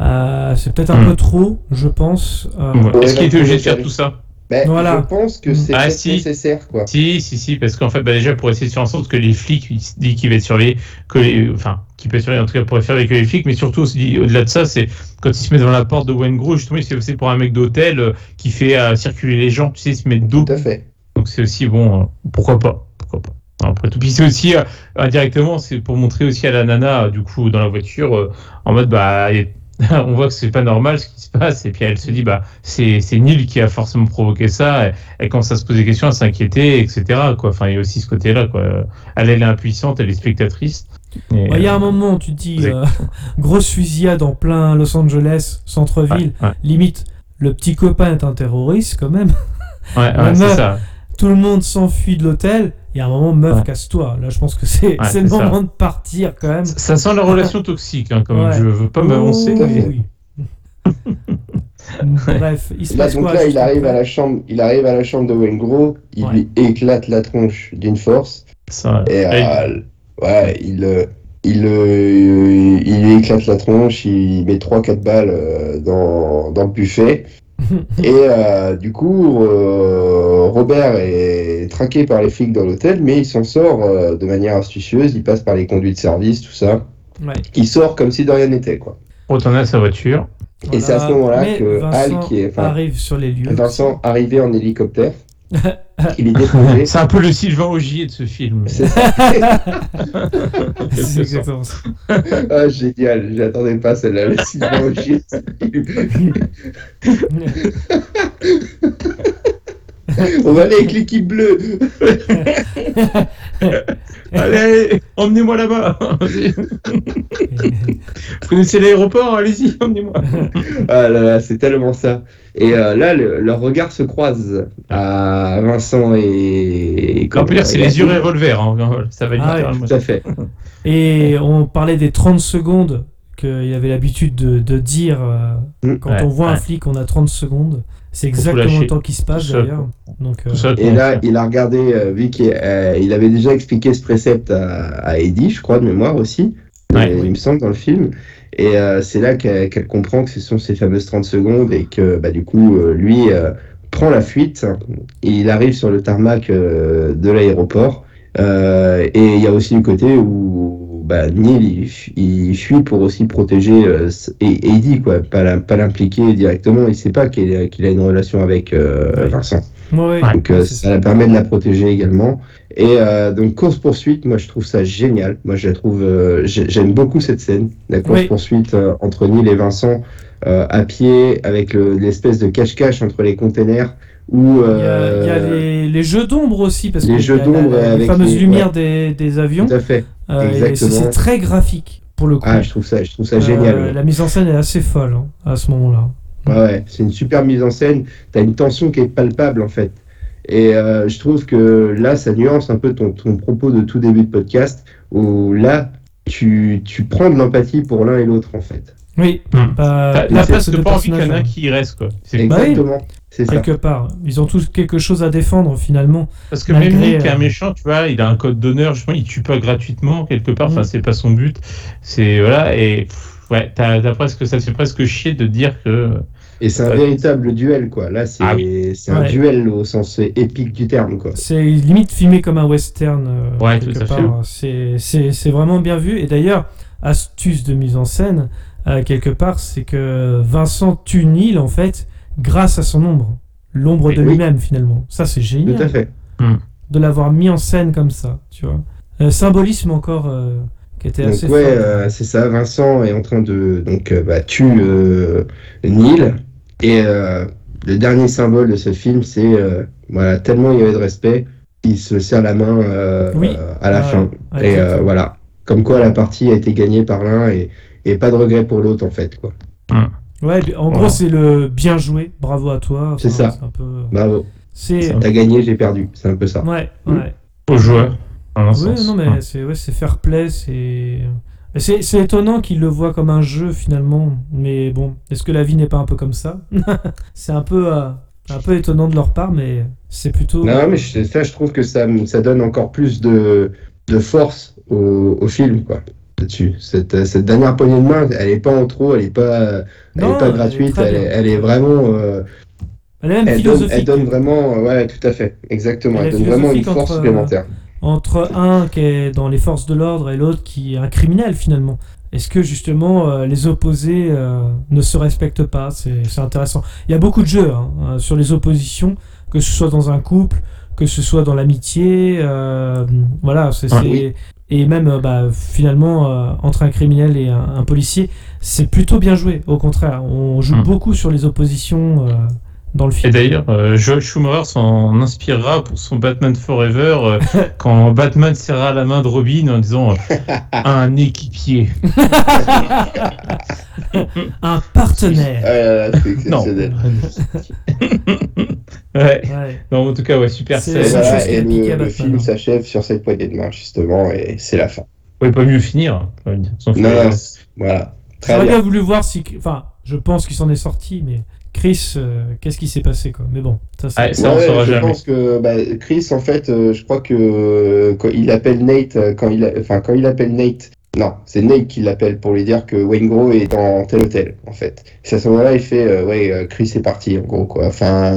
euh, c'est peut-être un Hmm. peu trop, je pense. Euh, Ouais. Est-ce qu'il était obligé de faire tout ça? Ben, Voilà. Je pense que c'est Ah, peut-être si. nécessaire, quoi. Si, si, si, parce qu'en fait, bah, déjà, pour essayer de faire en sorte que les flics, il se dit qu'il va être surveillé, que les, enfin, qu'il peut être surveillé, en tout cas, pour faire avec les flics, mais surtout, au-delà de ça, c'est quand il se met devant la porte de Wengro, justement, il se fait passer pour un mec d'hôtel euh, qui fait euh, circuler les gens, tu sais, il se met dos. Tout à fait. Donc, c'est aussi, bon, euh, pourquoi pas, pourquoi pas. Après tout, puis c'est aussi, euh, indirectement, c'est pour montrer aussi à la nana, euh, du coup, dans la voiture, euh, en mode, bah, on voit que c'est pas normal ce qui se passe, et puis elle se dit, bah, c'est c'est Neil qui a forcément provoqué ça, et, elle commence à se poser des questions, à s'inquiéter, etc. Quoi. Enfin, il y a aussi ce côté-là, quoi. Elle, elle est impuissante, elle est spectatrice. Et, Il y a euh, un moment où tu te dis, euh, grosse fusillade en plein Los Angeles, centre-ville, ouais, ouais, limite, le petit copain est un terroriste quand même. ouais, ouais, c'est ça. Tout le monde s'enfuit de l'hôtel. Il y a un moment, meuf, Ouais. casse-toi. Là, je pense que c'est Ouais, c'est le ça. moment de partir quand même. Ça sent la relation toxique, hein, quand même. Ouais. Je veux pas m'avancer. Oh, mais- oui. Bref, il se Là, passe donc quoi là, il arrive à la chambre, il arrive à la chambre de Wayne Gros, il Ouais. lui éclate la tronche d'une force. Ça, Et ouais. euh, ouais, il, euh, il, euh, il lui éclate la tronche, il met 3-4 balles euh, dans, dans le buffet. Et euh, du coup, euh, Robert est traqué par les flics dans l'hôtel, mais il s'en sort euh, de manière astucieuse. Il passe par les conduits de service, tout ça. Ouais. Il sort comme si de rien n'était, quoi. Retourner à sa voiture. Et c'est à ce moment-là que Vincent Hal, qui est, arrive sur les lieux. Vincent, arrivé en hélicoptère, il est déposé. C'est un peu le Sylvain Augier de ce film. C'est exactement ça. Ah, génial, j'attendais pas celle-là. Le Sylvain Augier. On va aller avec l'équipe bleue. Allez, emmenez-moi là-bas. Vous connaissez l'aéroport Allez-y, emmenez-moi. Ah là là, c'est tellement ça. Et euh, là, le- leurs regards se croisent à Vincent et. On peut dire c'est les yeux revolver. Hein. Ça va Ah, littéralement. Tout à fait. Et on parlait des 30 secondes qu'il avait l'habitude de, de dire euh, Mm. quand Ouais, on voit un ouais. flic, on a 30 secondes. C'est exactement le temps qui se passe d'ailleurs. Donc, euh, Et là, il a regardé, euh, vu qu'il euh, il avait déjà expliqué ce précepte à, à Eddie, je crois, de mémoire aussi, Ouais. euh, il me semble, dans le film. Et euh, c'est là qu'elle comprend que ce sont ces fameuses 30 secondes et que, bah, du coup, euh, lui euh, prend la fuite et il arrive sur le tarmac euh, de l'aéroport. Euh, et il y a aussi le côté où bah, Neil il, il fuit pour aussi protéger euh, et Eddie, quoi, pas l'impliquer directement. Il sait pas qu'il a, qu'il a une relation avec euh, Ouais. Vincent. ouais, ouais, Donc euh, c'est ça la permet de la protéger également. Et euh, donc course poursuite, moi je trouve ça génial. Moi je la trouve, euh, j'ai- j'aime beaucoup cette scène, la course Oui. poursuite euh, entre Neil et Vincent euh, à pied avec le- l'espèce de cache-cache entre les containers où Il y a, il y a euh, les, les jeux d'ombre aussi, parce les que jeux d'ombre les fameuses les- lumières des, des avions. tout à fait. euh, c'est- exactement. c'est très graphique pour le coup. Ah je trouve ça, je trouve ça Euh, génial. La mise en scène est assez folle hein, à ce moment-là. Ouais, ouais, c'est une super mise en scène. T'as une tension qui est palpable en fait. Et euh, je trouve que là, ça nuance un peu ton, ton propos de tout début de podcast, où là, tu, tu prends de l'empathie pour l'un et l'autre en fait. Oui, Hmm. bah, T'as la place de pas envie qu'il y en a un qui y reste, quoi. C'est- Bah oui. Exactement, c'est ça. quelque part. Ils ont tous quelque chose à défendre finalement. Parce que Malgré, même lui qui est euh, un méchant, tu vois, il a un code d'honneur, justement, il tue pas gratuitement quelque part, enfin Mhm. c'est pas son but. C'est voilà, et pff, ouais, t'as presque, ça te fait presque chier de dire que. Et c'est un Ouais. véritable duel quoi. Là, c'est Ah un Ouais. duel au sens épique du terme quoi. C'est limite filmé comme un western. euh, Ouais, quelque tout à fait. part. C'est- C'est c'est vraiment bien vu. Et d'ailleurs, astuce de mise en scène, euh, quelque part, c'est que Vincent tue Neil en fait grâce à son ombre. L'ombre de Oui. lui-même finalement. Ça, c'est génial. Tout à fait. De l'avoir mis en scène comme ça, tu vois. Euh, symbolisme encore euh, qui était Donc assez ouais, fort. euh, c'est ça. Vincent est en train de donc euh, bah, tuer euh, Neil. Et euh, le dernier symbole de ce film, c'est euh, voilà tellement il y avait de respect, il se serre la main euh, Oui. euh, à la fin. ouais, et euh, voilà, comme quoi la partie a été gagnée par l'un et, et pas de regret pour l'autre en fait quoi. Ouais, en gros, Voilà. c'est le bien joué, bravo à toi. C'est ça. un peu... Bravo. C'est. T'as gagné, j'ai perdu. C'est un peu ça. Ouais, Mm. ouais. Au joueur. un sens. non, mais Ouais. c'est ouais, fair play, c'est. C'est c'est étonnant qu'il le voit comme un jeu finalement, mais bon, est-ce que la vie n'est pas un peu comme ça? C'est un peu, euh, un peu étonnant de leur part, mais c'est plutôt. Non, mais je- ça, je trouve que ça, ça donne encore plus de, de force au, au film, quoi. Là-dessus. Cette, cette dernière poignée de main, elle est pas en trop, elle est pas, elle est pas gratuite, elle, est, bien. elle est vraiment, euh, Elle est même elle donne, philosophique. elle donne vraiment, euh, ouais, tout à fait, exactement, Elle donne vraiment une force entre, supplémentaire. entre un qui est dans les forces de l'ordre et l'autre qui est un criminel finalement. Est-ce que justement euh, les opposés euh, ne se respectent pas? C'est intéressant. Il y a beaucoup de jeux hein, euh, sur les oppositions, que ce soit dans un couple, que ce soit dans l'amitié, euh, voilà. c'est Ouais, oui. Et même euh, bah, finalement euh, entre un criminel et un, un policier, c'est plutôt bien joué. Au contraire, on joue Mm. beaucoup sur les oppositions euh, dans le Et film. d'ailleurs, euh, Joel Schumacher s'en inspirera pour son Batman Forever euh, quand Batman serra la main de Robin en disant euh, un équipier. un partenaire. Ah là là, c'est Non. Ouais. Ouais. Non, en tout cas, ouais, super scène. voilà, et le, film hein. s'achève sur cette poignée de main, justement, et c'est la fin. pouvait pas mieux finir. hein, Non, voilà. Très J'aurais bien. bien voulu voir si. Enfin, je pense qu'il s'en est sorti, mais Chris, euh, qu'est-ce qui s'est passé, quoi? Mais bon, ça. Ah, ça, on Ouais, saura je jamais. pense que bah, Chris, en fait, euh, je crois que euh, quand il appelle Nate, quand il, a- enfin quand il appelle Nate, non, c'est Nate qui l'appelle pour lui dire que Wayne Gros est dans tel hôtel, en fait. C'est à ce moment-là, il fait, euh, ouais, euh, Chris est parti, en gros, quoi. Enfin,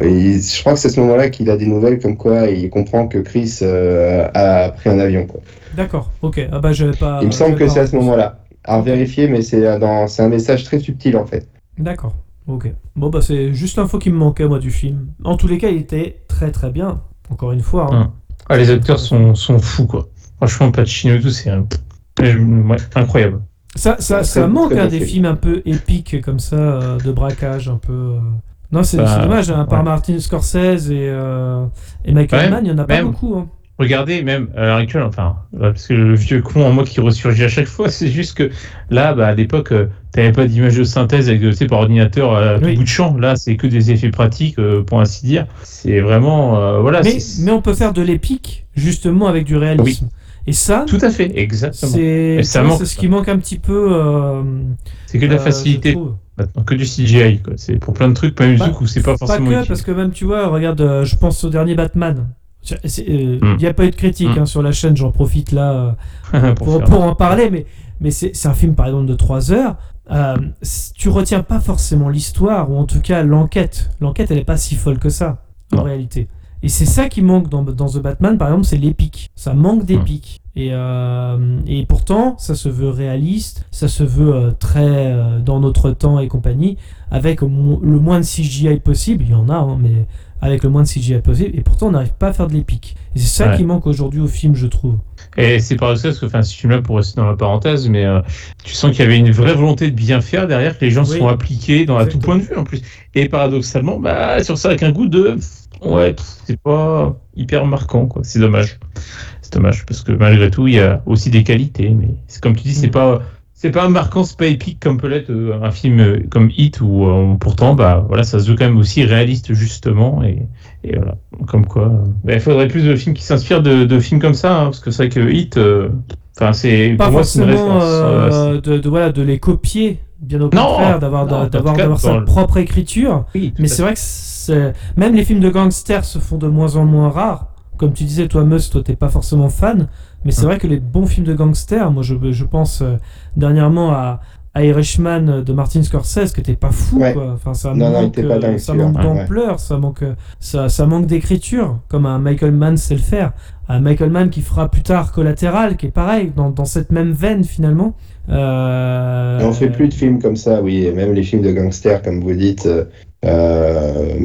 euh, il- je crois que c'est à ce moment-là qu'il a des nouvelles comme quoi il comprend que Chris euh, a pris un avion, quoi. D'accord, ok. Ah bah, j'avais pas. il me semble que c'est à ce moment-là. À vérifier, mais c'est un message très subtil, en fait. D'accord, ok. Bon, bah, c'est juste l'info qui me manquait, moi, du film. En tous les cas, il était très très bien. Encore une fois. hein. Ah, les acteurs sont, sont fous, quoi. Franchement, Pacino et tout, c'est un... ouais, incroyable. Ça, ça, Très- ça manque très hein, des film. films un peu épiques comme ça, euh, de braquage, un peu. euh. Non, c'est Bah, dommage, hein, à part ouais. Martin Scorsese et, euh, et Michael Ouais, Mann, il n'y en a pas même. beaucoup. hein. Regardez, même à l'heure actuelle, enfin, parce que le vieux con en moi qui ressurgit à chaque fois, c'est juste que là, bah, à l'époque, euh, t'avais pas d'image de synthèse avec, tu sais, par ordinateur à tout bout de champ. Là, c'est que des effets pratiques, pour ainsi dire. C'est vraiment, euh, voilà. mais, mais on peut faire de l'épique, justement, avec du réalisme. Et ça, Tout à fait, exactement. c'est ce qui manque un petit peu. euh, C'est que de la euh, facilité maintenant, que du CGI, quoi. C'est pour plein de trucs, pas musique où c'est pas forcément Pas que, parce que même, tu vois, regarde, euh, je pense au dernier Batman. Il Hmm. n'y a pas eu de critique Hmm. hein, sur la chaîne, j'en profite là euh, pour pour, faire- pour en parler, mais, mais c'est un film par exemple de 3 heures. Euh, tu retiens pas forcément l'histoire, ou en tout cas l'enquête. L'enquête, elle est pas si folle que ça, en Non. réalité. Et c'est ça qui manque dans, dans The Batman, par exemple, c'est l'épique. Ça manque d'épique. Et, euh, et pourtant, ça se veut réaliste, ça se veut euh, très euh, dans notre temps et compagnie, avec mo- le moins de CGI possible. Il y en a, hein, mais avec le moins de CGI possible. Et pourtant, on n'arrive pas à faire de l'épique. Et c'est ça Ouais. qui manque aujourd'hui au film, je trouve. Et c'est paradoxal parce que, enfin, ce film-là, pour rester dans la parenthèse, mais euh, tu sens qu'il y avait une vraie volonté de bien faire derrière, que les gens Oui. sont appliqués dans à tout point de vue en plus. Et paradoxalement, bah, sur ça, avec un goût de. Ouais, c'est pas hyper marquant, quoi. C'est dommage. C'est dommage parce que malgré tout, il y a aussi des qualités, mais c'est comme tu dis, c'est Mm. pas. C'est pas marquant, c'est pas épique comme peut l'être euh, un film euh, comme Hit où euh, pourtant bah voilà ça se veut quand même aussi réaliste justement et, et voilà comme quoi bah, il faudrait plus de films qui s'inspirent de, de films comme ça hein, parce que c'est vrai que Hit euh, enfin c'est pas pour moi c'est une forcément référence euh, de, de, voilà, de les copier, bien au contraire, d'avoir d'avoir sa propre écriture. oui, Mais c'est vrai que même les films de gangsters se font de moins en moins rares. Comme tu disais, toi, Mus, toi, t'es pas forcément fan. Mais c'est Hum. vrai que les bons films de gangsters, moi, je, je pense euh, dernièrement à Irishman de Martin Scorsese, que t'es pas fou, Ouais. quoi. Enfin, ça Non, non, manque, pas euh, dingue, ça manque Ouais. d'ampleur, ça manque, euh, ça, ça manque d'écriture, comme un Michael Mann sait le faire. Un Michael Mann qui fera plus tard Collatéral, qui est pareil, dans, dans cette même veine, finalement. Euh, Et on fait plus de films comme ça, oui, et même les films de gangsters, comme vous dites, euh,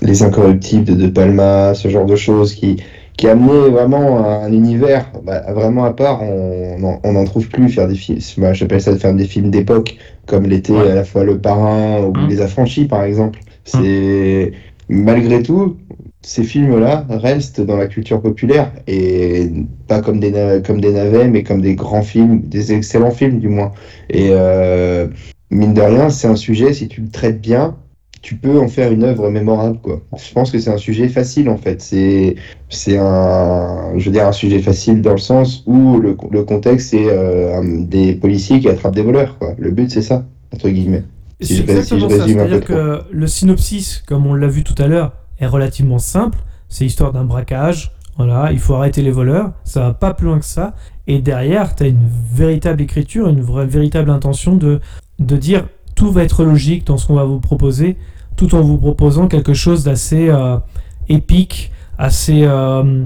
Les Incorruptibles de De Palma, ce genre de choses qui, qui amenaient vraiment un univers bah, vraiment à part. On n'en on en trouve plus faire des films, bah, j'appelle ça de faire des films d'époque, comme l'était Ouais. à la fois Le Parrain ou Mm. Les Affranchis, par exemple. C'est malgré tout. Ces films-là restent dans la culture populaire et pas comme des, comme des navets, mais comme des grands films, des excellents films du moins. Et euh, mine de rien, c'est un sujet, si tu le traites bien, tu peux en faire une œuvre mémorable, quoi. Je pense que c'est un sujet facile, en fait. C'est, c'est un, je veux dire, un sujet facile dans le sens où le, le contexte, c'est euh, des policiers qui attrapent des voleurs, quoi. Le but, c'est ça, entre guillemets. Si C'est ré- si exactement ça. C'est-à-dire que le synopsis, comme on l'a vu tout à l'heure, est relativement simple. C'est l'histoire d'un braquage. Voilà, il faut arrêter les voleurs. Ça va pas plus loin que ça. Et derrière, tu as une véritable écriture, une vraie, véritable intention de, de dire tout va être logique dans ce qu'on va vous proposer, tout en vous proposant quelque chose d'assez euh, épique, assez euh,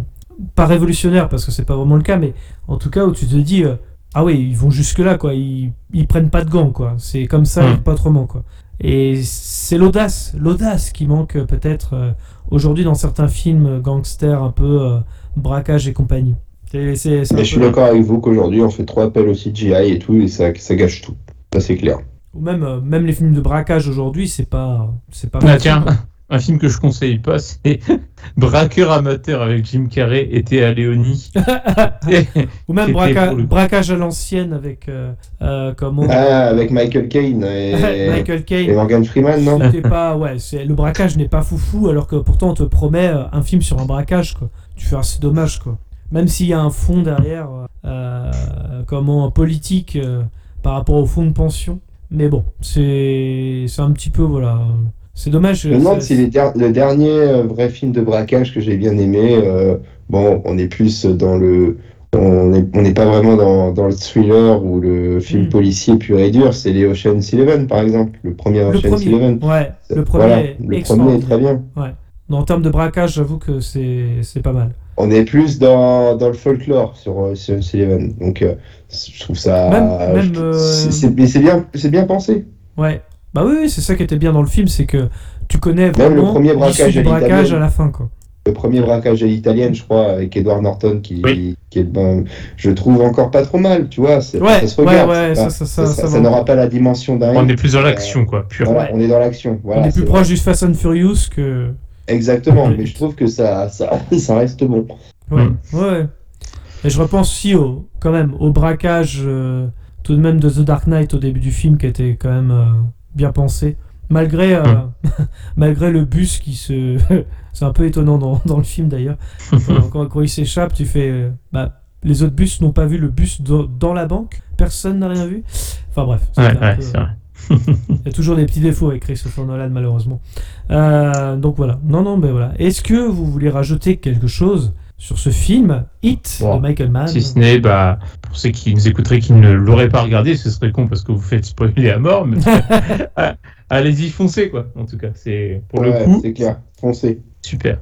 pas révolutionnaire parce que c'est pas vraiment le cas, mais en tout cas où tu te dis euh, ah oui, ils vont jusque là quoi, ils, ils prennent pas de gants quoi. C'est comme ça, Mm. et pas autrement quoi. Et c'est l'audace, l'audace qui manque peut-être euh, aujourd'hui dans certains films gangsters un peu euh, braquage et compagnie. C'est, c'est, c'est un Mais je suis d'accord avec vous qu'aujourd'hui, on fait trop appel au CGI et tout, et ça, ça gâche tout. Ça, c'est clair. Ou même, euh, même les films de braquage aujourd'hui, c'est pas, c'est pas. Ah, mal, tiens, un film que je conseille pas, c'est Braqueur amateur avec Jim Carrey et Théa Léonie. Ou même braca- braquage à l'ancienne avec euh, euh, comment Ah, avec Michael Caine et, Michael et Caine. Morgan Freeman, non pas ouais, le braquage n'est pas foufou alors que pourtant on te promet un film sur un braquage quoi. Tu fais ah, c'est dommage quoi. Même s'il y a un fond derrière euh, comment politique euh, par rapport au fonds de pension. Mais bon, c'est un petit peu voilà. C'est dommage. Je me demande si les der- le dernier euh, vrai film de braquage que j'ai bien aimé, euh, bon, on est plus dans le. On n'est on pas vraiment dans, dans le thriller ou le film Mm. policier pur et dur, c'est les Ocean's Eleven par exemple, le premier le Ocean's premier. Eleven. Ouais, le premier. Voilà, est le premier est très bien. Non, en termes de braquage, j'avoue que c'est c'est pas mal. On est plus dans, dans le folklore sur euh, Ocean's Eleven, donc euh, je trouve ça. Même- même, je- euh, c'est- c'est- mais c'est bien, c'est bien pensé. Ouais. Bah oui, oui, c'est ça qui était bien dans le film, c'est que tu connais Même le vraiment premier braquage à braquage à la fin quoi. Le premier braquage à l'italienne, je crois, avec Edward Norton, qui, Oui. qui est ben, je trouve encore pas trop mal, tu vois. c'est- Ouais, ça se regarde. ouais, ouais, c'est pas- ça, ça, ça, ça va. n'aura pas la dimension d'un. On est plus dans l'action, quoi, pur. Voilà, Ouais. on est dans l'action. Voilà, On est plus vrai. proche du Fast and Furious que. Exactement, mais je trouve que ça, ça, ça reste bon. Ouais, Mm. ouais. Et je repense aussi au, quand même au braquage euh, tout de même de The Dark Knight au début du film qui était quand même euh, bien pensé. Malgré, euh, Mm. malgré le bus qui se. c'est un peu étonnant dans, dans le film d'ailleurs. quand, quand- il s'échappe, tu fais. euh, bah, les autres bus n'ont pas vu le bus dans la banque. Personne n'a rien vu. Enfin bref. Ouais, peu- c'est vrai. Il y a toujours des petits défauts avec Christopher Nolan, malheureusement. Euh, donc voilà. Non, non, mais voilà. Est-ce que vous voulez rajouter quelque chose sur ce film, Hit, Bon, de Michael Mann Si ce n'est, bah, pour ceux qui nous écouteraient qui ne l'auraient pas regardé, ce serait con parce que vous faites spoiler à mort. Mais Ah, allez-y, foncez, quoi. En tout cas, c'est pour Ouais, le coup c'est clair. Foncez. super.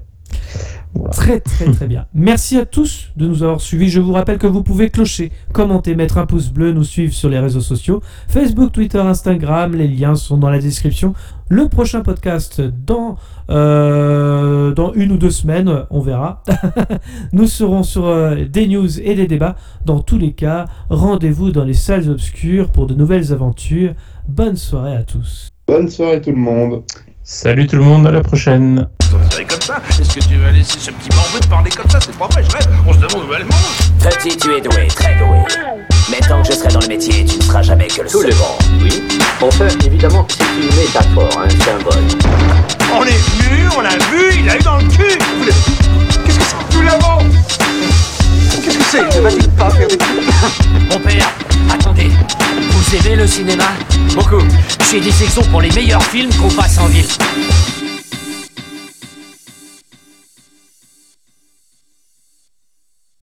Très très très bien. Merci à tous de nous avoir suivis. Je vous rappelle que vous pouvez clocher, commenter, mettre un pouce bleu, nous suivre sur les réseaux sociaux, Facebook, Twitter, Instagram. Les liens sont dans la description. Le prochain podcast dans euh, dans une ou deux semaines, on verra. nous serons sur euh, des news et des débats. Dans tous les cas, rendez-vous dans les salles obscures pour de nouvelles aventures. Bonne soirée à tous. Bonne soirée tout le monde. Salut tout le monde, à la prochaine. C'est comme ça Est-ce que tu vas laisser ce petit morveux te parler comme ça? C'est pas vrai, je rêve On se demande où elle mange Petit, tu es doué, très doué. Mais tant que je serai dans le métier, tu ne seras jamais que le Tout le second. monde, oui. Enfin, évidemment, c'est une métaphore, un symbole. On est venu, on l'a vu, il a eu dans le cul le- Qu'est-ce que c'est Nous l'avons Qu'est-ce que Mon père, attendez. Vous aimez le cinéma? Beaucoup. J'ai des sections pour les meilleurs films qu'on passe en ville.